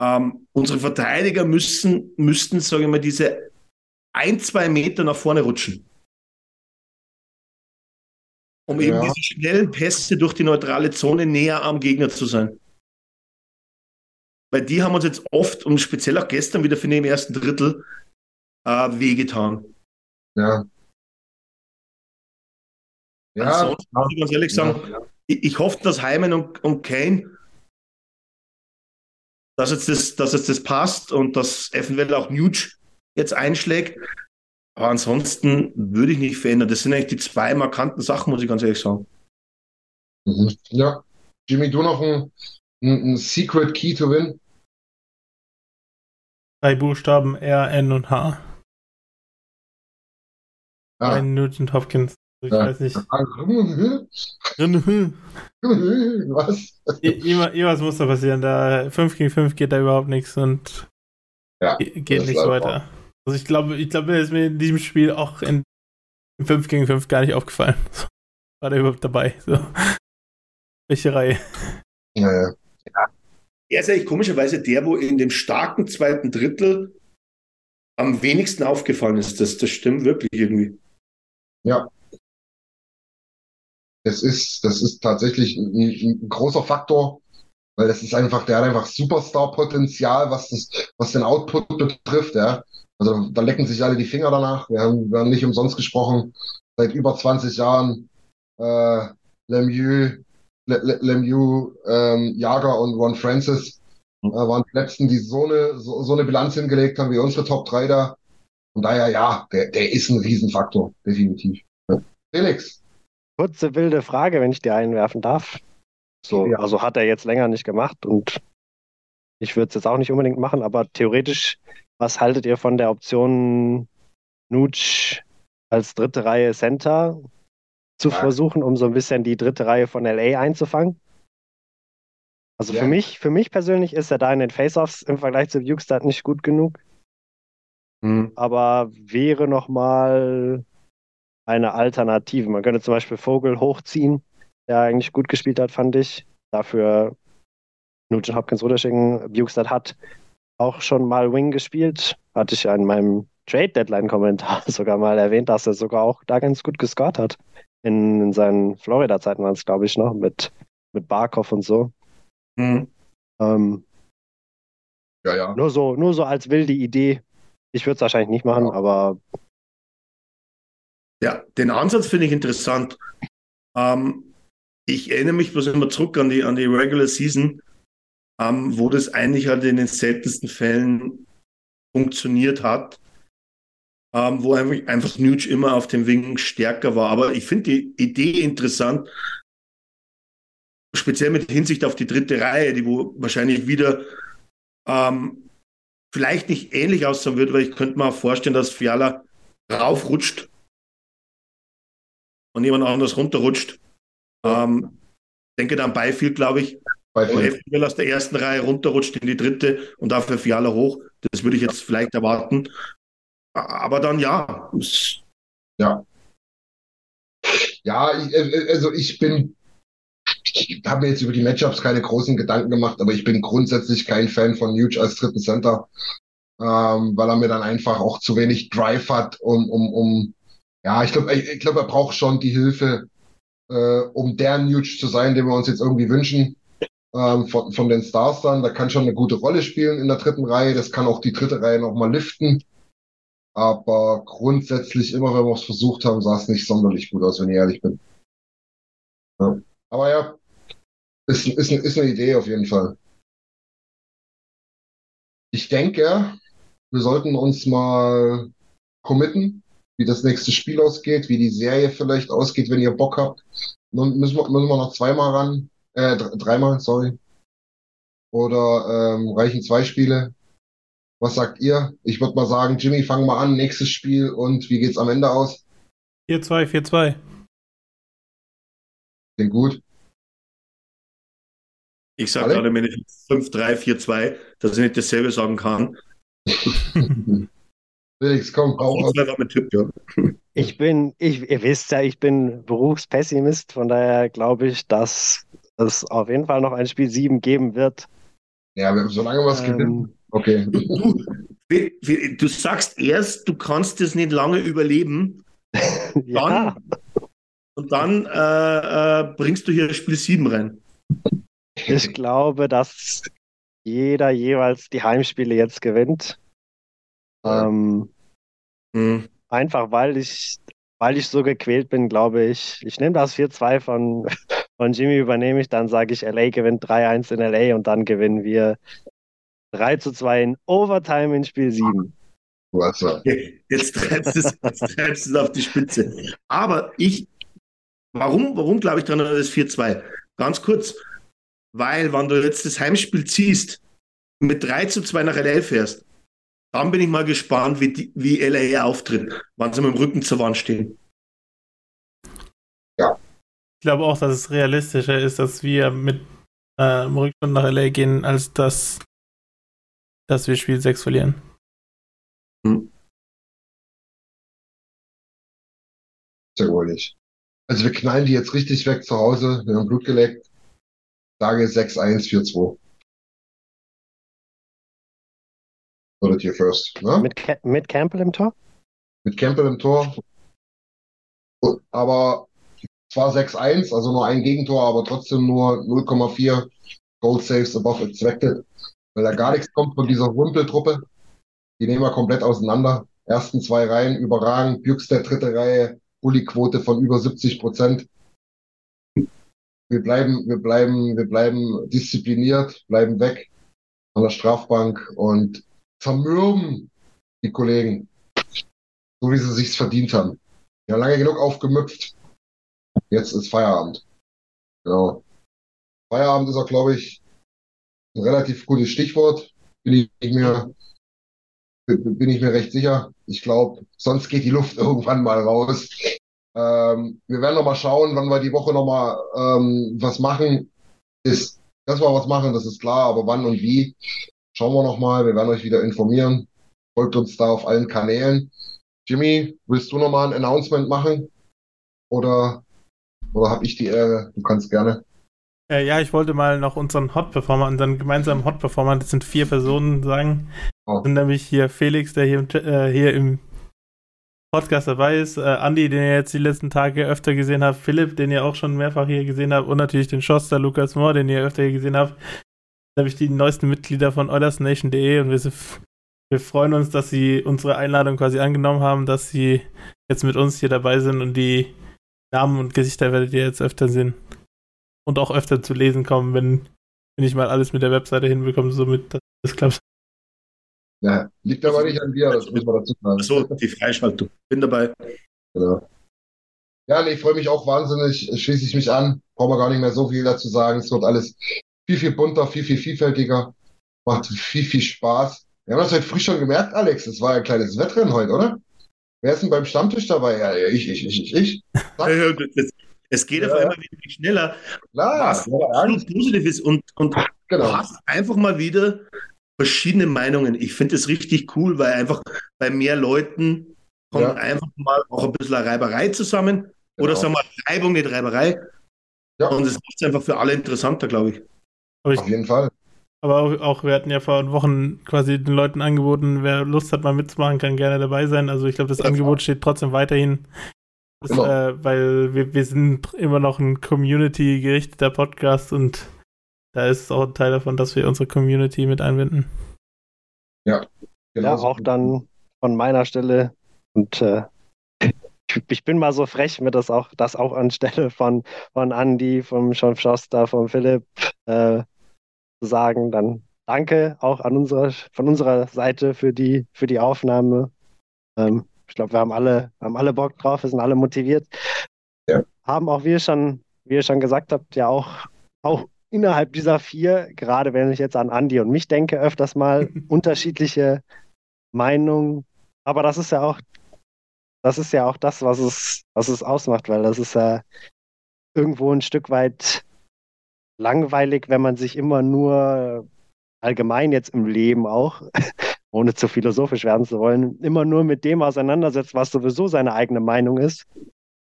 ähm, unsere Verteidiger müssen, müssten, sage ich mal, diese ein, zwei Meter nach vorne rutschen um eben diese schnellen Pässe durch die neutrale Zone näher am Gegner zu sein. Weil die haben uns jetzt oft und speziell auch gestern wieder für den ersten Drittel äh, wehgetan. Ja. Ja. Ansonsten muss ich ganz ehrlich sagen, ja. ich, ich, hoffe, dass Heimen und, und Kane dass jetzt das, dass jetzt das passt und dass eventuell auch Nuge jetzt einschlägt. Aber ansonsten würde ich nicht verändern. Das sind eigentlich die zwei markanten Sachen, muss ich ganz ehrlich sagen. Mhm. Ja. Jimmy, du noch ein, ein, ein Secret Key to Win? Drei Buchstaben R, N und H. Ah. Ein Nugent Hopkins. Ich Ja. weiß nicht. Was? Immer, irgendwas muss da passieren. Da 5 gegen 5 geht da überhaupt nichts und Ja, ge- geht ist weiter. Also ich glaube, ich glaube, mir ist mir in diesem Spiel auch in 5 gegen 5 gar nicht aufgefallen. So. War der überhaupt dabei? So. Welche Reihe? Ja, ja. Er ist eigentlich komischerweise der, wo in dem starken zweiten Drittel am wenigsten aufgefallen ist. Das, das stimmt wirklich irgendwie. Das ist, das ist tatsächlich ein, ein großer Faktor, weil das ist einfach, der hat einfach Superstar-Potenzial, was das, was den Output betrifft, ja. Also da lecken sich alle die Finger danach. Wir haben, wir haben nicht umsonst gesprochen. Seit über 20 Jahren äh, Lemieux, Le, Le, Lemieux, ähm, Jager und Ron Francis äh, waren die letzten, die so eine, so, so eine Bilanz hingelegt haben wie unsere Top 3 da. Von daher, ja, der, der ist ein Riesenfaktor, definitiv. Ja. Felix, Kurze wilde Frage, wenn ich dir einwerfen darf. So, Ja. also hat er jetzt länger nicht gemacht und ich würde es jetzt auch nicht unbedingt machen, aber theoretisch, was haltet ihr von der Option Nuge als dritte Reihe Center zu versuchen, um so ein bisschen die dritte Reihe von LA einzufangen? Also Ja. für mich, für mich persönlich ist er da in den Face-Offs im Vergleich zu Bukestad nicht gut genug, aber wäre nochmal eine Alternative. Man könnte zum Beispiel Vogel hochziehen, der eigentlich gut gespielt hat, fand ich. Dafür Nugent Hopkins runterschicken. Bukestad hat auch schon mal Wing gespielt. Hatte ich ja in meinem Trade-Deadline-Kommentar sogar mal erwähnt, dass er sogar auch da ganz gut gescored hat. In, in seinen Florida-Zeiten waren es, glaube ich, noch mit, mit Barkov und so. Mhm. Ähm, ja, ja. nur so, nur so als wilde Idee. Ich würde es wahrscheinlich nicht machen, Ja. aber Ja, den Ansatz finde ich interessant. Ähm, ich erinnere mich bloß immer zurück an die, an die Regular Season, ähm, wo das eigentlich halt in den seltensten Fällen funktioniert hat, ähm, wo einfach, einfach Nuge immer auf dem Wing stärker war. Aber ich finde die Idee interessant, speziell mit Hinsicht auf die dritte Reihe, die wo wahrscheinlich wieder ähm, vielleicht nicht ähnlich aussehen wird, weil ich könnte mir auch vorstellen, dass Fiala raufrutscht und jemand anders runterrutscht. Ähm, denke dann Beifield, glaube ich. Bei eventuell aus der ersten Reihe runterrutscht in die dritte und dafür Fiala hoch. Das würde ich jetzt vielleicht erwarten. Aber dann ja. Es- Ja, ich, äh, also ich bin, ich habe mir jetzt über die Matchups keine großen Gedanken gemacht, aber ich bin grundsätzlich kein Fan von Nuge als dritten Center, ähm, weil er mir dann einfach auch zu wenig Drive hat, um, um, um, ja, ich glaube, ich, ich glaube, er braucht schon die Hilfe, äh, um der Nuge zu sein, den wir uns jetzt irgendwie wünschen. Ähm, von, von den Stars dann, da kann schon eine gute Rolle spielen in der dritten Reihe, das kann auch die dritte Reihe nochmal liften. Aber grundsätzlich, immer wenn wir es versucht haben, sah es nicht sonderlich gut aus, wenn ich ehrlich bin. Ja. Aber ja, ist, ist, ist eine Idee auf jeden Fall. Ich denke, wir sollten uns mal committen, wie das nächste Spiel ausgeht, wie die Serie vielleicht ausgeht, wenn ihr Bock habt. Nun müssen wir, müssen wir noch zweimal ran, äh, dr- dreimal, sorry. Oder ähm, reichen zwei Spiele? Was sagt ihr? Ich würde mal sagen, Jimmy, fang mal an, nächstes Spiel und wie geht's am Ende aus? 4-2, 4-2. Klingt gut. Ich sage gerade meine 5-3-4-2, dass ich nicht dasselbe sagen kann. Felix, komm, hau. Ich bin, ich, ihr wisst ja, ich bin Berufspessimist, von daher glaube ich, dass es auf jeden Fall noch ein Spiel 7 geben wird. Ja, wir- solange wir es gewinnen. Ähm, Okay. Du, du sagst erst, du kannst es nicht lange überleben ja, und dann äh, äh, bringst du hier Spiel 7 rein. ich glaube, dass jeder jeweils die Heimspiele jetzt gewinnt. Ja. Ähm, Hm. einfach weil ich, weil ich so gequält bin, glaube ich. Ich nehme das 4-2 von, von Jimmy, übernehme ich, dann sage ich, LA gewinnt 3-1 in LA und dann gewinnen wir 3 zu 2 in Overtime in Spiel 7. Jetzt treibst du es, treibst es auf die Spitze. Aber ich, warum, warum glaube ich dran an das 4-2? Ganz kurz, weil, wenn du jetzt das Heimspiel ziehst, mit 3 zu 2 nach LA fährst, dann bin ich mal gespannt, wie, die, wie LA auftritt, wann sie mit dem Rücken zur Wand stehen. Ja. Ich glaube auch, dass es realistischer ist, dass wir mit äh, im Rückstand nach LA gehen, als dass, dass wir Spiel 6 verlieren. Hm. Sehr wohl nicht. Also wir knallen die jetzt richtig weg zu Hause, wir haben Blut geleckt. Sage 6-1, 4-2. Oder hier first. Ne? Mit, mit Campbell im Tor? Mit Campbell im Tor. Aber zwar 6-1, also nur ein Gegentor, aber trotzdem nur 0,4 Gold Saves above expected. Weil da gar nichts kommt von dieser Rumpeltruppe. Die nehmen wir komplett auseinander. Ersten zwei Reihen überragend. Bjüxter dritte Reihe, Bulli-Quote von über 70 Prozent. Wir bleiben, wir bleiben, wir bleiben diszipliniert, bleiben weg von der Strafbank und zermürben die Kollegen, so wie sie sich's verdient haben. Wir haben lange genug aufgemüpft. Jetzt ist Feierabend. Genau. Feierabend ist auch, glaube ich, ein relativ gutes Stichwort. Bin ich mir bin ich mir recht sicher. Ich glaube, sonst geht die Luft irgendwann mal raus. Ähm, wir werden noch mal schauen, wann wir die Woche noch mal ähm, was machen. Ist, dass wir was machen, das ist klar, aber wann und wie, schauen wir noch mal. Wir werden euch wieder informieren. Folgt uns da auf allen Kanälen. Jimmy, willst du noch mal ein Announcement machen? Oder, oder habe ich die Ehre? Du kannst gerne. Äh, ja, ich wollte mal noch unseren Hot Performer, unseren gemeinsamen Hot Performer, das sind vier Personen, sagen. Oh. Das sind nämlich hier Felix, der hier, äh, hier im Podcast dabei ist, äh, Andi, den ihr jetzt die letzten Tage öfter gesehen habt, Philipp, den ihr auch schon mehrfach hier gesehen habt und natürlich den Schoster Lukas Mohr, den ihr öfter hier gesehen habt. Da habe ich die neuesten Mitglieder von OilersNation.de und wir, wir freuen uns, dass sie unsere Einladung quasi angenommen haben, dass sie jetzt mit uns hier dabei sind und die Namen und Gesichter werdet ihr jetzt öfter sehen und auch öfter zu lesen kommen, wenn, wenn ich mal alles mit der Webseite hinbekomme, somit das klappt. Ja, liegt aber nicht an dir, das muss man dazu sagen. Achso, die Freischaltung. Bin dabei. Genau. Ja, nee, ich freue mich auch wahnsinnig, schließe ich mich an. Brauchen wir gar nicht mehr so viel dazu sagen. Es wird alles viel, viel bunter, viel, viel vielfältiger. Macht viel, viel Spaß. Wir haben das heute früh schon gemerkt, Alex. Es war ein kleines Wettrennen heute, oder? Wer ist denn beim Stammtisch dabei? Ja, ich, ich, ich, ich, ich. Es geht ja. auf einmal wieder schneller. Klar, was absolut positiv ist. Und, und genau. du hast einfach mal wieder verschiedene Meinungen. Ich finde es richtig cool, weil einfach bei mehr Leuten kommt ja. einfach mal auch ein bisschen Reiberei zusammen. Genau. Oder sagen wir Reibung, nicht Reiberei. Ja. Und es macht es einfach für alle interessanter, glaube ich. ich. Auf jeden Fall. Aber auch, auch, wir hatten ja vor Wochen quasi den Leuten angeboten, wer Lust hat, mal mitzumachen, kann gerne dabei sein. Also ich glaube, das Angebot steht trotzdem weiterhin das, genau. äh, weil wir, wir sind immer noch ein Community-gerichteter Podcast und da ist es auch ein Teil davon, dass wir unsere Community mit einbinden. Ja, genau. Ja, auch dann von meiner Stelle und äh, ich bin mal so frech, mir das auch, das auch anstelle von, von Andy, vom Sean Schoster, vom Philipp äh, sagen. Dann danke auch an unserer, von unserer Seite für die, für die Aufnahme. Ähm, ich glaube, wir haben alle, haben alle Bock drauf, wir sind alle motiviert. Ja. Haben auch wir schon, wie ihr schon gesagt habt, ja auch, auch innerhalb dieser vier, gerade wenn ich jetzt an Andi und mich denke, öfters mal unterschiedliche Meinungen. Aber das ist ja auch, das ist ja auch das, was es, was es ausmacht, weil das ist ja irgendwo ein Stück weit langweilig, wenn man sich immer nur allgemein jetzt im Leben auch ohne zu philosophisch werden zu wollen, immer nur mit dem auseinandersetzt, was sowieso seine eigene Meinung ist,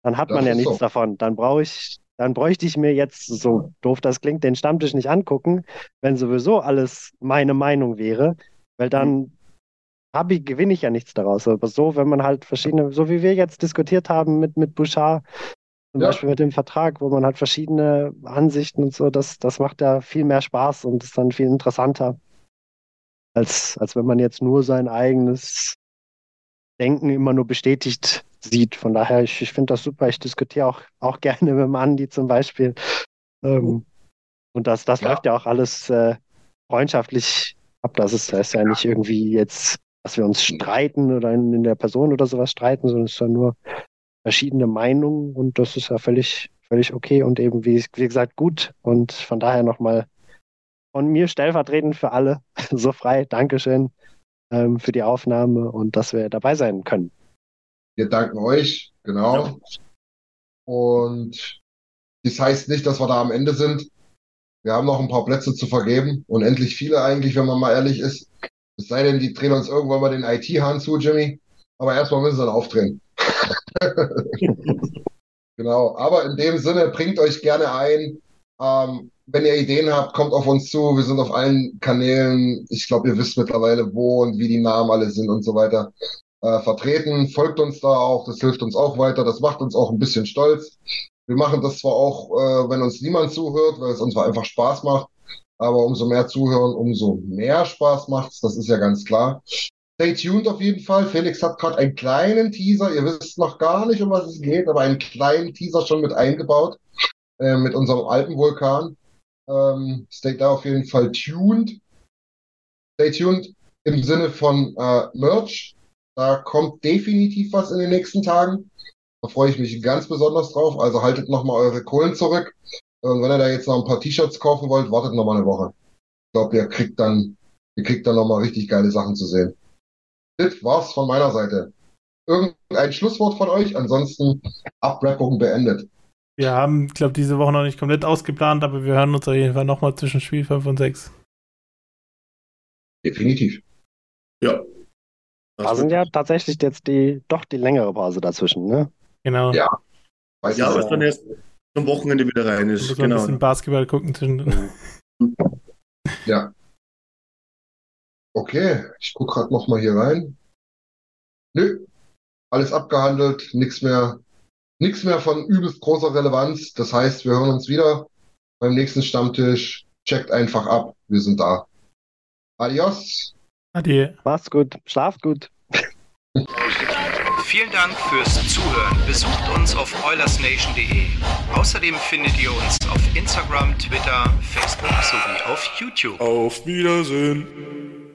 dann hat das man ja nichts so. davon. Dann brauche ich, dann bräuchte ich mir jetzt, so doof das klingt, den Stammtisch nicht angucken, wenn sowieso alles meine Meinung wäre, weil dann mhm. ich, gewinne ich ja nichts daraus. Aber so, wenn man halt verschiedene, so wie wir jetzt diskutiert haben mit, mit Bouchard, zum ja. Beispiel mit dem Vertrag, wo man halt verschiedene Ansichten und so, das, das macht ja viel mehr Spaß und ist dann viel interessanter als, als wenn man jetzt nur sein eigenes Denken immer nur bestätigt sieht. Von daher, ich, ich finde das super. Ich diskutiere auch, auch gerne mit dem Andi zum Beispiel. Ähm, und das, das ja. läuft ja auch alles äh, freundschaftlich habe. Das ist, das ist ja nicht irgendwie jetzt, dass wir uns streiten oder in, in der Person oder sowas streiten, sondern es ist ja nur verschiedene Meinungen und das ist ja völlig, völlig okay und eben, wie, wie gesagt, gut. Und von daher nochmal von mir stellvertretend für alle so frei. Dankeschön ähm, für die Aufnahme und dass wir dabei sein können. Wir danken euch, genau. Und das heißt nicht, dass wir da am Ende sind. Wir haben noch ein paar Plätze zu vergeben. Unendlich viele eigentlich, wenn man mal ehrlich ist. Es sei denn, die drehen uns irgendwann mal den IT-Hahn zu, Jimmy. Aber erstmal müssen sie dann aufdrehen. genau. Aber in dem Sinne, bringt euch gerne ein. Ähm, wenn ihr Ideen habt, kommt auf uns zu. Wir sind auf allen Kanälen. Ich glaube, ihr wisst mittlerweile, wo und wie die Namen alle sind und so weiter. Äh, vertreten. Folgt uns da auch. Das hilft uns auch weiter. Das macht uns auch ein bisschen stolz. Wir machen das zwar auch, äh, wenn uns niemand zuhört, weil es uns einfach Spaß macht. Aber umso mehr zuhören, umso mehr Spaß macht's. Das ist ja ganz klar. Stay tuned auf jeden Fall. Felix hat gerade einen kleinen Teaser. Ihr wisst noch gar nicht, um was es geht, aber einen kleinen Teaser schon mit eingebaut äh, mit unserem Alpenvulkan. Ähm, stay da auf jeden Fall tuned. Stay tuned im Sinne von äh, Merch. Da kommt definitiv was in den nächsten Tagen. Da freue ich mich ganz besonders drauf. Also haltet nochmal eure Kohlen zurück. Und wenn ihr da jetzt noch ein paar T-Shirts kaufen wollt, wartet nochmal eine Woche. Ich glaube, ihr kriegt dann, ihr kriegt dann nochmal richtig geile Sachen zu sehen. Das war's von meiner Seite. Irgendein Schlusswort von euch? Ansonsten Abwrappung beendet. Wir haben, glaube diese Woche noch nicht komplett ausgeplant, aber wir hören uns auf jeden Fall nochmal zwischen Spiel 5 und 6. Definitiv. Ja. Da sind ja tatsächlich jetzt die, doch die längere Pause dazwischen, ne? Genau. Ja. Weiß Ja, ich was dann erst am Wochenende wieder rein ist. Man ein Genau. bisschen Basketball gucken zwischen. Ja. Okay, ich gucke gerade nochmal hier rein. Nö, alles abgehandelt, nichts mehr, nichts mehr von übelst großer Relevanz. Das heißt, wir hören uns wieder beim nächsten Stammtisch. Checkt einfach ab, wir sind da. Adios. Adi. Macht's gut, schlaft gut. Vielen Dank fürs Zuhören. Besucht uns auf oilersnation.de. Außerdem findet ihr uns auf Instagram, Twitter, Facebook sowie auf YouTube. Auf Wiedersehen.